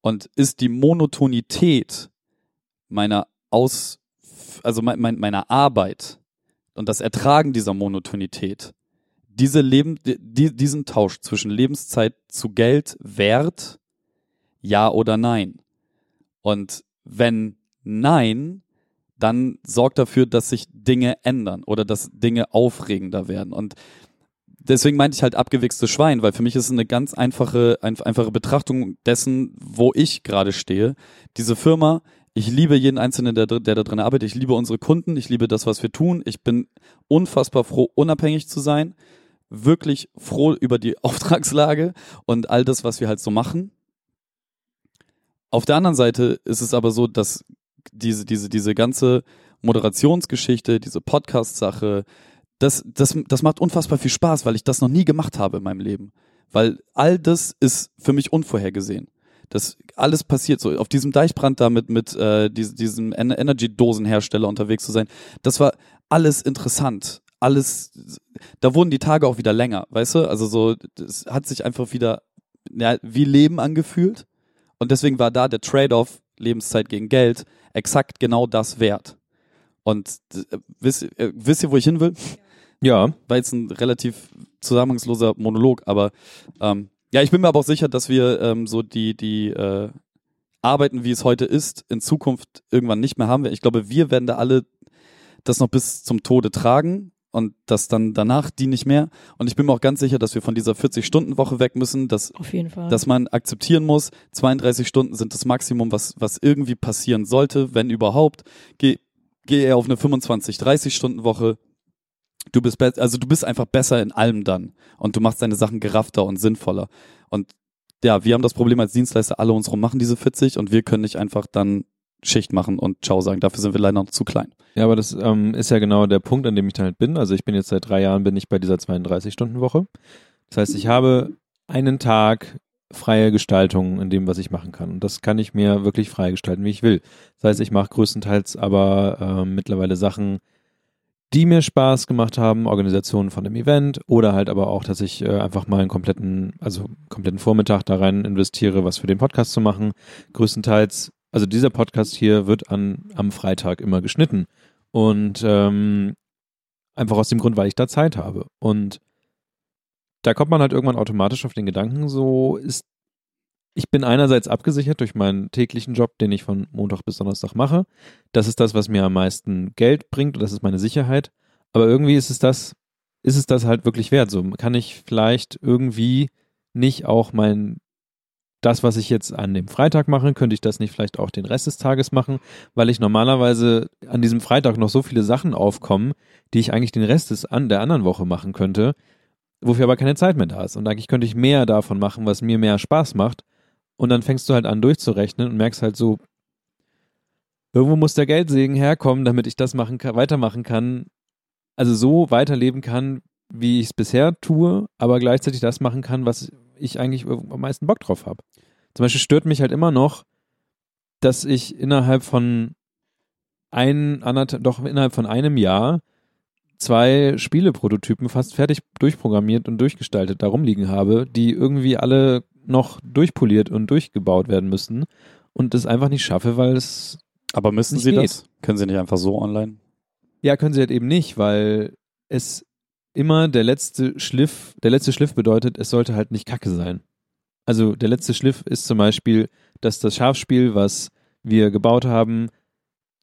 Und ist die Monotonität meiner Aus, also mein, mein, meiner Arbeit und das Ertragen dieser Monotonität, diese Leben, die, diesen Tausch zwischen Lebenszeit zu Geld wert, ja oder nein? Und wenn nein, dann sorgt dafür, dass sich Dinge ändern oder dass Dinge aufregender werden. Und deswegen meinte ich halt abgewichste Schwein, weil für mich ist es eine ganz einfache, ein, einfache Betrachtung dessen, wo ich gerade stehe. Diese Firma, ich liebe jeden Einzelnen, der, der da drin arbeitet. Ich liebe unsere Kunden. Ich liebe das, was wir tun. Ich bin unfassbar froh, unabhängig zu sein. Wirklich froh über die Auftragslage und all das, was wir halt so machen. Auf der anderen Seite ist es aber so, dass diese, diese, diese ganze Moderationsgeschichte, diese Podcast-Sache, das, das, das macht unfassbar viel Spaß, weil ich das noch nie gemacht habe in meinem Leben. Weil all das ist für mich unvorhergesehen. Das alles passiert so. Auf diesem Deichbrand da mit, mit äh, dies- diesem En- Energy-Dosenhersteller unterwegs zu sein, das war alles interessant. Alles, da wurden die Tage auch wieder länger, weißt du? Also so, das hat sich einfach wieder ja, wie Leben angefühlt. Und deswegen war da der Trade-off Lebenszeit gegen Geld exakt genau das wert. Und äh, wisst, äh, wisst ihr, wo ich hin will? Ja, War jetzt ein relativ zusammenhangsloser Monolog, aber ähm, ja, ich bin mir aber auch sicher, dass wir ähm, so die, die äh, Arbeiten, wie es heute ist, in Zukunft irgendwann nicht mehr haben. Ich glaube, wir werden da alle das noch bis zum Tode tragen und das dann danach die nicht mehr. Und ich bin mir auch ganz sicher, dass wir von dieser 40-Stunden-Woche weg müssen, dass Auf jeden Fall. dass man akzeptieren muss, 32 Stunden sind das Maximum, was, was irgendwie passieren sollte, wenn überhaupt. Geh, geh eher auf eine 25, 30 Stunden Woche. Du bist also du bist einfach besser in allem dann und du machst deine Sachen geraffter und sinnvoller. Und ja, wir haben das Problem als Dienstleister, alle uns rum machen diese 40 und wir können nicht einfach dann Schicht machen und Ciao sagen. Dafür sind wir leider noch zu klein. Ja, aber das ähm, ist ja genau der Punkt, an dem ich dann halt bin. Also ich bin jetzt seit drei Jahren bin ich bei dieser 32-Stunden-Woche. Das heißt, ich habe einen Tag freie Gestaltung in dem, was ich machen kann. Und das kann ich mir wirklich frei gestalten, wie ich will. Das heißt, ich mache größtenteils aber ähm, mittlerweile Sachen, die mir Spaß gemacht haben, Organisationen von einem Event oder halt aber auch, dass ich äh, einfach mal einen kompletten, also kompletten Vormittag da rein investiere, was für den Podcast zu machen. Größtenteils, also dieser Podcast hier wird an, am Freitag immer geschnitten. Und ähm, einfach aus dem Grund, weil ich da Zeit habe. Und da kommt man halt irgendwann automatisch auf den Gedanken, so ist, ich bin einerseits abgesichert durch meinen täglichen Job, den ich von Montag bis Donnerstag mache. Das ist das, was mir am meisten Geld bringt und das ist meine Sicherheit. Aber irgendwie ist es das, ist es das halt wirklich wert. So kann ich vielleicht irgendwie nicht auch mein das, was ich jetzt an dem Freitag mache, könnte ich das nicht vielleicht auch den Rest des Tages machen, weil ich normalerweise an diesem Freitag noch so viele Sachen aufkommen, die ich eigentlich den Rest des an der anderen Woche machen könnte, wofür aber keine Zeit mehr da ist. Und eigentlich könnte ich mehr davon machen, was mir mehr Spaß macht. Und dann fängst du halt an durchzurechnen und merkst halt so, irgendwo muss der Geldsegen herkommen, damit ich das machen weitermachen kann, also so weiterleben kann, wie ich es bisher tue, aber gleichzeitig das machen kann, was ich eigentlich am meisten Bock drauf habe. Zum Beispiel stört mich halt immer noch, dass ich innerhalb von ein, anderthalb, doch innerhalb von einem Jahr zwei Spieleprototypen fast fertig durchprogrammiert und durchgestaltet da rumliegen habe, die irgendwie alle noch durchpoliert und durchgebaut werden müssen und das einfach nicht schaffe, weil es Aber müssen sie geht. das? Können sie nicht einfach so online? Ja, können sie halt eben nicht, weil es immer der letzte Schliff, der letzte Schliff bedeutet, es sollte halt nicht kacke sein. Also der letzte Schliff ist zum Beispiel, dass das Schafspiel, was wir gebaut haben,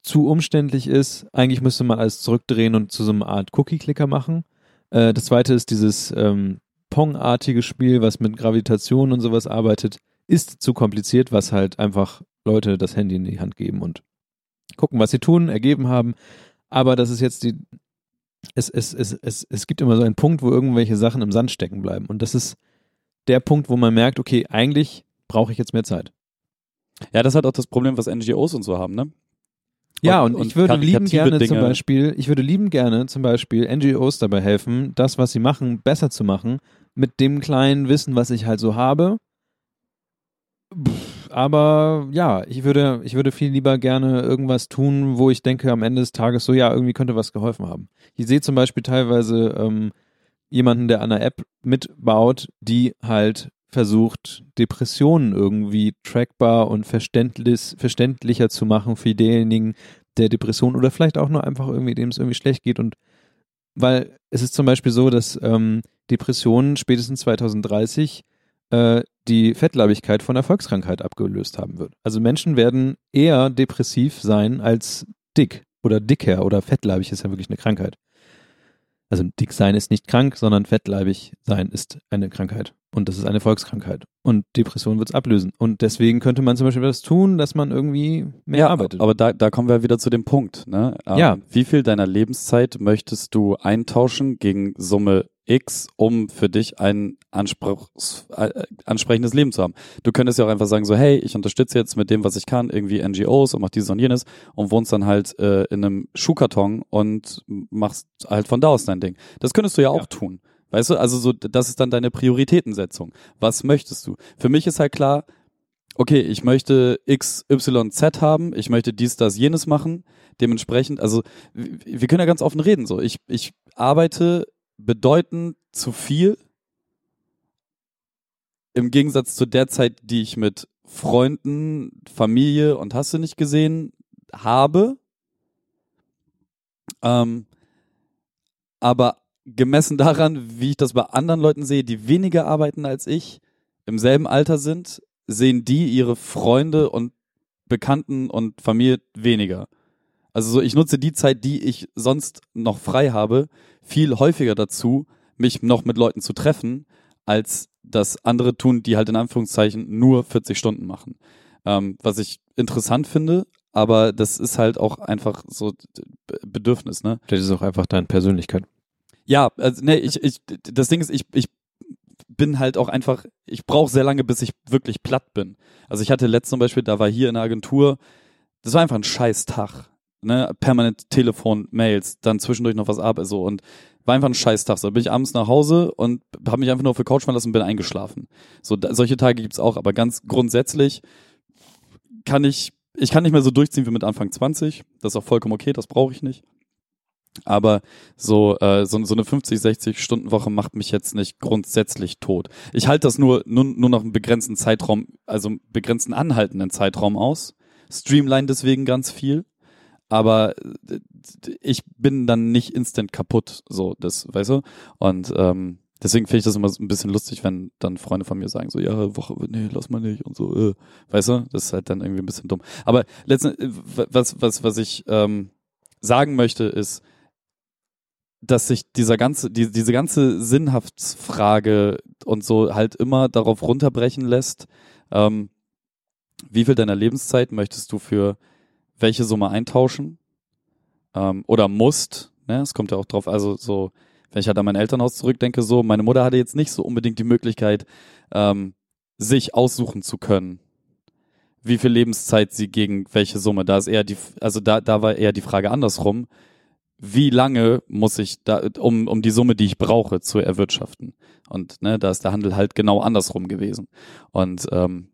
zu umständlich ist. Eigentlich müsste man alles zurückdrehen und zu so einer Art Cookie-Clicker machen. Äh, das zweite ist dieses ähm, Pong-artige Spiel, was mit Gravitation und sowas arbeitet, ist zu kompliziert, was halt einfach Leute das Handy in die Hand geben und gucken, was sie tun, ergeben haben. Aber das ist jetzt die, es, es, es, es, es gibt immer so einen Punkt, wo irgendwelche Sachen im Sand stecken bleiben. Und das ist der Punkt, wo man merkt, okay, eigentlich brauche ich jetzt mehr Zeit. Ja, das ist halt auch das Problem, was NGOs und so haben, ne? Ja, Und- und, ich würde lieben gerne zum Dinge. Beispiel, ich würde lieben gerne zum Beispiel NGOs dabei helfen, das, was sie machen, besser zu machen, mit dem kleinen Wissen, was ich halt so habe. Pff, Aber ja, ich würde, ich würde viel lieber gerne irgendwas tun, wo ich denke am Ende des Tages so, ja, irgendwie könnte was geholfen haben. Ich sehe zum Beispiel teilweise ähm, jemanden, der an einer App mitbaut, die halt versucht, Depressionen irgendwie trackbar und verständlich, verständlicher zu machen für denjenigen, der Depression oder vielleicht auch nur einfach irgendwie, dem es irgendwie schlecht geht und weil es ist zum Beispiel so, dass ähm, Depressionen spätestens 2030 äh, die Fettleibigkeit von Erfolgskrankheit abgelöst haben wird. Also Menschen werden eher depressiv sein als dick oder dicker oder fettleibig ist ja wirklich eine Krankheit. Also dick sein ist nicht krank, sondern fettleibig sein ist eine Krankheit. Und das ist eine Volkskrankheit. Und Depression wird es ablösen. Und deswegen könnte man zum Beispiel was tun, dass man irgendwie mehr ja, arbeitet. aber da, da kommen wir wieder zu dem Punkt. Ne? Ähm, Ja. Wie viel deiner Lebenszeit möchtest du eintauschen gegen Summe X, um für dich ein Anspruchs, äh, ansprechendes Leben zu haben? Du könntest ja auch einfach sagen, so, hey, ich unterstütze jetzt mit dem, was ich kann, irgendwie NGOs und mach dieses und jenes und wohnst dann halt äh, in einem Schuhkarton und machst halt von da aus dein Ding. Das könntest du ja auch Ja. tun. Weißt du, also so, das ist dann deine Prioritätensetzung. Was möchtest du? Für mich ist halt klar, okay, ich möchte X, Y, Z haben, ich möchte dies, das, jenes machen. Dementsprechend, also wir können ja ganz offen reden. So, ich, ich arbeite bedeutend zu viel im Gegensatz zu der Zeit, die ich mit Freunden, Familie und hast du nicht gesehen habe. Ähm, aber gemessen daran, wie ich das bei anderen Leuten sehe, die weniger arbeiten als ich, im selben Alter sind, sehen die ihre Freunde und Bekannten und Familie weniger. Also so, ich nutze die Zeit, die ich sonst noch frei habe, viel häufiger dazu, mich noch mit Leuten zu treffen, als das andere tun, die halt in Anführungszeichen nur 40 Stunden machen. Ähm, was ich interessant finde, aber das ist halt auch einfach so Bedürfnis, ne? Vielleicht ist auch einfach deine Persönlichkeit. Ja, also nee, ich, ich, das Ding ist, ich, ich bin halt auch einfach, ich brauche sehr lange, bis ich wirklich platt bin. Also ich hatte letzt zum Beispiel, da war hier in der Agentur, das war einfach ein scheiß Tag. Ne? Permanent Telefon, Mails, dann zwischendurch noch was ab, so und war einfach ein scheiß Tag. So bin ich abends nach Hause und habe mich einfach nur auf der Couch fallen lassen und bin eingeschlafen. So, da, solche Tage gibt's auch, aber ganz grundsätzlich kann ich, ich kann nicht mehr so durchziehen wie mit Anfang 20. Das ist auch vollkommen okay, das brauche ich nicht. Aber so, äh, so, so eine 50, 60 Stunden Woche macht mich jetzt nicht grundsätzlich tot. Ich halte das nur, nur, nur noch einen begrenzten Zeitraum, also einen begrenzten anhaltenden Zeitraum aus. Streamline deswegen ganz viel. Aber äh, ich bin dann nicht instant kaputt, so, das, weißt du? Und ähm, deswegen finde ich das immer so ein bisschen lustig, wenn dann Freunde von mir sagen, so, ja, Woche, nee, lass mal nicht und so, äh, weißt du? Das ist halt dann irgendwie ein bisschen dumm. Aber letztendlich, was, was, was ich ähm, sagen möchte, ist, dass sich dieser ganze, die, diese ganze Sinnhaftsfrage und so halt immer darauf runterbrechen lässt, Ähm, wie viel deiner Lebenszeit möchtest du für welche Summe eintauschen? Ähm, oder musst? Ne? Es kommt ja auch drauf, also so, wenn ich halt an mein Elternhaus zurückdenke, so, meine Mutter hatte jetzt nicht so unbedingt die Möglichkeit, ähm, sich aussuchen zu können, wie viel Lebenszeit sie gegen welche Summe. Da ist eher die, also da, da war eher die Frage andersrum. Wie lange muss ich da, um, um die Summe, die ich brauche, zu erwirtschaften? Und ne, da ist der Handel halt genau andersrum gewesen. Und ähm,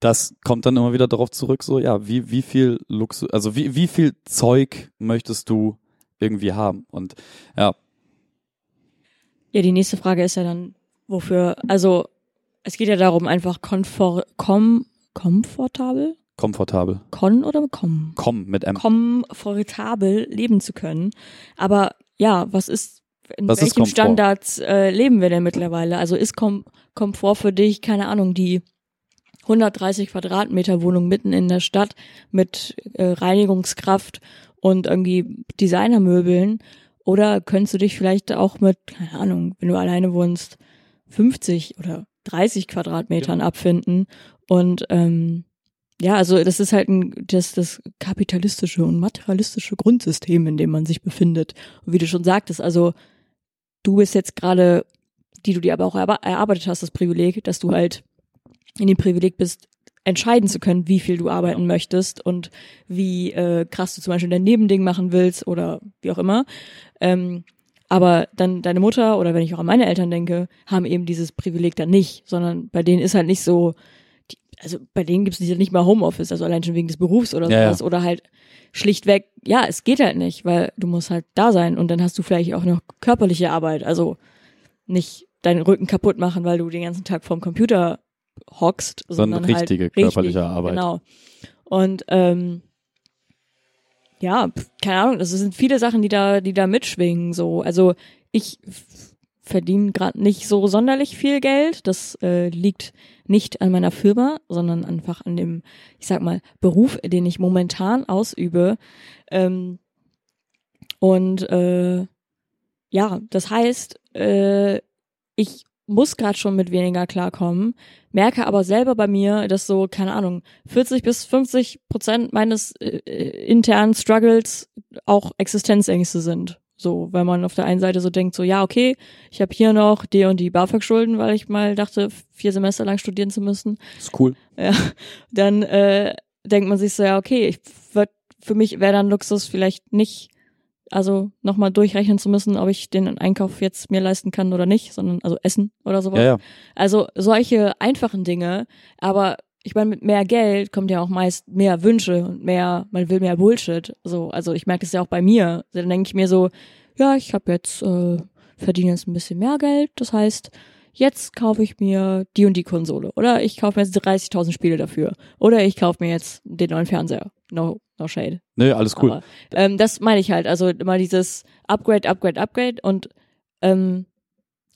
das kommt dann immer wieder darauf zurück, so, ja, wie, wie viel Luxus, also wie, wie viel Zeug möchtest du irgendwie haben? Und ja, Ja, die nächste Frage ist ja dann, wofür, also es geht ja darum, einfach komfort, kom, komfortabel, komfortabel. kon oder kom, Komm mit M. komfortabel leben zu können. Aber ja, was ist, in Was welchen? Standards äh, leben wir denn mittlerweile? Also ist Kom Komfort für dich, keine Ahnung, die 130 Quadratmeter Wohnung mitten in der Stadt mit äh, Reinigungskraft und irgendwie Designermöbeln? Oder könntest du dich vielleicht auch mit, keine Ahnung, wenn du alleine wohnst, 50 oder 30 Quadratmetern abfinden? Und ähm, ja, also das ist halt ein, das, das kapitalistische und materialistische Grundsystem, in dem man sich befindet. Und wie du schon sagtest, also du bist jetzt gerade, die du dir aber auch erarbeitet hast, das Privileg, dass du halt in dem Privileg bist, entscheiden zu können, wie viel du arbeiten möchtest und wie äh, krass du zum Beispiel dein Nebending machen willst oder wie auch immer. Ähm, aber dann deine Mutter oder wenn ich auch an meine Eltern denke, haben eben dieses Privileg dann nicht, sondern bei denen ist halt nicht so, die, also bei denen gibt's nicht, nicht mal Homeoffice, also allein schon wegen des Berufs oder Ja, ja. sowas oder halt schlichtweg, ja, es geht halt nicht, weil du musst halt da sein und dann hast du vielleicht auch noch körperliche Arbeit, also nicht deinen Rücken kaputt machen, weil du den ganzen Tag vorm Computer hockst, Sondern sondern richtige halt körperliche richtig, Arbeit. Genau. Und ähm, ja, keine Ahnung, das sind viele Sachen, die da, die da mitschwingen. So, also ich verdiene gerade nicht so sonderlich viel Geld. Das äh, liegt nicht an meiner Firma, sondern einfach an dem, ich sag mal, Beruf, den ich momentan ausübe. Ähm, und äh, ja, das heißt, äh, ich muss gerade schon mit weniger klarkommen, merke aber selber bei mir, dass so, keine Ahnung, 40 bis 50 Prozent meines äh, äh, internen Struggles auch Existenzängste sind. So, weil man auf der einen Seite so denkt, so, ja, okay, ich habe hier noch die und die BAföG-Schulden, weil ich mal dachte, vier Semester lang studieren zu müssen Ist cool. ja, dann äh, denkt man sich so, ja, okay, ich würd, für mich wäre dann Luxus vielleicht nicht, also nochmal durchrechnen zu müssen, ob ich den Einkauf jetzt mir leisten kann oder nicht, sondern also Essen oder sowas. Ja, ja. Also solche einfachen Dinge, aber ich meine, mit mehr Geld kommt ja auch meist mehr Wünsche und mehr, man will mehr Bullshit. So, also ich merke das ja auch bei mir. Dann denke ich mir so, ja, ich habe jetzt, äh, verdiene jetzt ein bisschen mehr Geld, das heißt, jetzt kaufe ich mir die und die Konsole. Oder ich kaufe mir jetzt 30.000 Spiele dafür. Oder ich kaufe mir jetzt den neuen Fernseher. No, no shade. Nö, alles cool. Aber, ähm, das meine ich halt. Also immer dieses Upgrade, Upgrade, Upgrade und ähm,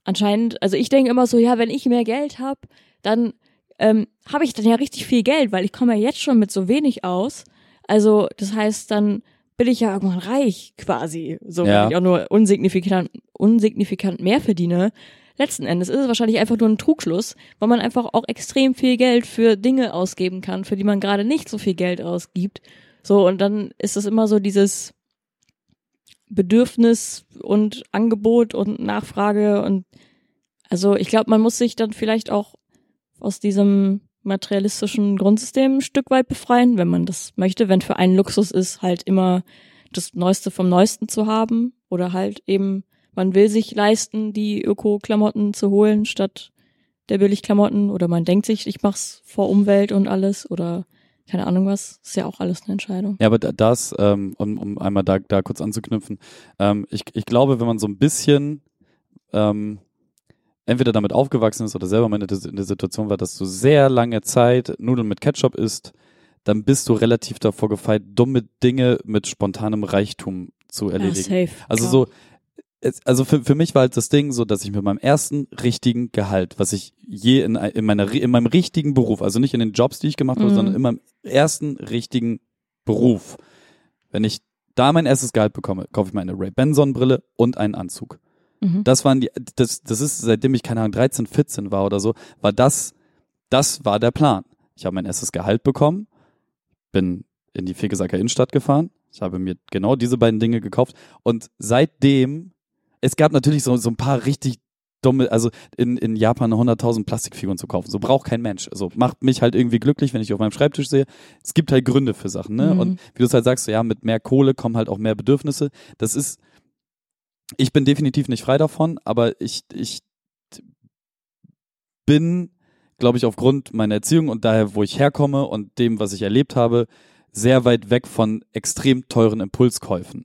anscheinend, also ich denke immer so, ja, wenn ich mehr Geld habe, dann ähm, habe ich dann ja richtig viel Geld, weil ich komme ja jetzt schon mit so wenig aus. Also das heißt, dann bin ich ja irgendwann reich quasi, so Ja. wenn ich auch nur unsignifikant, unsignifikant mehr verdiene. Letzten Endes ist es wahrscheinlich einfach nur ein Trugschluss, weil man einfach auch extrem viel Geld für Dinge ausgeben kann, für die man gerade nicht so viel Geld ausgibt. So, und dann ist es immer so dieses Bedürfnis und Angebot und Nachfrage und also ich glaube, man muss sich dann vielleicht auch aus diesem materialistischen Grundsystem ein Stück weit befreien, wenn man das möchte, wenn für einen Luxus ist, halt immer das Neueste vom Neuesten zu haben oder halt eben, man will sich leisten, die Öko-Klamotten zu holen statt der Billigklamotten oder man denkt sich, ich mach's vor Umwelt und alles oder keine Ahnung was, ist ja auch alles eine Entscheidung. Ja, aber da- das, ähm, um, um einmal da, da kurz anzuknüpfen, ähm, ich, ich glaube, wenn man so ein bisschen ähm, entweder damit aufgewachsen ist oder selber mal in der, Situation war, dass du sehr lange Zeit Nudeln mit Ketchup isst, dann bist du relativ davor gefeit, dumme Dinge mit spontanem Reichtum zu erledigen. Ja, safe. Also klar. so, also für, für mich war halt das Ding so, dass ich mit meinem ersten richtigen Gehalt, was ich je in, in, meiner, in meinem richtigen Beruf, also nicht in den Jobs, die ich gemacht habe, Mhm. sondern in meinem ersten richtigen Beruf, wenn ich da mein erstes Gehalt bekomme, kaufe ich mir eine Ray-Ban Sonnenbrille und einen Anzug. Mhm. Das waren die, das, das ist, seitdem ich, keine Ahnung, 13, 14 war oder so, war das, das war der Plan. Ich habe mein erstes Gehalt bekommen, bin in die Fegesacker Innenstadt gefahren, ich habe mir genau diese beiden Dinge gekauft und seitdem, es gab natürlich so, so ein paar richtig dumme, also in, in Japan 100.000 Plastikfiguren zu kaufen, so braucht kein Mensch. Also macht mich halt irgendwie glücklich, wenn ich auf meinem Schreibtisch sehe. Es gibt halt Gründe für Sachen, ne? Mhm. Und wie du es halt sagst, so, ja, mit mehr Kohle kommen halt auch mehr Bedürfnisse. Das ist, ich bin definitiv nicht frei davon, aber ich, ich bin, glaube ich, aufgrund meiner Erziehung und daher, wo ich herkomme und dem, was ich erlebt habe, sehr weit weg von extrem teuren Impulskäufen.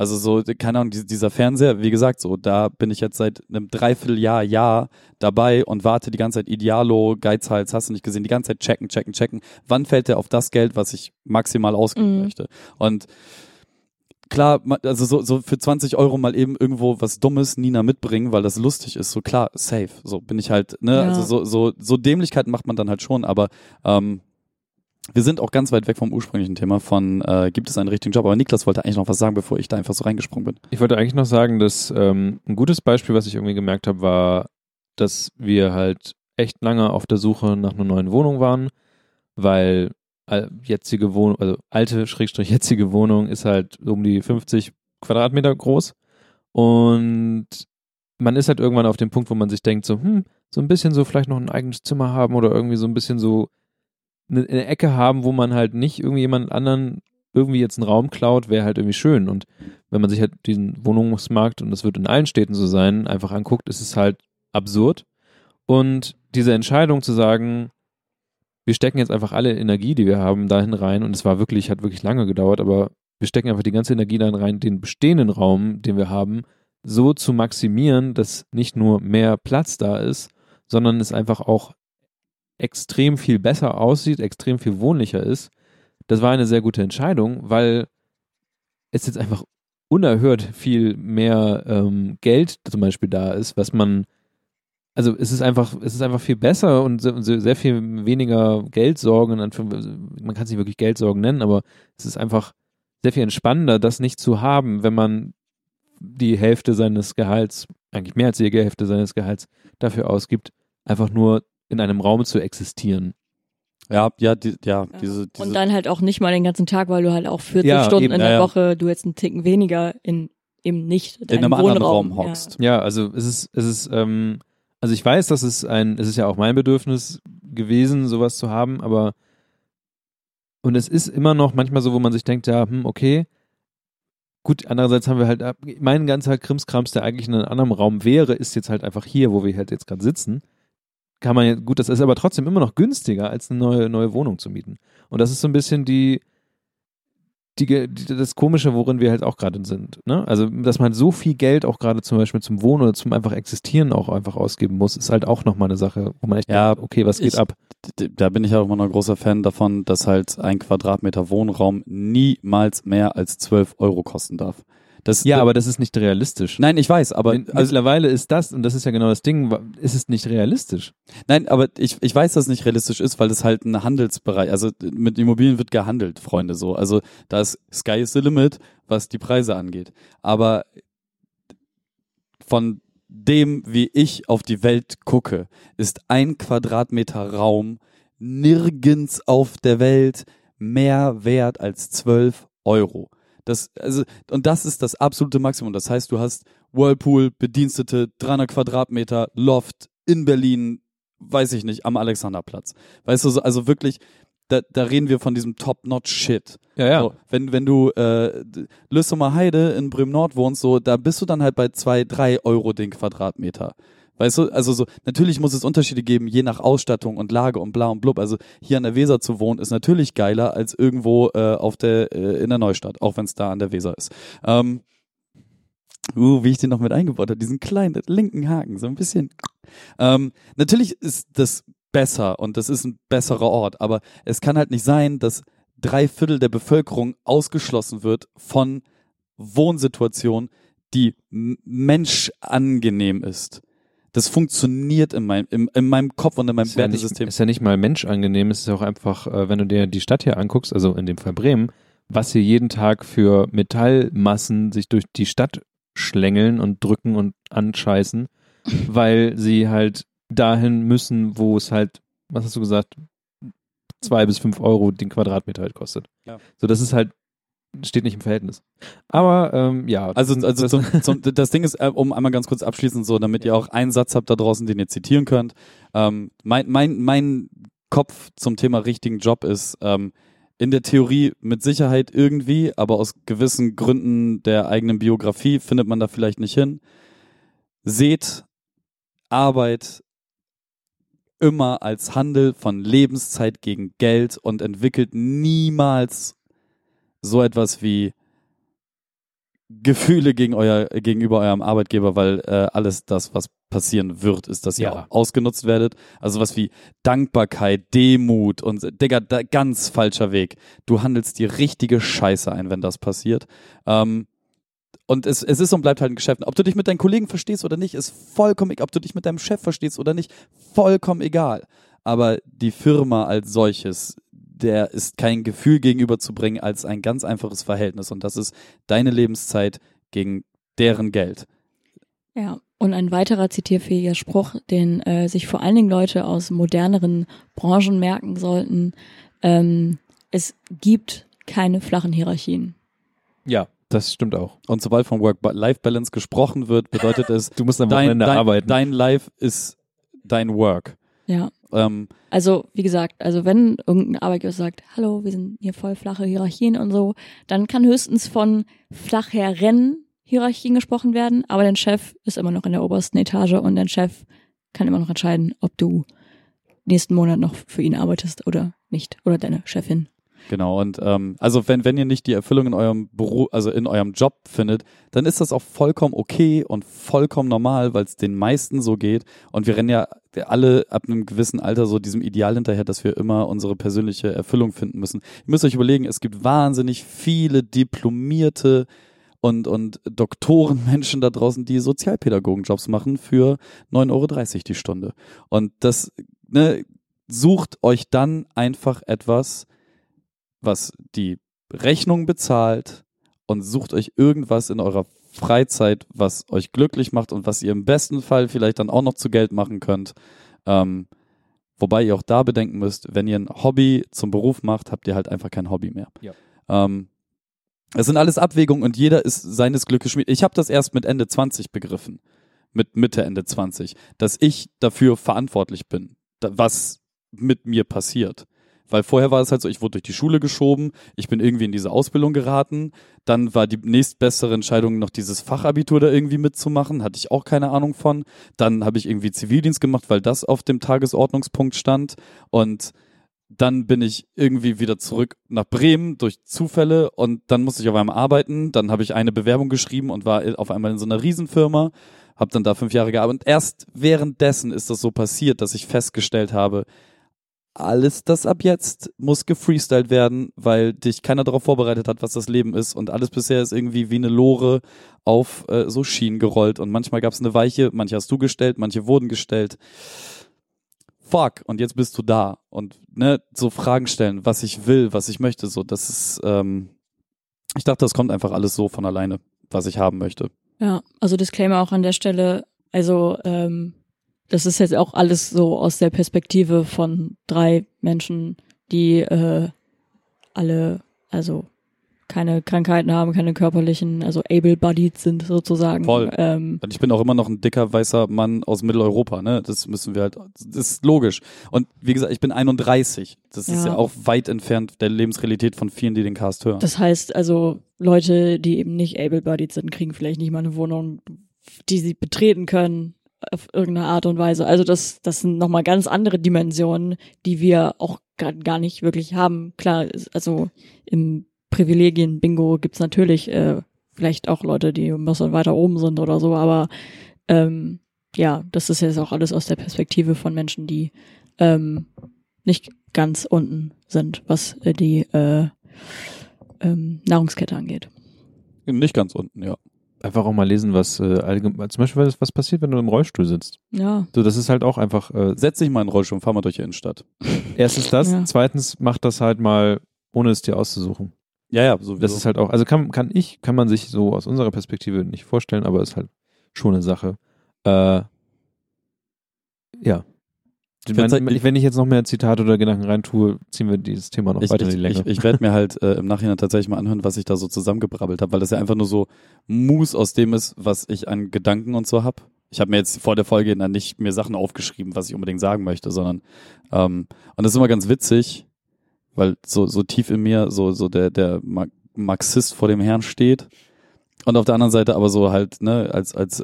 Also so, keine Ahnung, die- dieser Fernseher, wie gesagt, so, da bin ich jetzt seit einem Dreivierteljahr, Jahr dabei und warte die ganze Zeit Idealo, Geizhals, hast du nicht gesehen, die ganze Zeit checken, checken, checken. Wann fällt der auf das Geld, was ich maximal ausgeben Mhm. möchte? Und klar, also so, so für 20 Euro mal eben irgendwo was Dummes Nina mitbringen, weil das lustig ist, so klar, safe. So bin ich halt, ne, Ja. also so, so, so Dämlichkeiten macht man dann halt schon, aber ähm, wir sind auch ganz weit weg vom ursprünglichen Thema von äh, gibt es einen richtigen Job. Aber Niklas wollte eigentlich noch was sagen, bevor ich da einfach so reingesprungen bin. Ich wollte eigentlich noch sagen, dass ähm, ein gutes Beispiel, was ich irgendwie gemerkt habe, war, dass wir halt echt lange auf der Suche nach einer neuen Wohnung waren, weil äh, jetzige Wohnung, also alte Schrägstrich jetzige Wohnung ist halt um die 50 Quadratmeter groß und man ist halt irgendwann auf dem Punkt, wo man sich denkt, so, hm, so ein bisschen so vielleicht noch ein eigenes Zimmer haben oder irgendwie so ein bisschen so eine, eine Ecke haben, wo man halt nicht irgendwie jemand anderen irgendwie jetzt einen Raum klaut, wäre halt irgendwie schön. Und wenn man sich halt diesen Wohnungsmarkt, und das wird in allen Städten so sein, einfach anguckt, ist es halt absurd. Und diese Entscheidung zu sagen, wir stecken jetzt einfach alle Energie, die wir haben, dahin rein, und es war wirklich, hat wirklich lange gedauert, aber wir stecken einfach die ganze Energie dahin rein, den bestehenden Raum, den wir haben, so zu maximieren, dass nicht nur mehr Platz da ist, sondern es einfach auch extrem viel besser aussieht, extrem viel wohnlicher ist. Das war eine sehr gute Entscheidung, weil es jetzt einfach unerhört viel mehr ähm, Geld zum Beispiel da ist, was man, also es ist einfach, es ist einfach viel besser und sehr, viel weniger Geldsorgen, man kann es nicht wirklich Geldsorgen nennen, aber es ist einfach sehr viel entspannender, das nicht zu haben, wenn man die Hälfte seines Gehalts, eigentlich mehr als die Hälfte seines Gehalts dafür ausgibt, einfach nur in einem Raum zu existieren. Ja, ja, die, ja, Ja. diese, diese Und dann halt auch nicht mal den ganzen Tag, weil du halt auch 40 Ja, Stunden eben, in der ja. Woche, du jetzt einen Ticken weniger in eben nicht in einem deinem anderen Wohnraum Raum hockst. Ja, also es ist, es ist, ähm, also ich weiß, dass es ein, es ist ja auch mein Bedürfnis gewesen, sowas zu haben, aber und es ist immer noch manchmal so, wo man sich denkt, ja, hm, okay, gut, andererseits haben wir halt, ab- mein ganzer Krimskrams, der eigentlich in einem anderen Raum wäre, ist jetzt halt einfach hier, wo wir halt jetzt gerade sitzen. Kann man gut, das ist aber trotzdem immer noch günstiger, als eine neue, neue Wohnung zu mieten. Und das ist so ein bisschen die, die, das Komische, worin wir halt auch gerade sind. Ne? Also, dass man so viel Geld auch gerade zum Beispiel zum Wohnen oder zum einfach Existieren auch einfach ausgeben muss, ist halt auch nochmal eine Sache, wo man echt Ja, denkt, okay, was geht ich- ab? Da bin ich auch immer noch ein großer Fan davon, dass halt ein Quadratmeter Wohnraum niemals mehr als 12 Euro kosten darf. Das, Ja, aber das ist nicht realistisch. Nein, ich weiß, aber Wenn- also, mittlerweile ist das, und das ist ja genau das Ding, ist es nicht realistisch. nein, aber ich, ich weiß, dass es nicht realistisch ist, weil das halt ein Handelsbereich, also mit Immobilien wird gehandelt, Freunde, so. Also da ist Sky is the limit, was die Preise angeht. Aber von dem, wie ich auf die Welt gucke, ist ein Quadratmeter Raum nirgends auf der Welt mehr wert als 12 Euro. Das, also, und das ist das absolute Maximum. Das heißt, du hast Whirlpool, Bedienstete, 300 Quadratmeter, Loft in Berlin, weiß ich nicht, am Alexanderplatz. Weißt du, so, also wirklich, da, da reden wir von diesem Top-Notch-Shit. Ja, ja. So, wenn, wenn du äh, Lüssumer Heide in Bremen-Nord wohnst, so, da bist du dann halt bei zwei, drei Euro den Quadratmeter. Weißt du, also so, natürlich muss es Unterschiede geben, je nach Ausstattung und Lage und bla und blub. Also hier an der Weser zu wohnen, ist natürlich geiler als irgendwo äh, auf der, äh, in der Neustadt, auch wenn es da an der Weser ist. Ähm, uh, wie ich den noch mit eingebaut habe, diesen kleinen linken Haken, so ein bisschen. Ähm, natürlich ist das besser und das ist ein besserer Ort, aber es kann halt nicht sein, dass drei Viertel der Bevölkerung ausgeschlossen wird von Wohnsituationen, die menschangenehm ist. Das funktioniert in meinem, in, in meinem Kopf und in meinem Ist ja, Wertesystem. ist ja nicht mal menschangenehm, es ist ja auch einfach, äh, wenn du dir die Stadt hier anguckst, also in dem Fall Bremen, was hier jeden Tag für Metallmassen sich durch die Stadt schlängeln und drücken und anscheißen, weil sie halt dahin müssen, wo es halt, was hast du gesagt, zwei bis fünf Euro den Quadratmeter halt kostet. Ja. So, das ist halt, steht nicht im Verhältnis. Aber ähm, ja, Also, also das, zum, zum, das Ding ist, äh, um einmal ganz kurz abschließend so, damit ihr auch einen Satz habt da draußen, den ihr zitieren könnt. Ähm, mein, mein, mein Kopf zum Thema richtigen Job ist ähm, in der Theorie mit Sicherheit irgendwie, aber aus gewissen Gründen der eigenen Biografie findet man da vielleicht nicht hin. Seht Arbeit immer als Handel von Lebenszeit gegen Geld und entwickelt niemals so etwas wie Gefühle gegen euer, gegenüber eurem Arbeitgeber, weil äh, alles das, was passieren wird, ist, dass ihr Ja. auch ausgenutzt werdet. Also was wie Dankbarkeit, Demut und Digga, da, ganz falscher Weg. Du handelst die richtige Scheiße ein, wenn das passiert. Ähm, und es, es ist und bleibt halt ein Geschäft. Ob du dich mit deinen Kollegen verstehst oder nicht, ist vollkommen egal. Ob du dich mit deinem Chef verstehst oder nicht, vollkommen egal. Aber die Firma als solches, der ist kein Gefühl gegenüberzubringen als ein ganz einfaches Verhältnis. Und das ist deine Lebenszeit gegen deren Geld. Ja, und ein weiterer zitierfähiger Spruch, den äh, sich vor allen Dingen Leute aus moderneren Branchen merken sollten. Ähm, es gibt keine flachen Hierarchien. ja, das stimmt auch. Und sobald von Work-Life-Balance gesprochen wird, bedeutet es, Du musst am dein, Wochenende dein, arbeiten. dein Life ist dein Work. Ja. Ähm, Also, wie gesagt, also wenn irgendein Arbeitgeber sagt, hallo, wir sind hier voll flache Hierarchien und so, dann kann höchstens von flacheren Hierarchien gesprochen werden, aber dein Chef ist immer noch in der obersten Etage und dein Chef kann immer noch entscheiden, ob du nächsten Monat noch für ihn arbeitest oder nicht. Oder deine Chefin. Genau, und ähm, also wenn, wenn ihr nicht die Erfüllung in eurem Beruf, also in eurem Job findet, dann ist das auch vollkommen okay und vollkommen normal, weil es den meisten so geht. Und wir rennen ja alle ab einem gewissen Alter so diesem Ideal hinterher, dass wir immer unsere persönliche Erfüllung finden müssen. Ihr müsst euch überlegen, es gibt wahnsinnig viele diplomierte und, und Doktorenmenschen da draußen, die Sozialpädagogenjobs machen für 9,30 Euro die Stunde. Und das, ne, sucht euch dann einfach etwas, was die Rechnung bezahlt und sucht euch irgendwas in eurer Freizeit, was euch glücklich macht und was ihr im besten Fall vielleicht dann auch noch zu Geld machen könnt. Ähm, wobei ihr auch da bedenken müsst, wenn ihr ein Hobby zum Beruf macht, habt ihr halt einfach kein Hobby mehr. Ja. Ähm, es sind alles Abwägungen und jeder ist seines Glückes Schmied. Ich habe das erst mit Ende 20 begriffen, mit Mitte, Ende 20, dass ich dafür verantwortlich bin, was mit mir passiert. Weil vorher war es halt so, ich wurde durch die Schule geschoben, ich bin irgendwie in diese Ausbildung geraten, dann war die nächstbessere Entscheidung noch dieses Fachabitur da irgendwie mitzumachen, hatte ich auch keine Ahnung von. Dann habe ich irgendwie Zivildienst gemacht, weil das auf dem Tagesordnungspunkt stand und dann bin ich irgendwie wieder zurück nach Bremen durch Zufälle und dann musste ich auf einmal arbeiten. Dann habe ich eine Bewerbung geschrieben und war auf einmal in so einer Riesenfirma, habe dann da fünf Jahre gearbeitet. Und erst währenddessen ist das so passiert, dass ich festgestellt habe, alles das ab jetzt muss gefreestylt werden, weil dich keiner darauf vorbereitet hat, was das Leben ist. Und alles bisher ist irgendwie wie eine Lore auf äh, so Schienen gerollt. Und manchmal gab es eine Weiche, manche hast du gestellt, manche wurden gestellt. Fuck, und jetzt bist du da. Und ne, so Fragen stellen, was ich will, was ich möchte, so, das ist, ähm, ich dachte, das kommt einfach alles so von alleine, was ich haben möchte. Ja, also Disclaimer auch an der Stelle. Also, ähm, das ist jetzt auch alles so aus der Perspektive von drei Menschen, die äh, alle, also keine Krankheiten haben, keine körperlichen, also able-bodied sind sozusagen. Voll. Ähm, Und ich bin auch immer noch ein dicker weißer Mann aus Mitteleuropa, ne? Das müssen wir halt, das ist logisch. Und wie gesagt, ich bin 31. Das ist Ja. ja auch weit entfernt der Lebensrealität von vielen, die den Cast hören. das heißt also, Leute, die eben nicht able-bodied sind, kriegen vielleicht nicht mal eine Wohnung, die sie betreten können auf irgendeine Art und Weise. Also das, das sind nochmal ganz andere Dimensionen, die wir auch gar, gar nicht wirklich haben. Klar, also im Privilegien-Bingo gibt's natürlich äh, vielleicht auch Leute, die ein bisschen weiter oben sind oder so, aber ähm, ja, das ist jetzt auch alles aus der Perspektive von Menschen, die ähm, nicht ganz unten sind, was äh, die äh, ähm, Nahrungskette angeht. Nicht ganz unten, ja. Einfach auch mal lesen, was äh, allgemein, zum Beispiel, was, was passiert, wenn du im Rollstuhl sitzt. Ja, So, das ist halt auch einfach, äh, Setz dich mal in den Rollstuhl und fahr mal durch die Innenstadt. erstens das, Ja. zweitens mach das halt mal, ohne es dir auszusuchen. Ja, ja, sowieso. Das ist halt auch, also kann, kann ich, kann man sich so aus unserer Perspektive nicht vorstellen, aber ist halt schon eine Sache. Äh, ja. Find's Wenn, ich jetzt noch mehr Zitate oder Gedanken reintue, ziehen wir dieses Thema noch ich, weiter in die Länge. ich, ich werde mir halt äh, im Nachhinein tatsächlich mal anhören, was ich da so zusammengebrabbelt habe, weil das ja einfach nur so Mus aus dem ist, was ich an Gedanken und so hab. Ich habe mir jetzt vor der Folge dann nicht mir Sachen aufgeschrieben, was ich unbedingt sagen möchte, sondern ähm, und das ist immer ganz witzig, weil so so tief in mir so so der der Ma- Marxist vor dem Herrn steht und auf der anderen Seite aber so halt ne als als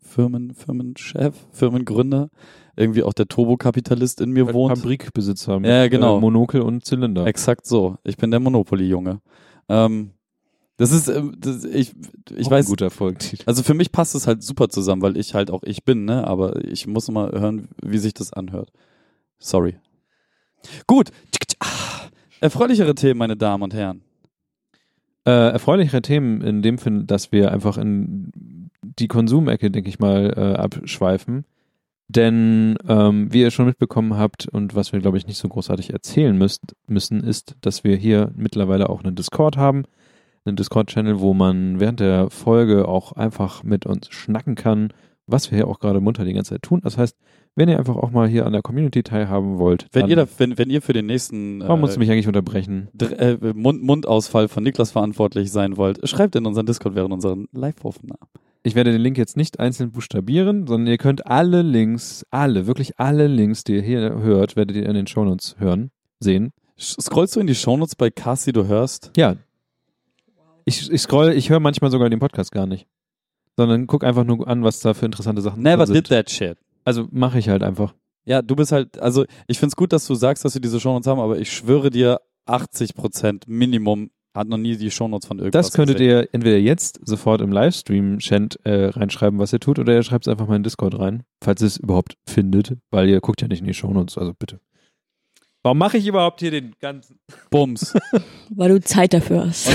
Firmen Firmenchef Firmengründer irgendwie auch der Turbokapitalist in mir wohnt. Fabrikbesitzer mit Ja, genau. äh, Monokel und Zylinder. Exakt so. Ich bin der Monopoly-Junge. Ähm, das ist, ähm, das, ich, ich Auch weiß, Ein guter Folgentitel. also für mich passt es halt super zusammen, weil ich halt auch ich bin, ne? Aber ich muss mal hören, wie sich das anhört. Sorry. Gut. Ah, Erfreulichere Themen, meine Damen und Herren. Äh, erfreulichere Themen in dem Fall, dass wir einfach in die Konsumecke, denke ich mal, äh, abschweifen. Denn ähm, wie ihr schon mitbekommen habt und was wir, glaube ich, nicht so großartig erzählen müsst, müssen, ist, dass wir hier mittlerweile auch einen Discord haben. Einen Discord-Channel, wo man während der Folge auch einfach mit uns schnacken kann, was wir hier auch gerade munter die ganze Zeit tun. Das heißt, wenn ihr einfach auch mal hier an der Community teilhaben wollt, Wenn ihr da, wenn, wenn ihr für den nächsten warum musst du äh, mich eigentlich unterbrechen? Äh, Mund, Mundausfall von Niklas verantwortlich sein wollt, schreibt in unseren Discord während unseren Live-Aufnahmen. Ich werde den Link jetzt nicht einzeln buchstabieren, sondern ihr könnt alle Links, alle, wirklich alle Links, die ihr hier hört, werdet ihr in den Shownotes hören, sehen. Scrollst du in die Shownotes bei Cast, die du hörst? Ja. Ich, ich scroll, ich höre manchmal sogar den Podcast gar nicht. Sondern guck einfach nur an, was da für interessante Sachen Never drin did sind. that shit. Also mache ich halt einfach. Ja, du bist halt, also ich find's gut, dass du sagst, dass wir diese Shownotes haben, aber ich schwöre dir, 80% Minimum hat noch nie die Shownotes von irgendwas Das könntet gesehen. ihr entweder jetzt sofort im Livestream-Chant äh, reinschreiben, was ihr tut, oder ihr schreibt es einfach mal in Discord rein, falls ihr es überhaupt findet, weil ihr guckt ja nicht in die Shownotes, also bitte. Warum mache ich überhaupt hier den ganzen... Bums. Weil du Zeit dafür hast.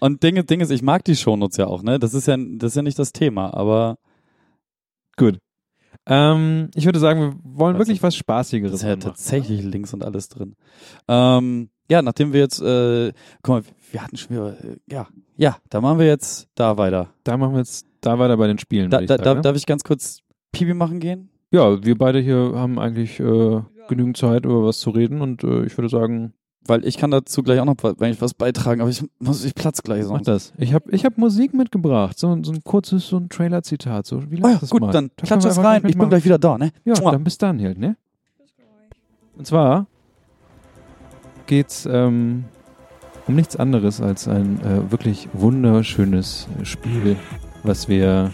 Und Dinge, Ding ist, ich mag die Shownotes ja auch, ne? Das ist ja, das ist ja nicht das Thema, aber Gut. Ähm, ich würde sagen, wir wollen Was wirklich ist- was das Spaßigeres ist ja machen. tatsächlich Links und alles drin. Ähm, ja, nachdem wir jetzt, äh, guck mal, wir hatten schon wieder, äh, ja, ja, da machen wir jetzt da weiter. Da machen wir jetzt da weiter bei den Spielen. Da, ich da, sagen, da, ne? darf ich ganz kurz Pipi machen gehen? ja, wir beide hier haben eigentlich äh, genügend Zeit, über was zu reden und äh, ich würde sagen, Weil ich kann dazu gleich auch noch wenn ich was beitragen, aber ich muss ich platz gleich mach sonst. das. Ich habe ich hab Musik mitgebracht, so, so ein kurzes, so ein Trailer-Zitat. So, wie Oh ja, das gut, mal? dann Da klatsch das rein. Ich bin gleich wieder da, ne? Ja, Mua. dann bis dann halt, ne? Und zwar geht's ähm, um nichts anderes als ein äh, wirklich wunderschönes Spiel, was wir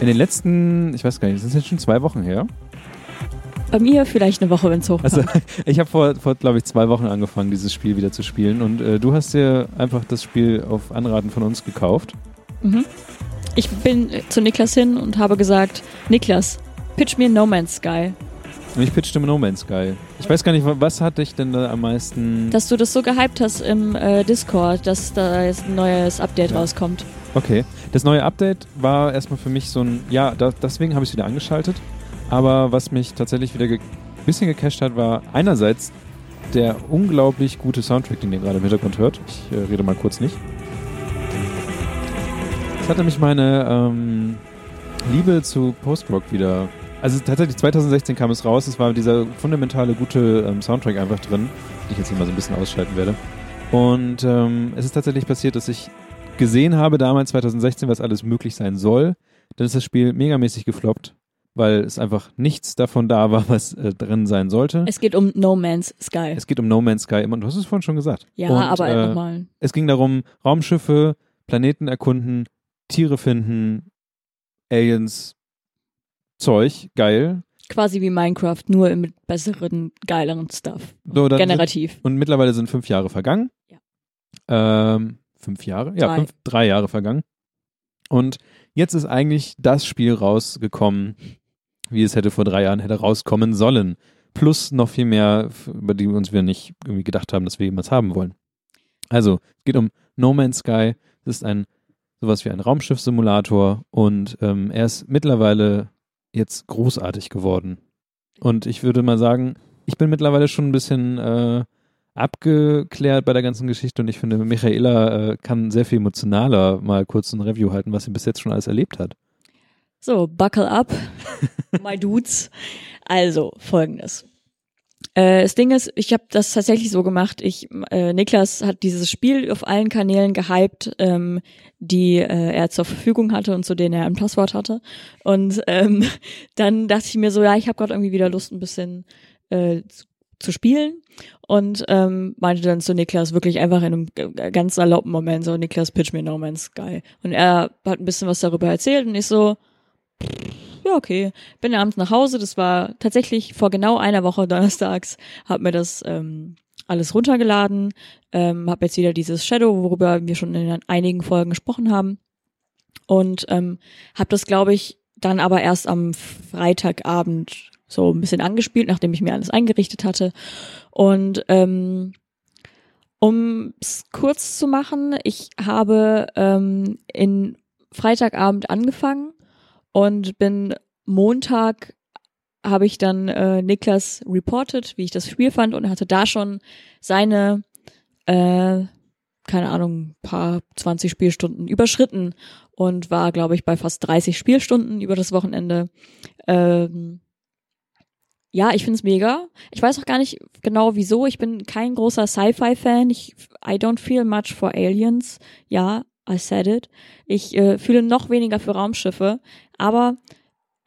in den letzten, ich weiß gar nicht, das ist jetzt schon zwei Wochen her. Bei mir vielleicht eine Woche, wenn es hochkommt. Also ich habe vor, vor glaube ich, zwei Wochen angefangen, dieses Spiel wieder zu spielen und äh, du hast dir einfach das Spiel auf Anraten von uns gekauft. Mhm. Ich bin äh, zu Niklas hin und habe gesagt, Niklas, pitch mir No Man's Sky. Und ich pitchte No Man's Sky. Ich weiß gar nicht, wa- was hat dich denn da am meisten... Dass du das so gehypt hast im äh, Discord, dass da jetzt ein neues Update Ja. rauskommt. Okay. Das neue Update war erstmal für mich so ein, ja, da, deswegen habe ich es wieder angeschaltet. Aber was mich tatsächlich wieder ein bisschen gecasht hat, war einerseits der unglaublich gute Soundtrack, den ihr gerade im Hintergrund hört. Ich äh, rede mal kurz nicht. Es hat nämlich meine ähm, Liebe zu Post-Rock wieder. Also tatsächlich 2016 kam es raus. Es war dieser fundamentale gute ähm, Soundtrack einfach drin, den ich jetzt hier mal so ein bisschen ausschalten werde. Und ähm, es ist tatsächlich passiert, dass ich gesehen habe damals 2016, was alles möglich sein soll. Dann ist das Spiel megamäßig gefloppt, weil es einfach nichts davon da war, was äh, drin sein sollte. Es geht um No Man's Sky. Es geht um No Man's Sky immer. Du hast es vorhin schon gesagt. ja, Und, aber äh, nochmal. Es ging darum, Raumschiffe, Planeten erkunden, Tiere finden, Aliens, Zeug, geil. Quasi wie Minecraft, nur mit besseren, geileren Stuff. So, dann sind, Generativ. und mittlerweile sind fünf Jahre vergangen. Ja. Ähm, fünf Jahre? Ja, Drei. fünf, drei Jahre vergangen. Und jetzt ist eigentlich das Spiel rausgekommen, wie es hätte vor drei Jahren hätte rauskommen sollen. Plus noch viel mehr, über die uns wir nicht irgendwie gedacht haben, dass wir jemals haben wollen. Also, es geht um No Man's Sky. Es ist ein sowas wie ein Raumschiffsimulator und ähm, er ist mittlerweile jetzt großartig geworden. Und ich würde mal sagen, ich bin mittlerweile schon ein bisschen äh, abgeklärt bei der ganzen Geschichte und ich finde, Michaela äh, kann sehr viel emotionaler mal kurz ein Review halten, was sie bis jetzt schon alles erlebt hat. So, buckle up, my dudes. Also, folgendes. Äh, das Ding ist, ich habe das tatsächlich so gemacht. Ich, äh, Niklas hat dieses Spiel auf allen Kanälen gehypt, ähm, die äh, er zur Verfügung hatte und zu denen er ein Passwort hatte. Und ähm, dann dachte ich mir so, ja, ich habe gerade irgendwie wieder Lust, ein bisschen äh, zu, zu spielen. Und ähm, meinte dann zu Niklas wirklich einfach in einem ganz erlaubten Moment so, Niklas, pitch mir No Man's Sky. Und er hat ein bisschen was darüber erzählt und ich so, ja, okay. Bin abends nach Hause. Das war tatsächlich vor genau einer Woche donnerstags. Hab mir das ähm, alles runtergeladen. Ähm, hab jetzt wieder dieses Shadow, worüber wir schon in einigen Folgen gesprochen haben. Und ähm, hab das, glaube ich, dann aber erst am Freitagabend so ein bisschen angespielt, nachdem ich mir alles eingerichtet hatte. Und ähm, um es kurz zu machen, ich habe ähm, in Freitagabend angefangen und bin Montag habe ich dann äh, Niklas reported, wie ich das Spiel fand und hatte da schon seine äh, keine Ahnung, paar 20 Spielstunden überschritten und war, glaube ich, bei fast 30 Spielstunden über das Wochenende. Ähm, ja, ich find's mega. Ich weiß auch gar nicht genau wieso. Ich bin kein großer Sci-Fi-Fan. Ich I don't feel much for Aliens. Ja, I said it. Ich äh, fühle noch weniger für Raumschiffe, aber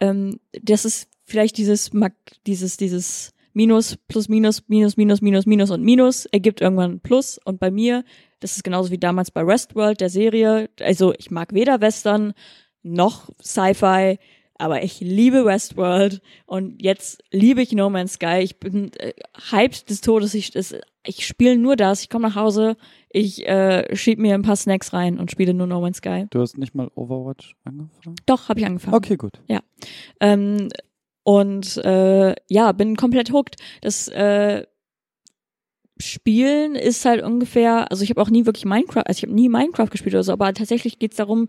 ähm, das ist vielleicht dieses Mag- dieses dieses Minus plus Minus Minus Minus Minus Minus und Minus ergibt irgendwann Plus und bei mir das ist genauso wie damals bei Westworld der Serie. Also ich mag weder Western noch Sci-Fi, aber ich liebe Westworld und jetzt liebe ich No Man's Sky. Ich bin äh, hyped des Todes. Ich, das, ich spiele nur das. Ich komme nach Hause, ich äh, schieb mir ein paar Snacks rein und spiele nur No Man's Sky. Du hast nicht mal Overwatch angefangen? Doch, habe ich angefangen. Okay, gut. Ähm, und äh, ja, bin komplett hooked. Das äh, Spielen ist halt ungefähr, also ich habe auch nie wirklich Minecraft, also ich habe nie Minecraft gespielt oder so, aber tatsächlich geht's darum,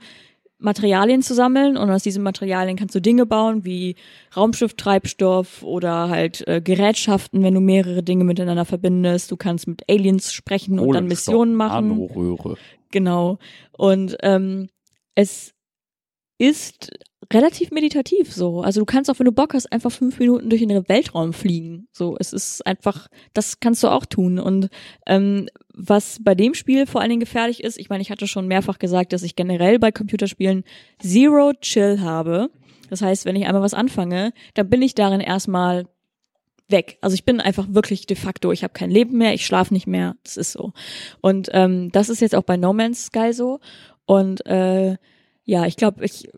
Materialien zu sammeln und aus diesen Materialien kannst du Dinge bauen wie Raumschifftreibstoff oder halt äh, Gerätschaften, wenn du mehrere Dinge miteinander verbindest. Du kannst mit Aliens sprechen und dann Missionen machen. Anröhre. Genau. Und ähm, es ist relativ meditativ so. Also du kannst auch, wenn du Bock hast, einfach fünf Minuten durch den Weltraum fliegen. So, es ist einfach, das kannst du auch tun. Und ähm, was bei dem Spiel vor allen Dingen gefährlich ist, ich meine, ich hatte schon mehrfach gesagt, dass ich generell bei Computerspielen Zero Chill habe. Das heißt, wenn ich einmal was anfange, dann bin ich darin erstmal weg. Also ich bin einfach wirklich de facto, ich habe kein Leben mehr, ich schlafe nicht mehr, das ist so. Und ähm, das ist jetzt auch bei No Man's Sky so. Und äh, ja, ich glaube, ich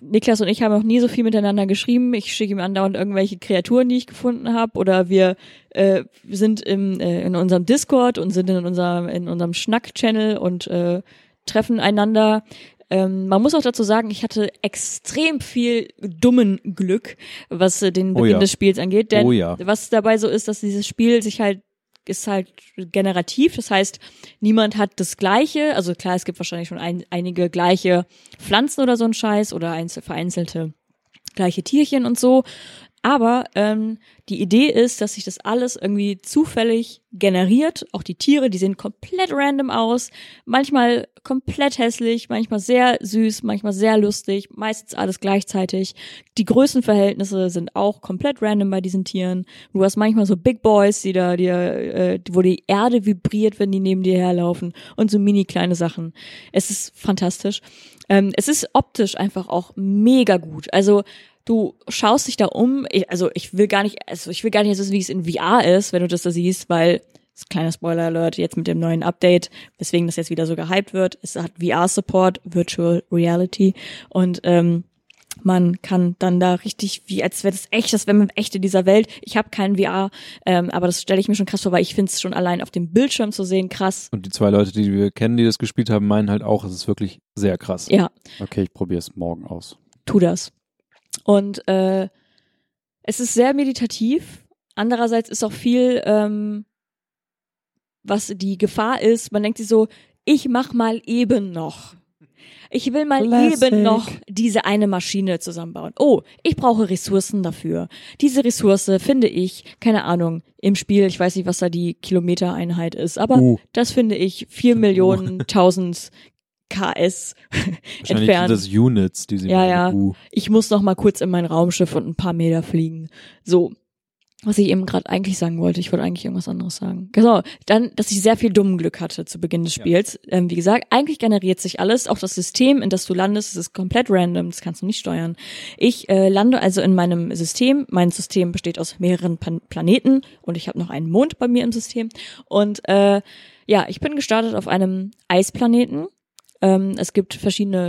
Niklas und ich haben auch nie so viel miteinander geschrieben. Ich schicke ihm andauernd irgendwelche Kreaturen, die ich gefunden habe, oder wir, äh, sind im, äh, in unserem Discord und sind in unserem in unserem Schnack-Channel und äh, treffen einander. Ähm, man muss auch dazu sagen, ich hatte extrem viel dummen Glück, was äh, den Oh Beginn ja. des Spiels angeht. Denn Oh ja. was dabei so ist, dass dieses Spiel sich halt ist halt generativ, das heißt, niemand hat das Gleiche. Also klar, es gibt wahrscheinlich schon ein, einige gleiche Pflanzen oder so ein Scheiß oder einzel, vereinzelte gleiche Tierchen und so. Aber ähm, die Idee ist, dass sich das alles irgendwie zufällig generiert. Auch die Tiere, die sehen komplett random aus. Manchmal komplett hässlich, manchmal sehr süß, manchmal sehr lustig, meistens alles gleichzeitig. Die Größenverhältnisse sind auch komplett random bei diesen Tieren. Du hast manchmal so Big Boys, die da dir, äh, wo die Erde vibriert, wenn die neben dir herlaufen und so mini kleine Sachen. Es ist fantastisch. Ähm, es ist optisch einfach auch mega gut. Also du schaust dich da um, ich, also ich will gar nicht, also ich will gar nicht wissen, wie es in VR ist, wenn du das da siehst, weil das ist ein kleiner Spoiler Alert jetzt mit dem neuen Update, weswegen das jetzt wieder so gehypt wird. Es hat VR Support, Virtual Reality und ähm, man kann dann da richtig, wie als wäre das echt, das wäre man echt in dieser Welt. Ich habe keinen VR, ähm, aber das stelle ich mir schon krass vor, weil ich finde es schon allein auf dem Bildschirm zu sehen krass. Und die zwei Leute, die wir kennen, die das gespielt haben, meinen halt auch, es ist wirklich sehr krass. Ja, Okay, ich probiere es morgen aus. tu das. Und äh, es ist sehr meditativ. Andererseits ist auch viel, ähm, was die Gefahr ist. Man denkt sich so, ich mach mal eben noch. Ich will mal Classic. eben noch diese eine Maschine zusammenbauen. Oh, ich brauche Ressourcen dafür. Diese Ressource finde ich, keine Ahnung, im Spiel, ich weiß nicht, was da die Kilometereinheit ist, aber Uh. das finde ich vier Millionen tausend KS entfernt. das Units, die sie Ja, ja. Ich muss noch mal kurz in mein Raumschiff und ein paar Meter fliegen. So. Was ich eben gerade eigentlich sagen wollte, ich wollte eigentlich irgendwas anderes sagen. Genau, dann, dass ich sehr viel dummen Glück hatte zu Beginn des Spiels. Ähm, wie gesagt, eigentlich generiert sich alles, auch das System, in das du landest, das ist komplett random, das kannst du nicht steuern. Ich äh, lande also in meinem System. Mein System besteht aus mehreren Pan Planeten und ich habe noch einen Mond bei mir im System. Und äh, ja, ich bin gestartet auf einem Eisplaneten. Ähm, es gibt verschiedene,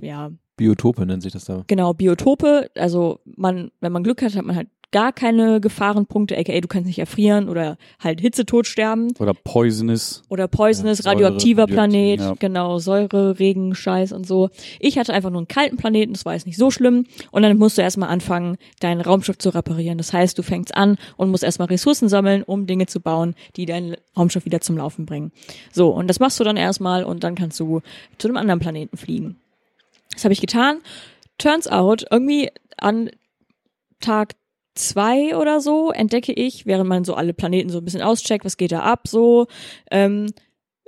äh, ja, Biotope nennt sich das da. genau, Biotope. Also man, wenn man Glück hat, hat man halt gar keine Gefahrenpunkte, aka du kannst nicht erfrieren oder halt Hitzetod sterben. Oder Poisonous. Oder Poisonous, Ja, Säure, radioaktiver radioaktiv, Planet, ja. genau, Säure, Regen, Scheiß und so. Ich hatte einfach nur einen kalten Planeten, das war jetzt nicht so schlimm. Und dann musst du erstmal anfangen, dein Raumschiff zu reparieren. Das heißt, du fängst an und musst erstmal Ressourcen sammeln, um Dinge zu bauen, die dein Raumschiff wieder zum Laufen bringen. So, und das machst du dann erstmal und dann kannst du zu einem anderen Planeten fliegen. Das habe ich getan. Turns out, irgendwie an Tag zwei oder so entdecke ich, während man so alle Planeten so ein bisschen auscheckt, was geht da ab, so, ähm,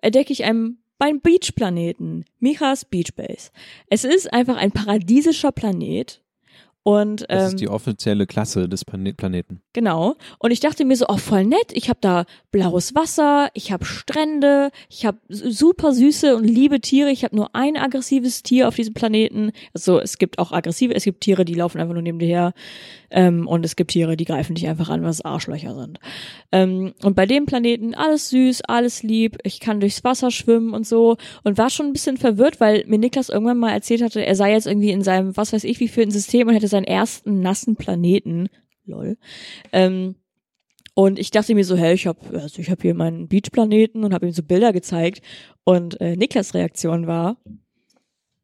entdecke ich einen beim Beach-Planeten, Michas Beach Base. Es ist einfach ein paradiesischer Planet und Das ähm, ist die offizielle Klasse des Plane- Planeten. Genau. Und ich dachte mir so, oh, voll nett. Ich habe da blaues Wasser, ich habe Strände, ich habe super süße und liebe Tiere. Ich habe nur ein aggressives Tier auf diesem Planeten. Also es gibt auch aggressive, es gibt Tiere, die laufen einfach nur neben dir her. Ähm, und es gibt Tiere, die greifen dich einfach an, was Arschlöcher sind. Ähm, und bei dem Planeten alles süß, alles lieb. Ich kann durchs Wasser schwimmen und so. Und war schon ein bisschen verwirrt, weil mir Niklas irgendwann mal erzählt hatte, er sei jetzt irgendwie in seinem, was weiß ich, wie für ein System und hätte seinen ersten nassen Planeten. Lol. Ähm, und ich dachte mir so, hey, ich habe also ich hab hier meinen Beachplaneten und habe ihm so Bilder gezeigt. Und äh, Niklas Reaktion war,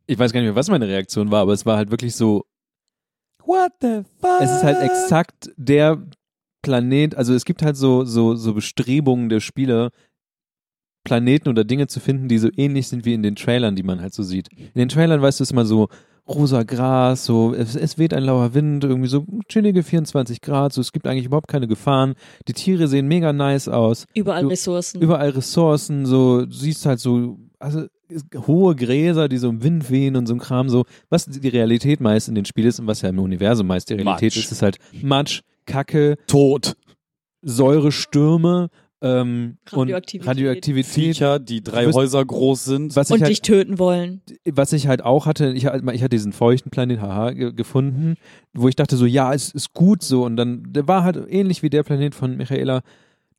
Ich weiß gar nicht mehr, was meine Reaktion war, aber es war halt wirklich so, What the fuck? es ist halt exakt der Planet, also es gibt halt so, so, so Bestrebungen der Spieler, Planeten oder Dinge zu finden, die so ähnlich sind wie in den Trailern, die man halt so sieht. In den Trailern weißt du es immer so rosa Gras, so es, es weht ein lauer Wind, irgendwie so chillige 24 Grad, so es gibt eigentlich überhaupt keine Gefahren. Die Tiere sehen mega nice aus. überall Du- Ressourcen. Überall Ressourcen, so du siehst halt so also hohe Gräser, die so im Wind wehen und so ein Kram, so was die Realität meist in den Spielen ist und was ja im Universum meist die Realität Matsch. ist, ist halt Matsch, Kacke, Tot. Säurestürme ähm, und Radioaktivität. Radioaktivität. Viecher, die drei bist- Häuser groß sind. Was ich, und halt, dich töten wollen. was ich halt auch hatte, ich, ich hatte diesen feuchten Planet, haha, ge gefunden, wo ich dachte so, ja, es ist gut so und dann, der war halt ähnlich wie der Planet von Michaela,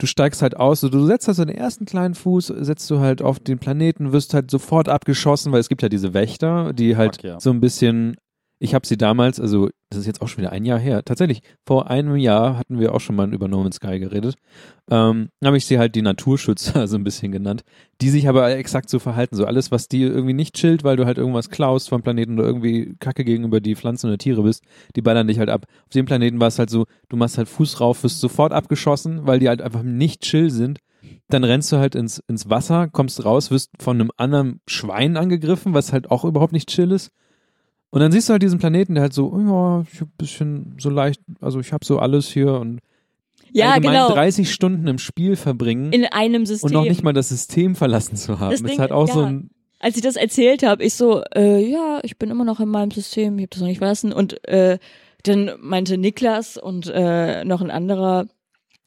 du steigst halt aus, so, du setzt halt so den ersten kleinen Fuß, setzt du halt auf den Planeten, wirst halt sofort abgeschossen, weil es gibt ja diese Wächter, die halt Fuck, ja. so ein bisschen, ich habe sie damals, also das ist jetzt auch schon wieder ein Jahr her, tatsächlich, vor einem Jahr hatten wir auch schon mal über No Man's Sky geredet, ähm, habe ich sie halt die Naturschützer so ein bisschen genannt, die sich aber exakt so verhalten, so alles, was die irgendwie nicht chillt, weil du halt irgendwas klaust vom Planeten oder irgendwie Kacke gegenüber die Pflanzen oder Tiere bist, die ballern dich halt ab. Auf dem Planeten war es halt so, du machst halt Fuß rauf, wirst sofort abgeschossen, weil die halt einfach nicht chill sind. Dann rennst du halt ins, ins Wasser, kommst raus, wirst von einem anderen Schwein angegriffen, was halt auch überhaupt nicht chill ist. Und dann siehst du halt diesen Planeten, der halt so, oh ja, ich hab ein bisschen so leicht, also ich hab so alles hier und Ja, genau. 30 Stunden im Spiel verbringen In einem System. und noch nicht mal das System verlassen zu haben. Das ist Ding- halt auch so ja. ein, Als ich das erzählt habe, ich so, äh, ja, ich bin immer noch in meinem System, ich habe das noch nicht verlassen. Und äh, dann meinte Niklas und äh, noch ein anderer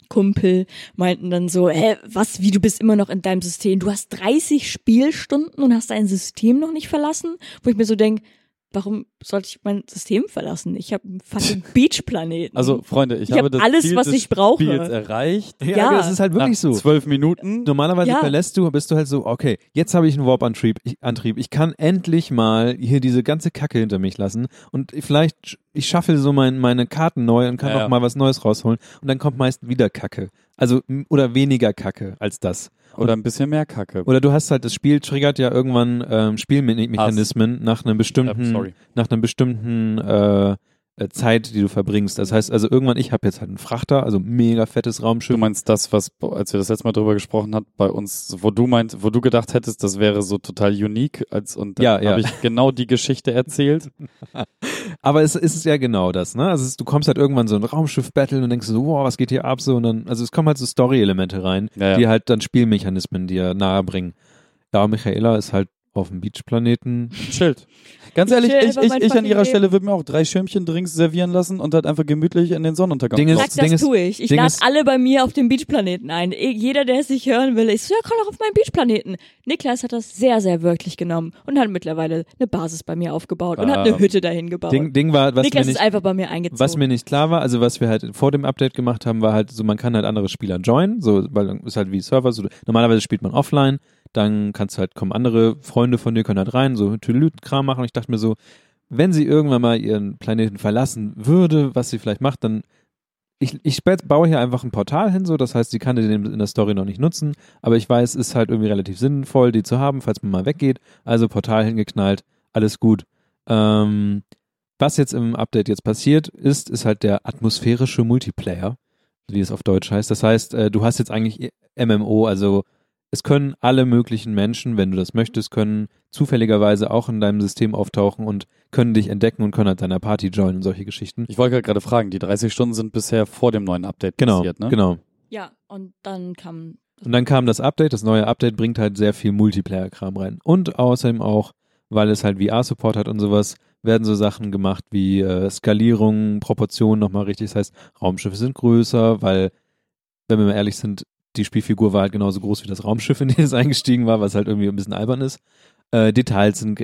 Kumpel meinten dann so, hä, was, wie, du bist immer noch in deinem System? Du hast 30 Spielstunden und hast dein System noch nicht verlassen? Wo ich mir so denk, warum sollte ich mein System verlassen? Ich habe einen fucking Beachplaneten. Also, Freunde, ich, Ich habe hab das alles, Ziel was des ich brauche. Spiels erreicht. ja, Ja. das ist halt wirklich Nach so. zwölf Minuten. Normalerweise Ja. verlässt du, bist du halt so, okay, jetzt habe ich einen Warp-Antrieb, ich, Antrieb. ich kann endlich mal hier diese ganze Kacke hinter mich lassen und vielleicht, ich schaffe so mein, meine Karten neu und kann Ja, auch ja. mal was Neues rausholen und dann kommt meist wieder Kacke. Also, oder weniger Kacke als das. Oder ein bisschen mehr Kacke. Oder du hast halt, das Spiel triggert ja irgendwann ähm, Spielmechanismen nach einem bestimmten, sorry. nach einem bestimmten äh, äh, Zeit, die du verbringst. Das heißt also irgendwann, ich habe jetzt halt einen Frachter, also mega fettes Raumschiff. Du meinst das, was, als wir das letzte Mal drüber gesprochen hat, bei uns, wo du meint, wo du gedacht hättest, das wäre so total unique, als und dann Ja, ja. habe ich genau die Geschichte erzählt. Aber es, es ist ja genau das, ne? Also es, du kommst halt irgendwann so ein Raumschiff-Battle und denkst so, wow, was geht hier ab so und dann, also es kommen halt so Story-Elemente rein, Ja, ja. die halt dann Spielmechanismen dir nahe bringen. Ja, Michaela ist halt auf dem Beachplaneten. Chillt. Ganz ehrlich, ich, ich, mein ich an ihrer Leben. Stelle würde mir auch drei Schirmchen Drinks servieren lassen und halt einfach gemütlich in den Sonnenuntergang Ding ist-. Sag, das Ding ist- tue ich. Ich lade ist- alle bei mir auf dem Beachplaneten ein. Eh, Jeder, der es nicht hören will, ich so, ja, komm doch auf meinen Beachplaneten. Niklas hat das sehr, sehr wirklich genommen und hat mittlerweile eine Basis bei mir aufgebaut und hat eine Ah. Hütte dahin gebaut. Ding, Ding war, was mir Niklas nicht, ist einfach bei mir eingezogen. was mir nicht klar war, also was wir halt vor dem Update gemacht haben, war halt so, man kann halt andere Spieler joinen, so, weil ist halt wie Server, so, normalerweise spielt man offline, dann kannst du halt, kommen andere Freunde von dir, können halt rein, so Tüdelüt-Kram machen und ich dachte mir so, wenn sie irgendwann mal ihren Planeten verlassen würde, was sie vielleicht macht, dann ich, ich baue hier einfach ein Portal hin, so, das heißt, sie kann den in der Story noch nicht nutzen, aber ich weiß, es ist halt irgendwie relativ sinnvoll, die zu haben, falls man mal weggeht. Also Portal hingeknallt, alles gut. Ähm, was jetzt im Update jetzt passiert ist, ist halt der atmosphärische Multiplayer, wie es auf Deutsch heißt. Das heißt, äh, du hast jetzt eigentlich MMO, also es können alle möglichen Menschen, wenn du das möchtest, können zufälligerweise auch in deinem System auftauchen und können dich entdecken und können halt deiner Party joinen und solche Geschichten. Ich wollte gerade fragen, die 30 Stunden sind bisher vor dem neuen Update Genau, passiert, ne? genau. ja, und dann kam Und dann kam das Update, das neue Update bringt halt sehr viel Multiplayer-Kram rein. Und außerdem auch, weil es halt VR-Support hat und sowas, werden so Sachen gemacht wie äh, Skalierung, Proportionen nochmal richtig. Das heißt, Raumschiffe sind größer, weil, wenn wir mal ehrlich sind, die Spielfigur war halt genauso groß wie das Raumschiff, in das es eingestiegen war, was halt irgendwie ein bisschen albern ist. Äh, Details sind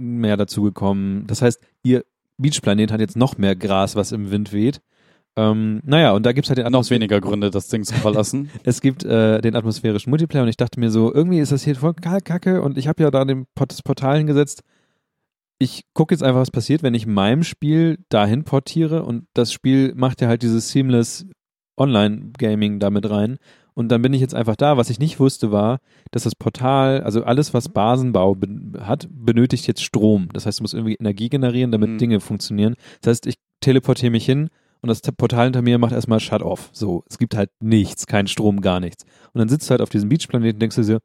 mehr dazugekommen. Das heißt, ihr Beachplanet hat jetzt noch mehr Gras, was im Wind weht. Ähm, naja, und da gibt's halt den Noch weniger Gründe, das Ding zu verlassen. es gibt äh, den atmosphärischen Multiplayer und ich dachte mir so, irgendwie ist das hier voll kacke und ich habe ja da den Port das Portal hingesetzt. Ich gucke jetzt einfach, was passiert, wenn ich meinem Spiel dahin portiere und das Spiel macht ja halt dieses seamless Online-Gaming damit rein. Und dann bin ich jetzt einfach da. Was ich nicht wusste, war, dass das Portal, also alles, was Basenbau ben hat, benötigt jetzt Strom. Das heißt, du musst irgendwie Energie generieren, damit Mhm. Dinge funktionieren. Das heißt, ich teleportiere mich hin und das Portal hinter mir macht erstmal Shut-off. So, es gibt halt nichts, kein Strom, gar nichts. Und dann sitzt du halt auf diesem Beachplaneten und denkst dir so,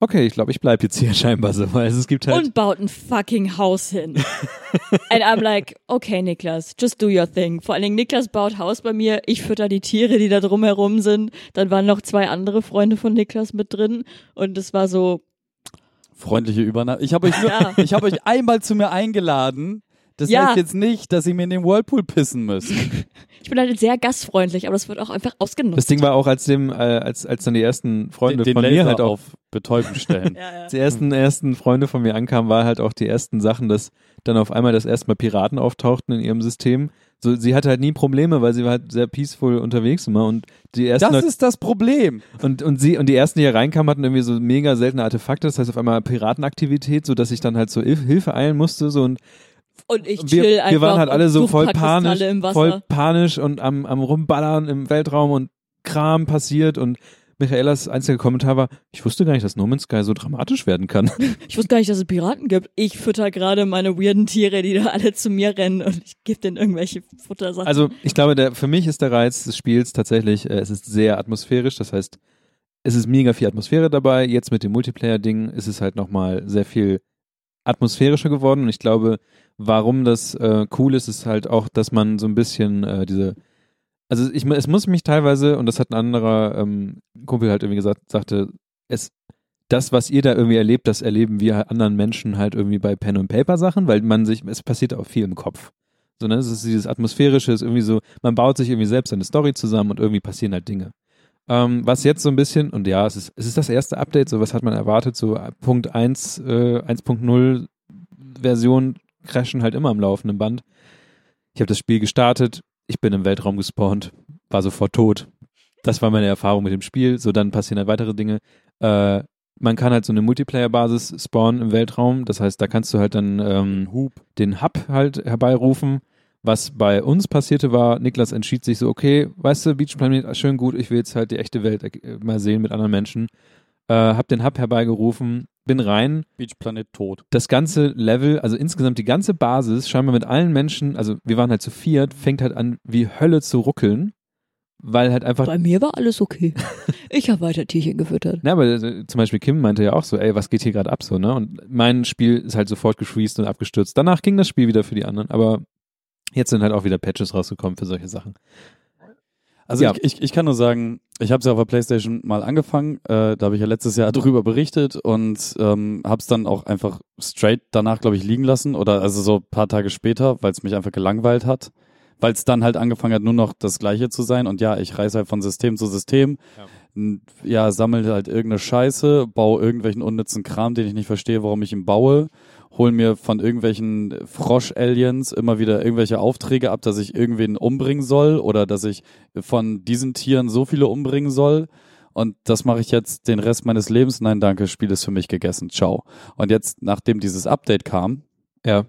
okay, ich glaube, ich bleib jetzt hier scheinbar so, weil es gibt halt. und baut ein fucking Haus hin. And I'm like, okay, Niklas, just do your thing. Vor allen Dingen, Niklas baut Haus bei mir, ich fütter die Tiere, die da drumherum sind. Dann waren noch zwei andere Freunde von Niklas mit drin und es war so, Freundliche Übernahme. Ich habe euch, nur- Ja. ich hab euch einmal zu mir eingeladen. Das Ja. heißt jetzt nicht, dass ihr mir in den Whirlpool pissen müsst. ich bin halt sehr gastfreundlich, aber das wird auch einfach ausgenutzt. das Ding war auch, als dem, äh, als, als dann die ersten Freunde den von Laser mir halt auch auf Betäuben stellen. ja, ja. die ersten, ersten Freunde von mir ankamen, war halt auch die ersten Sachen, dass dann auf einmal das erste Mal Piraten auftauchten in ihrem System. So, sie hatte halt nie Probleme, weil sie war halt sehr peaceful unterwegs immer und die ersten Das ist das Problem. und, und sie und die ersten, die hier reinkamen, hatten irgendwie so mega seltene Artefakte, das heißt auf einmal Piratenaktivität, so dass ich dann halt so Hilf Hilfe eilen musste, so und Und ich wir, chill einfach. wir waren halt alle so voll panisch, voll panisch und am, am rumballern im Weltraum und Kram passiert und Michaelas einziger Kommentar war, ich wusste gar nicht, dass No Man's Sky so dramatisch werden kann. Ich wusste gar nicht, dass es Piraten gibt. Ich fütter gerade meine weirden Tiere, die da alle zu mir rennen und ich gebe denen irgendwelche Futtersachen. Also ich glaube, der, für mich ist der Reiz des Spiels tatsächlich, äh, es ist sehr atmosphärisch, das heißt, es ist mega viel Atmosphäre dabei. Jetzt mit dem Multiplayer-Ding ist es halt nochmal sehr viel atmosphärischer geworden und ich glaube, warum das äh, cool ist, ist halt auch, dass man so ein bisschen äh, diese also ich, es muss mich teilweise, und das hat ein anderer ähm, Kumpel halt irgendwie gesagt, sagte, es, das, was ihr da irgendwie erlebt, das erleben wir anderen Menschen halt irgendwie bei Pen und Paper Sachen, weil man sich, es passiert auch viel im Kopf. So, ne, es ist dieses Atmosphärische, es ist irgendwie so, man baut sich irgendwie selbst eine Story zusammen und irgendwie passieren halt Dinge. Ähm, was jetzt so ein bisschen, und ja, es ist, es ist das erste Update, so was hat man erwartet, so Punkt 1, äh, 1.0 Version crashen halt immer am laufenden Band. Ich habe das Spiel gestartet, ich bin im Weltraum gespawnt, war sofort tot. Das war meine Erfahrung mit dem Spiel. So, dann passieren halt weitere Dinge. Äh, man kann halt so eine Multiplayer-Basis spawnen im Weltraum. Das heißt, da kannst du halt dann ähm, Hub, den Hub halt herbeirufen. Was bei uns passierte war, Niklas entschied sich so, okay, weißt du, Beach Planet, schön gut, ich will jetzt halt die echte Welt äh, mal sehen mit anderen Menschen. Äh, hab den Hub herbeigerufen, bin rein, Beach Planet tot. das ganze Level, also insgesamt die ganze Basis, scheinbar mit allen Menschen, also wir waren halt zu viert, fängt halt an wie Hölle zu ruckeln, weil halt einfach Bei mir war alles okay. Ich habe weiter Tierchen gefüttert. Na, aber äh, zum Beispiel Kim meinte ja auch so, ey, was geht hier gerade ab so, ne? Und mein Spiel ist halt sofort gefreezed und abgestürzt. Danach ging das Spiel wieder für die anderen, aber jetzt sind halt auch wieder Patches rausgekommen für solche Sachen. Also Ja. ich, ich, ich kann nur sagen, ich habe es ja auf der Playstation mal angefangen. Äh, da habe ich ja letztes Jahr drüber berichtet und ähm, habe es dann auch einfach straight danach, glaube ich, liegen lassen oder also so ein paar Tage später, weil es mich einfach gelangweilt hat. Weil es dann halt angefangen hat, nur noch das Gleiche zu sein. Und ja, ich reise halt von System zu System. N- Ja, sammle halt irgendeine Scheiße, baue irgendwelchen unnützen Kram, den ich nicht verstehe, warum ich ihn baue. Hol mir von irgendwelchen Frosch-Aliens immer wieder irgendwelche Aufträge ab, dass ich irgendwen umbringen soll oder dass ich von diesen Tieren so viele umbringen soll. Und das mache ich jetzt den Rest meines Lebens. Nein, danke, Spiel ist für mich gegessen. Ciao. Und jetzt, nachdem dieses Update kam, Ja.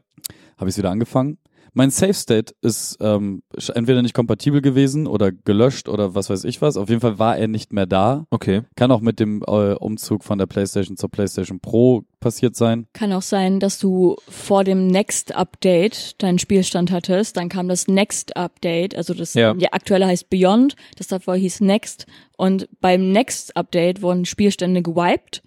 habe ich es wieder angefangen. Mein Save State ist ähm, entweder nicht kompatibel gewesen oder gelöscht oder was weiß ich was. Auf jeden Fall war er nicht mehr da. Okay. Kann auch mit dem äh, Umzug von der PlayStation zur PlayStation Pro passiert sein. Kann auch sein, dass du vor dem Next Update deinen Spielstand hattest. Dann kam das Next Update, also das Ja. der aktuelle heißt Beyond, das davor hieß Next. Und beim Next Update wurden Spielstände gewiped,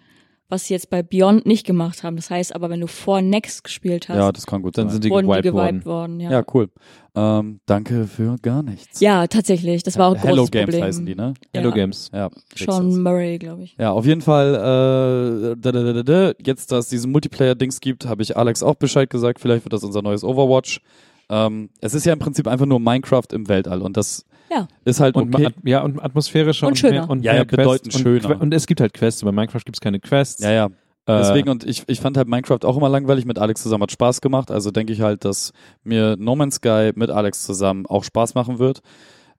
was sie jetzt bei Beyond nicht gemacht haben. Das heißt aber, wenn du vor Next gespielt hast, Ja, das kann gut Dann sein. sind die wurden die gewiped worden. gewiped worden. Ja. ja, cool. Ähm, danke für gar nichts. ja, tatsächlich. Das war auch ein Hello großes Games Problem. heißen die, ne? Hello Ja. Games. Ja. Sean Murray, glaube ich. Ja, auf jeden Fall, äh, da, da, da, da, da, jetzt, dass es diesen Multiplayer-Dings gibt, habe ich Alex auch Bescheid gesagt. Vielleicht wird das unser neues Overwatch. Ähm, es ist ja im Prinzip einfach nur Minecraft im Weltall und das Ja. ist halt Und okay. Ja, und atmosphärischer Und und, schöner. mehr, und Ja, ja, mehr bedeutend und, schöner. Und es gibt halt Quests. Bei Minecraft gibt es keine Quests. Ja, ja. Äh, Deswegen, und ich, ich fand halt Minecraft auch immer langweilig. Mit Alex zusammen hat Spaß gemacht. Also denke ich halt, dass mir No Man's Sky mit Alex zusammen auch Spaß machen wird.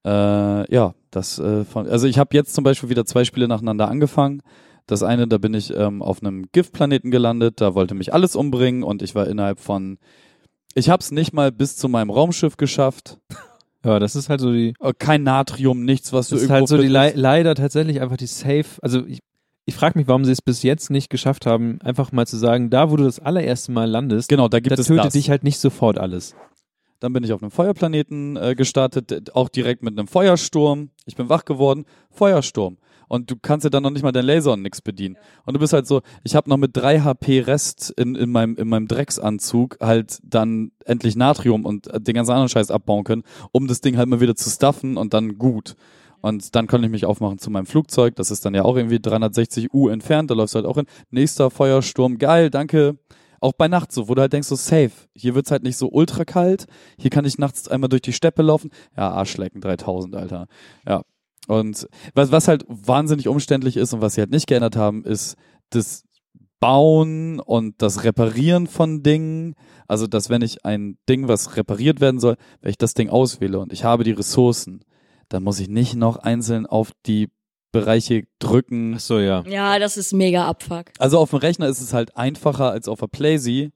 Äh, ja, das äh, von, also ich habe jetzt zum Beispiel wieder zwei Spiele nacheinander angefangen. Das eine, da bin ich ähm, auf einem Giftplaneten gelandet, da wollte mich alles umbringen und ich war innerhalb von, ich habe es nicht mal bis zu meinem Raumschiff geschafft. Ja, das ist halt so die, Äh, Kein Natrium, nichts, was du das ist halt so die le leider tatsächlich einfach die Safe. Also ich, ich frage mich, warum sie es bis jetzt nicht geschafft haben, einfach mal zu sagen, da wo du das allererste Mal landest, Genau, da gibt da es tötet das. dich halt nicht sofort alles. Dann bin ich auf einem Feuerplaneten äh, gestartet, auch direkt mit einem Feuersturm. Ich bin wach geworden, Feuersturm. Und du kannst dir dann noch nicht mal deinen Laser und nix bedienen. Und du bist halt so, ich habe noch mit 3 HP Rest in, in, meinem, in meinem Drecksanzug halt dann endlich Natrium und den ganzen anderen Scheiß abbauen können, um das Ding halt mal wieder zu stuffen und dann gut. Und dann kann ich mich aufmachen zu meinem Flugzeug. Das ist dann ja auch irgendwie 360 U entfernt. Da läufst du halt auch hin. Nächster Feuersturm. Geil, danke. Auch bei Nacht so, wo du halt denkst, so safe. Hier wird's halt nicht so ultra kalt. Hier kann ich nachts einmal durch die Steppe laufen. Ja, Arschlecken 3000, Alter. Ja. Und was, was halt wahnsinnig umständlich ist und was sie halt nicht geändert haben, ist das Bauen und das Reparieren von Dingen. Also, dass wenn ich ein Ding, was repariert werden soll, wenn ich das Ding auswähle und ich habe die Ressourcen, dann muss ich nicht noch einzeln auf die Bereiche drücken. Ach so, ja. Ja, das ist mega Abfuck. Also auf dem Rechner ist es halt einfacher als auf der Playsee,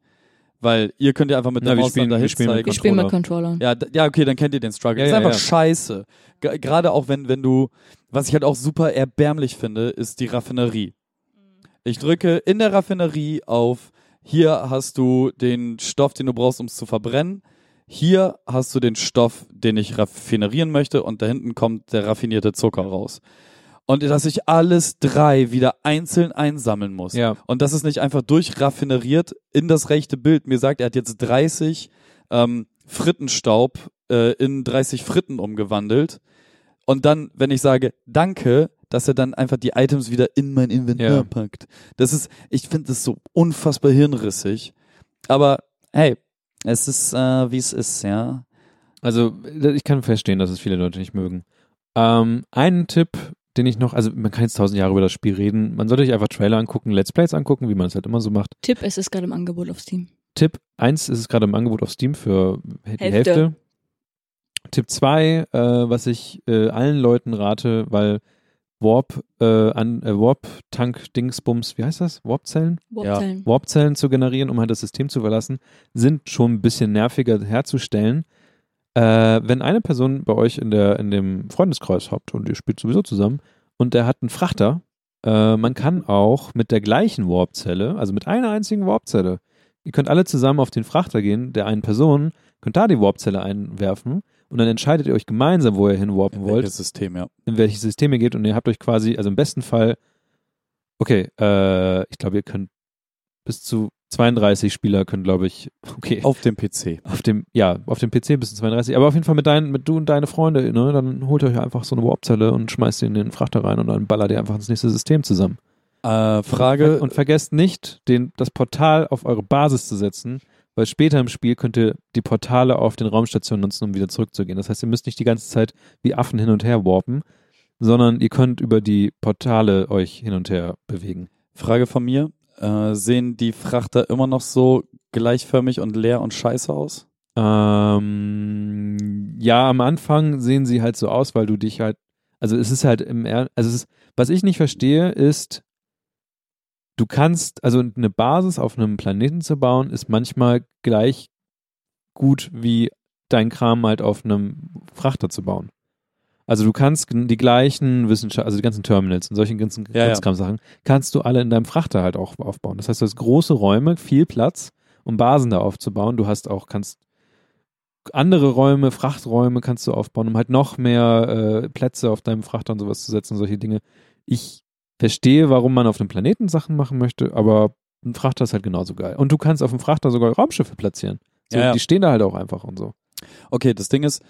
weil ihr könnt ja einfach mit der Maus spielen- dann dahin wir spielen zeigen. Wir spielen mit Controllern. Ja, ja, okay, dann kennt ihr den Struggle. Ja, ist ja, einfach ja. scheiße. G- Gerade auch wenn, wenn du, was ich halt auch super erbärmlich finde, ist die Raffinerie. Ich drücke in der Raffinerie auf, hier hast du den Stoff, den du brauchst, um es zu verbrennen. Hier hast du den Stoff, den ich raffinerieren möchte und da hinten kommt der raffinierte Zucker raus. Und dass ich alles drei wieder einzeln einsammeln muss. Ja. Und das ist nicht einfach durchraffineriert in das rechte Bild. Mir sagt, er hat jetzt 30 ähm, Frittenstaub äh, in 30 Fritten umgewandelt. Und dann, wenn ich sage, danke, dass er dann einfach die Items wieder in mein Inventar Ja. packt. Das ist, ich finde das so unfassbar hirnrissig. Aber hey, es ist, äh, wie es ist, ja. Also ich kann verstehen, dass es viele Leute nicht mögen. Ähm, einen Tipp, den ich noch, also man kann jetzt tausend Jahre über das Spiel reden, man sollte sich einfach Trailer angucken, Let's Plays angucken, wie man es halt immer so macht. Tipp, es ist gerade im Angebot auf Steam. Tipp 1 ist es gerade im Angebot auf Steam für die Hälfte. Hälfte. Tipp 2, äh, was ich äh, allen Leuten rate, weil Warp, äh, an, äh, Warp Tank Dingsbums, wie heißt das? Warp-Zellen? Warpzellen. Warp-Zellen zu generieren, um halt das System zu verlassen, sind schon ein bisschen nerviger herzustellen. Äh, wenn eine Person bei euch in, der, in dem Freundeskreis habt und ihr spielt sowieso zusammen und der hat einen Frachter, Äh, man kann auch mit der gleichen Warpzelle, also mit einer einzigen Warpzelle, ihr könnt alle zusammen auf den Frachter gehen, der einen Person, könnt da die Warpzelle einwerfen und dann entscheidet ihr euch gemeinsam, wo ihr hinwarpen wollt, Welches System, ja. in welches System ihr geht und ihr habt euch quasi, also im besten Fall, okay, äh, ich glaube, ihr könnt bis zu 32 Spieler können, glaube ich, okay, Auf dem PC. auf dem, ja, auf dem PC bis zu 32, aber auf jeden Fall mit deinen, mit du und deine Freunde, ne, dann holt euch einfach so eine Warpzelle und schmeißt sie in den Frachter rein und dann ballert ihr einfach ins nächste System zusammen. Äh, Frage, Und vergesst nicht, den, das Portal auf eure Basis zu setzen, weil später im Spiel könnt ihr die Portale auf den Raumstationen nutzen, um wieder zurückzugehen. Das heißt, ihr müsst nicht die ganze Zeit wie Affen hin und her warpen, sondern ihr könnt über die Portale euch hin und her bewegen. Frage von mir. Äh, sehen die Frachter immer noch so gleichförmig und leer und scheiße aus? Ähm, ja, am Anfang sehen sie halt so aus, weil du dich halt, also es ist halt im, Er- also ist, was ich nicht verstehe, ist, du kannst, also eine Basis auf einem Planeten zu bauen, ist manchmal gleich gut wie dein Kram halt auf einem Frachter zu bauen. Also du kannst die gleichen Wissenschaft, also die ganzen Terminals und solche ganzen Ja, ja. Sachen, kannst du alle in deinem Frachter halt auch aufbauen. Das heißt, du hast große Räume, viel Platz, um Basen da aufzubauen. Du hast auch, kannst andere Räume, Frachträume kannst du aufbauen, um halt noch mehr äh, Plätze auf deinem Frachter und sowas zu setzen und solche Dinge. Ich verstehe, warum man auf einem Planeten Sachen machen möchte, aber ein Frachter ist halt genauso geil. Und du kannst auf dem Frachter sogar Raumschiffe platzieren. So, Ja, ja. Die stehen da halt auch einfach und so. Okay, das Ding ist,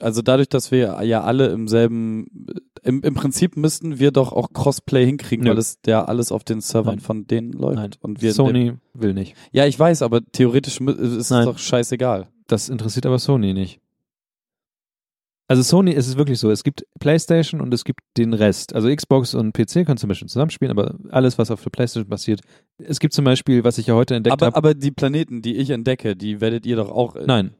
also dadurch, dass wir ja alle im selben, im, im Prinzip müssten wir doch auch Crossplay hinkriegen, Nö. weil es ja alles auf den Servern Nein. von denen läuft. Nein. Und wir Sony will nicht. ja, ich weiß, aber theoretisch ist es doch scheißegal. Das interessiert aber Sony nicht. Also Sony ist es wirklich so, es gibt PlayStation und es gibt den Rest. Also Xbox und PC können zum Beispiel zusammenspielen, aber alles, was auf der PlayStation passiert. Es gibt zum Beispiel, was ich ja heute entdeckt Aber, habe. aber die Planeten, die ich entdecke, die werdet ihr doch auch. Nein.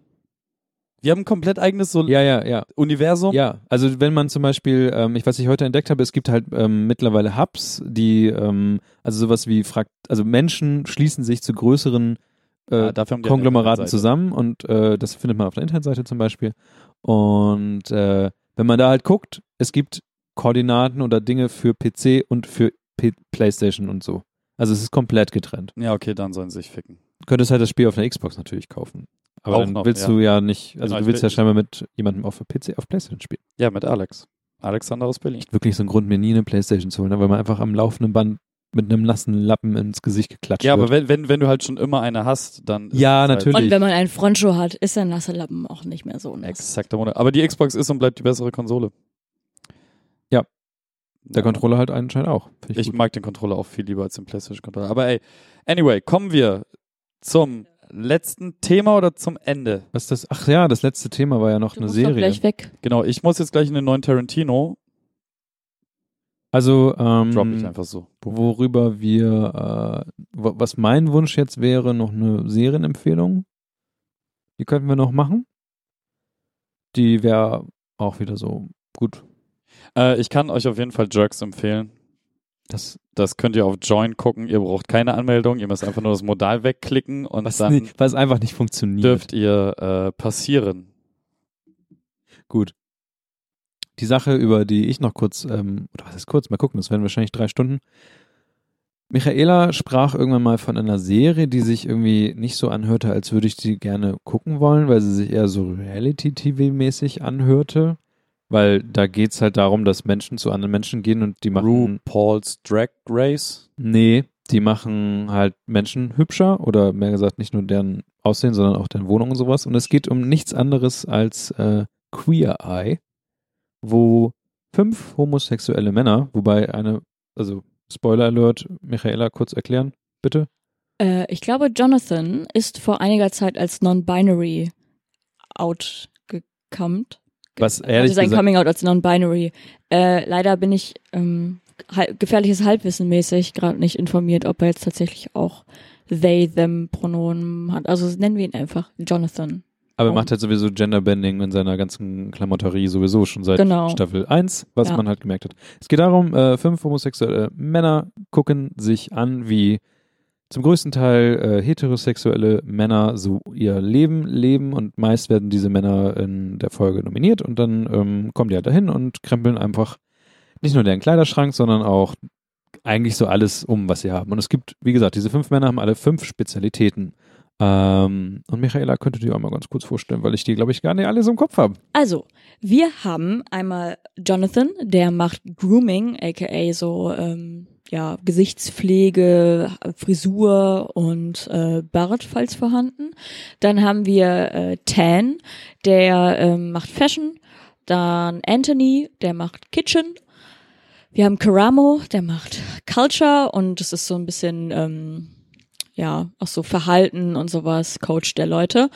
Wir haben ein komplett eigenes so Ja, ja, ja. Universum. Ja, also wenn man zum Beispiel, ähm, ich, was ich heute entdeckt habe, es gibt halt ähm, mittlerweile Hubs, die, ähm, also sowas wie, Frakt also Menschen schließen sich zu größeren äh, Ah, haben die eine Konglomeraten zusammen und äh, das findet man auf der Internetseite zum Beispiel. Und äh, wenn man da halt guckt, es gibt Koordinaten oder Dinge für PC und für P PlayStation und so. Also es ist komplett getrennt. Ja, okay, dann sollen sie sich ficken. Du könntest halt das Spiel auf der Xbox natürlich kaufen. Aber Auch dann noch, willst ja. du ja nicht, also Genau, du ich willst will- ja scheinbar mit jemandem auf PC, auf PlayStation spielen. Ja, mit Alex. Alexander aus Berlin. wirklich so ein Grund, mir nie eine Playstation zu holen, ne? weil man einfach am laufenden Band mit einem nassen Lappen ins Gesicht geklatscht Ja, wird. aber wenn, wenn, wenn du halt schon immer eine hast, dann. ist Ja, halt natürlich. Und wenn man einen Frontschuh hat, ist der nasse Lappen auch nicht mehr so nass. Exakter Monat. Aber die Xbox ist und bleibt die bessere Konsole. Ja. Der Ja. Controller halt anscheinend auch. Ich gut. mag den Controller auch viel lieber als den PlayStation-Controller. Aber ey, anyway, kommen wir zum letzten Thema oder zum Ende? Was ist das? Ach ja, das letzte Thema war ja noch Du eine musst doch Serie. gleich weg. Genau, ich muss jetzt gleich in den neuen Tarantino. Also, ähm, Drop ich einfach so. Worüber wir, äh, was mein Wunsch jetzt wäre, noch eine Serienempfehlung. Die könnten wir noch machen. Die wäre auch wieder so gut. Äh, ich kann euch auf jeden Fall Jerks empfehlen. Das, Das könnt ihr auf Join gucken. Ihr braucht keine Anmeldung. Ihr müsst einfach nur das Modal wegklicken und was, dann nicht, was einfach nicht funktioniert. dürft ihr äh, passieren. Gut. Die Sache, über die ich noch kurz, ähm, oder was ist kurz, mal gucken, das werden wahrscheinlich drei Stunden. Michaela sprach irgendwann mal von einer Serie, die sich irgendwie nicht so anhörte, als würde ich die gerne gucken wollen, weil sie sich eher so Reality-TV-mäßig anhörte. Weil da geht's halt darum, dass Menschen zu anderen Menschen gehen und die machen. RuPaul's Drag Race. Nee, die machen halt Menschen hübscher oder mehr gesagt nicht nur deren Aussehen, sondern auch deren Wohnung und sowas. Und es geht um nichts anderes als äh, Queer Eye, wo fünf homosexuelle Männer, wobei eine, also Spoiler Alert, Michaela kurz erklären, bitte. Äh, ich glaube, Jonathan ist vor einiger Zeit als non-binary outgekommt. Was Also ehrlich sein gesagt, Coming Out als non-binary. Äh, leider bin ich ähm, gefährliches Halbwissen mäßig gerade nicht informiert, ob er jetzt tatsächlich auch they, them Pronomen hat. Also nennen wir ihn einfach Jonathan. aber er macht halt sowieso Genderbending in seiner ganzen Klamotterie sowieso schon seit Genau. Staffel 1, was Ja. man halt gemerkt hat. Es geht darum, äh, fünf homosexuelle Männer gucken sich an, wie zum größten Teil äh, heterosexuelle Männer so ihr Leben leben und meist werden diese Männer in der Folge nominiert und dann ähm, kommen die halt dahin und krempeln einfach nicht nur deren Kleiderschrank, sondern auch eigentlich so alles um, was sie haben. Und es gibt, wie gesagt, diese fünf Männer haben alle fünf Spezialitäten. Ähm, und Michaela könnte die auch mal ganz kurz vorstellen, weil ich die, glaube ich, gar nicht alles im Kopf habe. Also, wir haben einmal Jonathan, der macht Grooming, aka so ähm, ja Gesichtspflege, Frisur und äh, Bart, falls vorhanden. Dann haben wir äh, Tan, der ähm, macht Fashion. Dann Anthony, der macht Kitchen. Wir haben Karamo, der macht Culture und das ist so ein bisschen ähm, ja auch so Verhalten und sowas, Coach der Leute.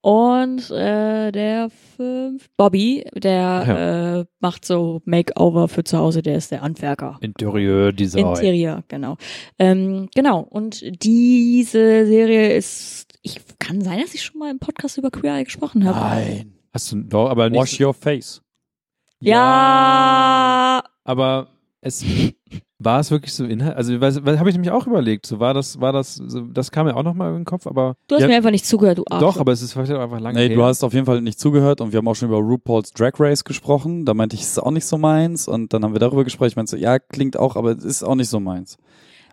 Und äh, der fünf, Bobby, der äh, macht so Makeover für zu Hause, der ist der Handwerker. Interieurdesign. Interieur, genau. Ähm, genau. Und diese Serie ist, ich kann sein, dass ich schon mal im Podcast über Queer Eye gesprochen habe. Nein. Hast du doch, aber nicht. Wash your face. Ja, Aber es war es wirklich so Inhalt. Also, habe ich nämlich auch überlegt. So war das, war das, so, das kam mir auch nochmal in den Kopf, aber. du hast Ja, mir einfach nicht zugehört, du Arsch. Doch, aber es ist vielleicht auch einfach lange Nee, her. du hast auf jeden Fall nicht zugehört und wir haben auch schon über RuPaul's Drag Race gesprochen. Da meinte ich, es ist auch nicht so meins und dann haben wir darüber gesprochen. Ich meinte so, ja, klingt auch, aber es ist auch nicht so meins.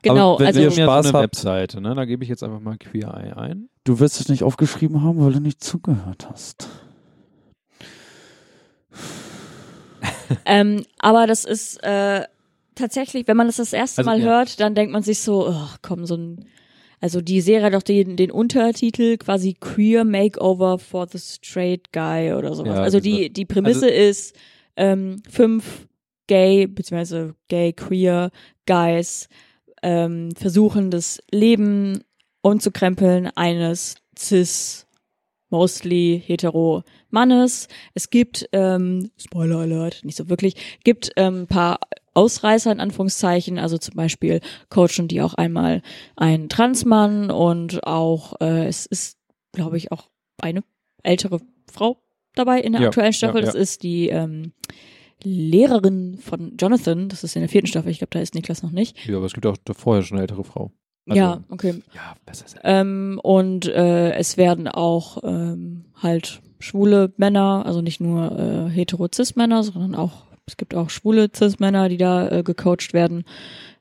genau, aber wenn also ihr haben ja Spaß so eine habt. Webseite, ne? Da gebe ich jetzt einfach mal Queer Eye ein. Du wirst es nicht aufgeschrieben haben, weil du nicht zugehört hast. ähm, aber das ist äh, tatsächlich, wenn man das das erste Also, Mal ja. hört, dann denkt man sich so, oh, komm, so ein also die Serie hat doch den, den Untertitel quasi Queer Makeover for the Straight Guy oder sowas. Ja, also diese- die, die Prämisse ist, ähm, fünf gay, beziehungsweise gay, queer Guys ähm, versuchen das Leben umzukrempeln eines cis, mostly hetero Mannes. Es gibt, ähm, Spoiler Alert, nicht so wirklich, gibt ähm, ein paar Ausreißer in Anführungszeichen, also zum Beispiel coachen die auch einmal einen Transmann und auch, äh, es ist, glaube ich, auch eine ältere Frau dabei in der Ja, aktuellen Staffel. ja, Das ja. ist die ähm, Lehrerin von Jonathan, das ist in der vierten Staffel, ich glaube, da ist Niklas noch nicht. Ja, aber es gibt auch vorher schon eine ältere Frau. Also, ja, okay. Ja, besser ist Ähm, und äh, es werden auch ähm, halt schwule Männer, also nicht nur äh, hetero-cis-Männer, sondern auch, es gibt auch schwule cis-Männer, die da äh, gecoacht werden.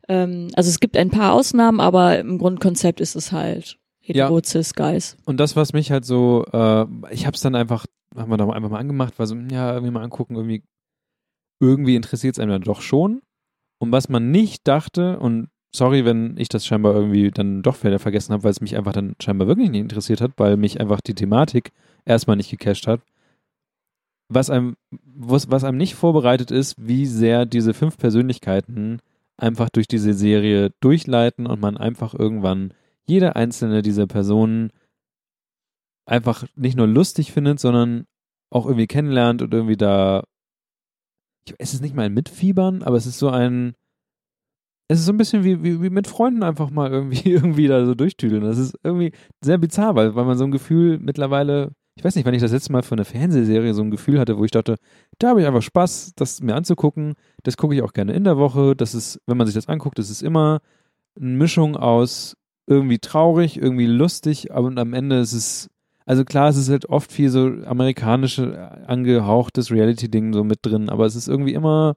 Ähm, also es gibt ein paar Ausnahmen, aber im Grundkonzept ist es halt hetero-cis-Guys. Und das, was mich halt so, äh, ich hab's dann einfach, haben wir da einfach mal angemacht, war so, ja, irgendwie mal angucken, irgendwie, irgendwie interessiert es einem dann doch schon. Und was man nicht dachte, und sorry, wenn ich das scheinbar irgendwie dann doch wieder vergessen habe, weil es mich einfach dann scheinbar wirklich nicht interessiert hat, weil mich einfach die Thematik erstmal nicht gecasht hat. Was einem, was, was einem nicht vorbereitet ist, wie sehr diese fünf Persönlichkeiten einfach durch diese Serie durchleiten und man einfach irgendwann jede einzelne dieser Personen einfach nicht nur lustig findet, sondern auch irgendwie kennenlernt und irgendwie da. Ich, es ist nicht mal ein Mitfiebern, aber es ist so ein. Es ist so ein bisschen wie, wie, wie mit Freunden einfach mal irgendwie, irgendwie da so durchtüdeln. Das ist irgendwie sehr bizarr, weil, weil man so ein Gefühl mittlerweile, ich weiß nicht, wann ich das letzte Mal für eine Fernsehserie so ein Gefühl hatte, wo ich dachte, da habe ich einfach Spaß, das mir anzugucken. Das gucke ich auch gerne in der Woche. Das ist, wenn man sich das anguckt, das ist immer eine Mischung aus irgendwie traurig, irgendwie lustig, aber am Ende ist es, also klar, es ist halt oft viel so amerikanische äh, angehauchtes Reality-Ding so mit drin, aber es ist irgendwie immer,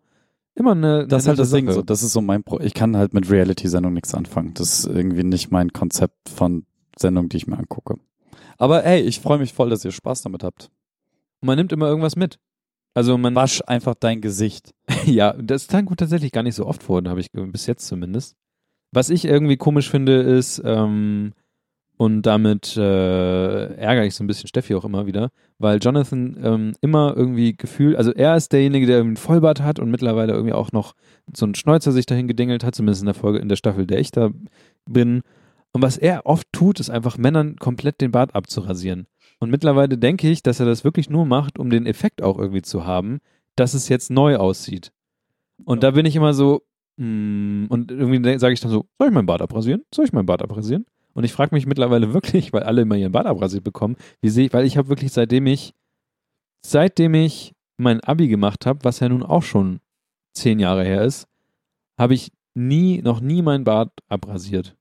immer eine. Das ist halt das Ding. So, das ist so mein Pro. Ich kann halt mit Reality-Sendung nichts anfangen. Das ist irgendwie nicht mein Konzept von Sendung, die ich mir angucke. Aber hey, ich freue mich voll, dass ihr Spaß damit habt. Und man nimmt immer irgendwas mit. Also man, Wasch einfach dein Gesicht. ja, das kommt tatsächlich gar nicht so oft vor, habe ich bis jetzt zumindest. Was ich irgendwie komisch finde, ist, ähm, und damit äh, ärgere ich so ein bisschen Steffi auch immer wieder, weil Jonathan ähm, immer irgendwie gefühlt, also er ist derjenige, der einen Vollbart hat und mittlerweile irgendwie auch noch so einen Schnäuzer sich dahin gedingelt hat, zumindest in der Folge, in der Staffel, der ich da bin. Und was er oft tut, ist einfach Männern komplett den Bart abzurasieren. Und mittlerweile denke ich, dass er das wirklich nur macht, um den Effekt auch irgendwie zu haben, dass es jetzt neu aussieht. Und da bin ich immer so, mm, und irgendwie sage ich dann so, soll ich meinen Bart abrasieren? Soll ich meinen Bart abrasieren? Und ich frage mich mittlerweile wirklich, weil alle immer ihren Bart abrasiert bekommen, wie sehe ich, weil ich habe wirklich seitdem ich, seitdem ich mein Abi gemacht habe, was ja nun auch schon zehn Jahre her ist, habe ich nie, noch nie meinen Bart abrasiert.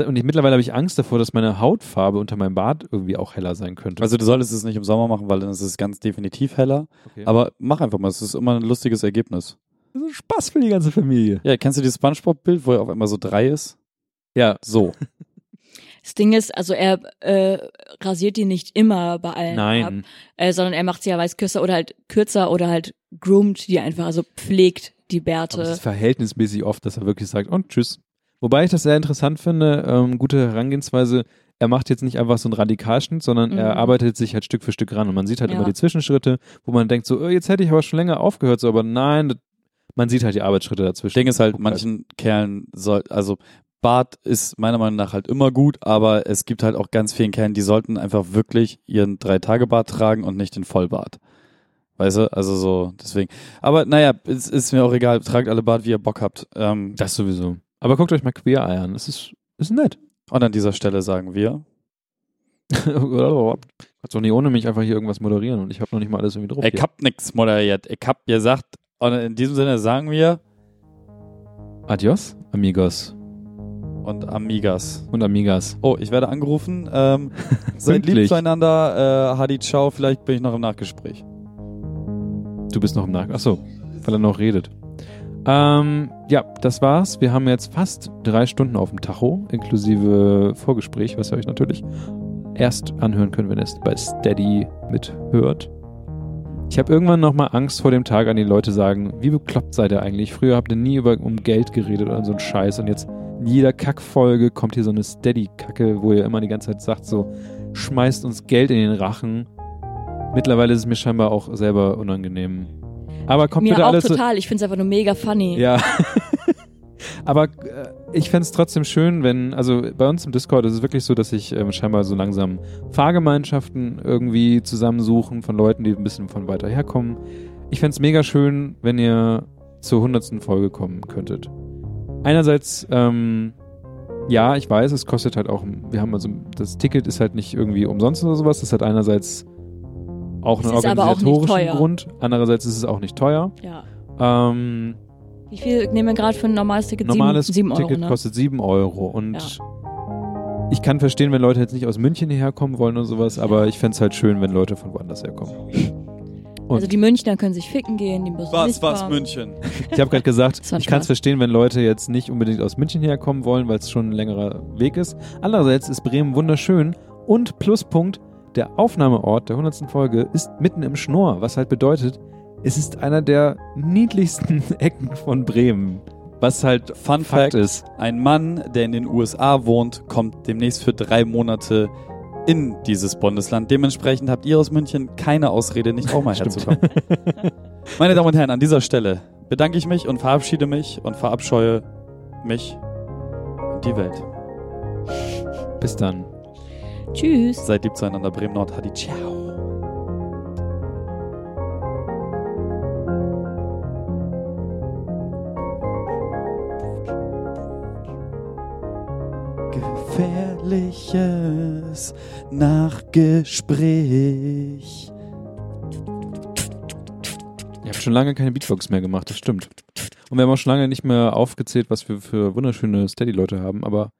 Und ich, mittlerweile habe ich Angst davor, dass meine Hautfarbe unter meinem Bart irgendwie auch heller sein könnte. Also du solltest es nicht im Sommer machen, weil dann ist es ganz definitiv heller. Okay. Aber mach einfach mal, es ist immer ein lustiges Ergebnis. Das ist Spaß für die ganze Familie. Ja, kennst du dieses Spongebob-Bild, wo er auf einmal so drei ist? Ja, So. Das Ding ist, also er äh, rasiert die nicht immer bei allen ab, nein. äh, sondern er macht sie ja weiß kürzer oder halt kürzer oder halt groomt die einfach, also pflegt die Aber es Bärte. ist verhältnismäßig oft, dass er wirklich sagt, und tschüss. Wobei ich das sehr interessant finde, ähm, gute Herangehensweise, er macht jetzt nicht einfach so einen Radikalschnitt, sondern er Mhm. arbeitet sich halt Stück für Stück ran und man sieht halt Ja. immer die Zwischenschritte, wo man denkt so, oh, jetzt hätte ich aber schon länger aufgehört, so, aber nein, das, man sieht halt die Arbeitsschritte dazwischen. Ding ist halt, halt. manchen Kerlen soll, also Bart ist meiner Meinung nach halt immer gut, aber es gibt halt auch ganz vielen Kerlen, die sollten einfach wirklich ihren Drei-Tage-Bart tragen und nicht den Vollbart. Weißt du? Also so, deswegen. Aber naja, es ist mir auch egal. Tragt alle Bart, wie ihr Bock habt. Ähm, Das sowieso. Aber guckt euch mal Queer Eye an, das ist, ist nett. und an dieser Stelle sagen wir, Kannst doch nicht ohne mich einfach hier irgendwas moderieren und ich habe noch nicht mal alles irgendwie drauf. ich hab nix moderiert. Ich hab gesagt, und in diesem Sinne sagen wir Adios, amigos und Amigas. und amigas. Oh, ich werde angerufen. Ähm, seid lieb zueinander. Äh, Hadi, ciao. Vielleicht bin ich noch im Nachgespräch. Du bist noch im Nach. Achso, weil er noch redet. Ähm, ja, das war's. Wir haben jetzt fast drei Stunden auf dem Tacho, inklusive Vorgespräch, was ihr euch natürlich erst anhören könnt, wenn ihr es bei Steady mithört. Ich habe irgendwann nochmal Angst vor dem Tag, an die Leute sagen, wie bekloppt seid ihr eigentlich? Früher habt ihr nie über um Geld geredet oder so ein Scheiß und jetzt in jeder Kackfolge kommt hier so eine Steady-Kacke, wo ihr immer die ganze Zeit sagt, so schmeißt uns Geld in den Rachen. Mittlerweile ist es mir scheinbar auch selber unangenehm. Aber kommt Mir bitte auch alle zu, total, ich find's einfach nur mega funny. ja. Aber äh, ich fände es trotzdem schön, wenn, also bei uns im Discord ist es wirklich so, dass sich ähm, scheinbar so langsam Fahrgemeinschaften irgendwie zusammensuchen von Leuten, die ein bisschen von weiter herkommen. Ich fände es mega schön, wenn ihr zur hundertsten Folge kommen könntet. Einerseits, ähm, ja, ich weiß, es kostet halt auch, wir haben also, das Ticket ist halt nicht irgendwie umsonst oder sowas, das hat einerseits auch Es einen auch organisatorischen. Grund, andererseits ist es auch nicht teuer. Ja. Ähm, Wie viel nehmen wir gerade für ein normales Ticket? normales sieben, sieben Euro, Ticket ne? kostet 7 Euro. Und ich kann verstehen, wenn Leute jetzt nicht aus München hierher kommen wollen und sowas, aber ich fände es halt schön, wenn Leute von woanders herkommen. Und Also die Münchner können sich ficken gehen, die müssen nicht kommen. München? ich habe gerade gesagt, ich kann es verstehen, wenn Leute jetzt nicht unbedingt aus München herkommen wollen, weil es schon ein längerer Weg ist. Andererseits ist Bremen wunderschön und Pluspunkt, der Aufnahmeort der 100. Folge ist mitten im Schnurr, was halt bedeutet, es ist einer der niedlichsten Ecken von Bremen. Was halt Fun Fakt Fact: ist. Ein Mann, der in den USA wohnt, kommt demnächst für drei Monate in dieses Bundesland. Dementsprechend habt ihr aus München keine Ausrede, nicht auch mal herzukommen. Meine Damen und Herren, an dieser Stelle bedanke ich mich und verabschiede mich und verabscheue mich und die Welt. Bis dann. Tschüss. Seid lieb zueinander, Bremen Nord. Hadi, ciao. Gefährliches Nachgespräch. Ihr habt schon lange keine Beatbox mehr gemacht, das stimmt. Und wir haben auch schon lange nicht mehr aufgezählt, was wir für wunderschöne Steady-Leute haben, aber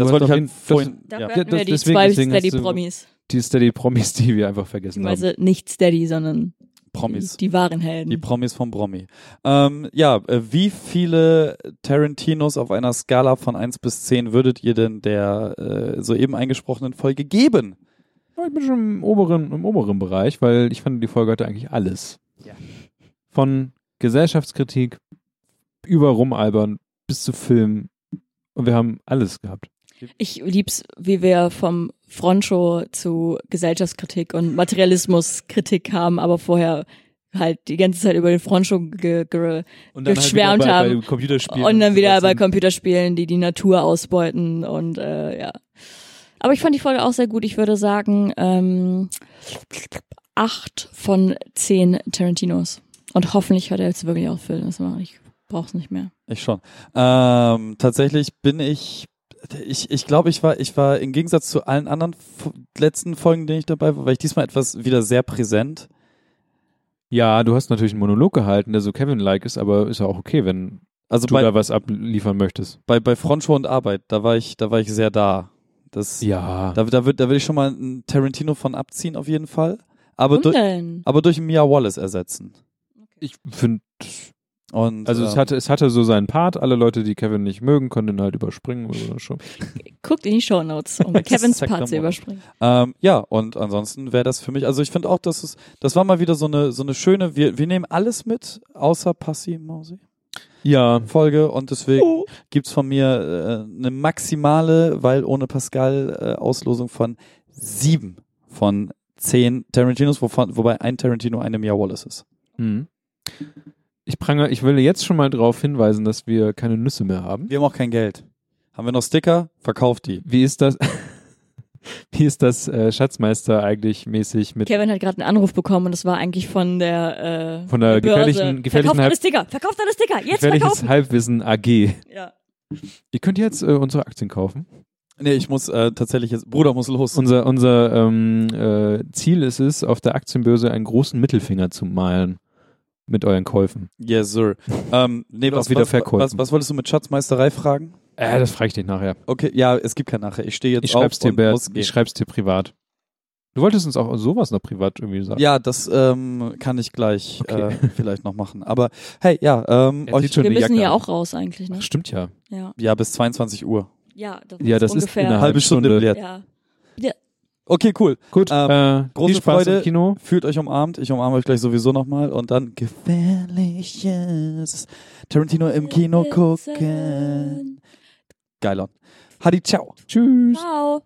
Das wollte ich halt vorhin. Dafür Ja. Ja, hatten wir das- die deswegen- zwei Steady-Promis. die Steady-Promis, die wir einfach vergessen haben. Beziehungsweise nicht Steady, sondern Promis. Die, die wahren Helden. Die Promis vom Promi. Ähm, ja, äh, wie viele Tarantinos auf einer Skala von 1 bis 10 würdet ihr denn der äh, soeben eingesprochenen Folge geben? Ja, ich bin schon im oberen, im oberen Bereich, weil ich fand, die Folge hatte eigentlich alles. Ja. Von Gesellschaftskritik über Rumalbern bis zu Film. Und wir haben alles gehabt. Ich lieb's, wie wir vom Frontshow zu Gesellschaftskritik und Materialismuskritik haben, aber vorher halt die ganze Zeit über den Frontshow ge ge Und Geschwärmt wieder bei, haben. Und dann wieder sowas bei. Computerspielen, die die Natur ausbeuten und äh, ja. Aber ich fand die Folge auch sehr gut. Ich würde sagen ähm, acht von zehn Tarantinos. Und hoffentlich hört er jetzt wirklich auf, Film. Das ich brauch's nicht mehr. Ich schon. Ähm, tatsächlich bin ich, ich, ich glaube, ich war, ich war im Gegensatz zu allen anderen F letzten Folgen, denen ich dabei war, war ich diesmal etwas wieder sehr präsent. Ja, du hast natürlich einen Monolog gehalten, der so Kevin-like ist, aber ist ja auch okay, wenn Also du bei, da was abliefern möchtest. bei, bei Frontshow und Arbeit, da war ich, da war ich sehr da. Das, Ja. Da, da, würd, da würde ich schon mal einen Tarantino von abziehen, auf jeden Fall. Aber, Und durch, denn? aber durch Mia Wallace ersetzen. Ich finde, Und, Also es ähm, hatte, es hatte so seinen Part. Alle Leute, die Kevin nicht mögen, konnten halt überspringen oder schon. Guckt in die Shownotes, um Kevins Part zu überspringen. Ähm, ja, und ansonsten wäre das für mich, also ich finde auch, dass es, das war mal wieder so eine, so eine schöne, wir, wir nehmen alles mit, außer Passi Mausi Ja, Folge und deswegen Oh. gibt's von mir äh, eine maximale, weil ohne Pascal äh, Auslosung von sieben von zehn Tarantinos, wovon, wobei ein Tarantino eine Mia Wallace ist. Hm. Ich prange, ich will jetzt schon mal darauf hinweisen, dass wir keine Nüsse mehr haben. Wir haben auch kein Geld. Haben wir noch Sticker? Verkauft die. Wie ist das? Wie ist das äh, Schatzmeister eigentlich mäßig mit Kevin hat gerade einen Anruf bekommen und das war eigentlich von der äh, Von der Börse. gefährlichen- gefährlichen Verkauft alle Sticker, verkauft alle Sticker, jetzt gefährliches verkaufen. Halbwissen AG? Ja. Ihr könnt jetzt äh, unsere Aktien kaufen. Nee, ich muss äh, tatsächlich jetzt, Bruder muss los. Unser, unser ähm, äh, Ziel ist es, auf der Aktienbörse einen großen Mittelfinger zu malen mit euren Käufen. yes, sir. Ähm, nee, was, wieder was, verkäufen. was, was wolltest du mit Schatzmeisterei fragen? Äh, das frage ich dich nachher. Okay, ja, es gibt kein nachher. Ich stehe jetzt Ich auf schreib's dir, und Bert. muss gehen. Ich schreib's dir privat. Du wolltest uns auch sowas noch privat irgendwie sagen. Ja, das ähm, kann ich gleich Okay. äh, vielleicht noch machen. Aber hey, ja, ähm, euch, schon Wir müssen ja auch raus eigentlich, ne? Ach, stimmt ja. Ja. ja, bis 22 Uhr. Ja, das Ja, ist das ist ungefähr. innerhalb- Halbe Stunde Stunde. Billard. ja. Okay, cool. Gut, Ähm, äh, große Spaß Freude. im Kino. Fühlt euch umarmt. Ich umarme euch gleich sowieso nochmal. Und dann gefährliches Tarantino im Kino gucken. Geilon. Hadi, ciao. Tschüss. Ciao.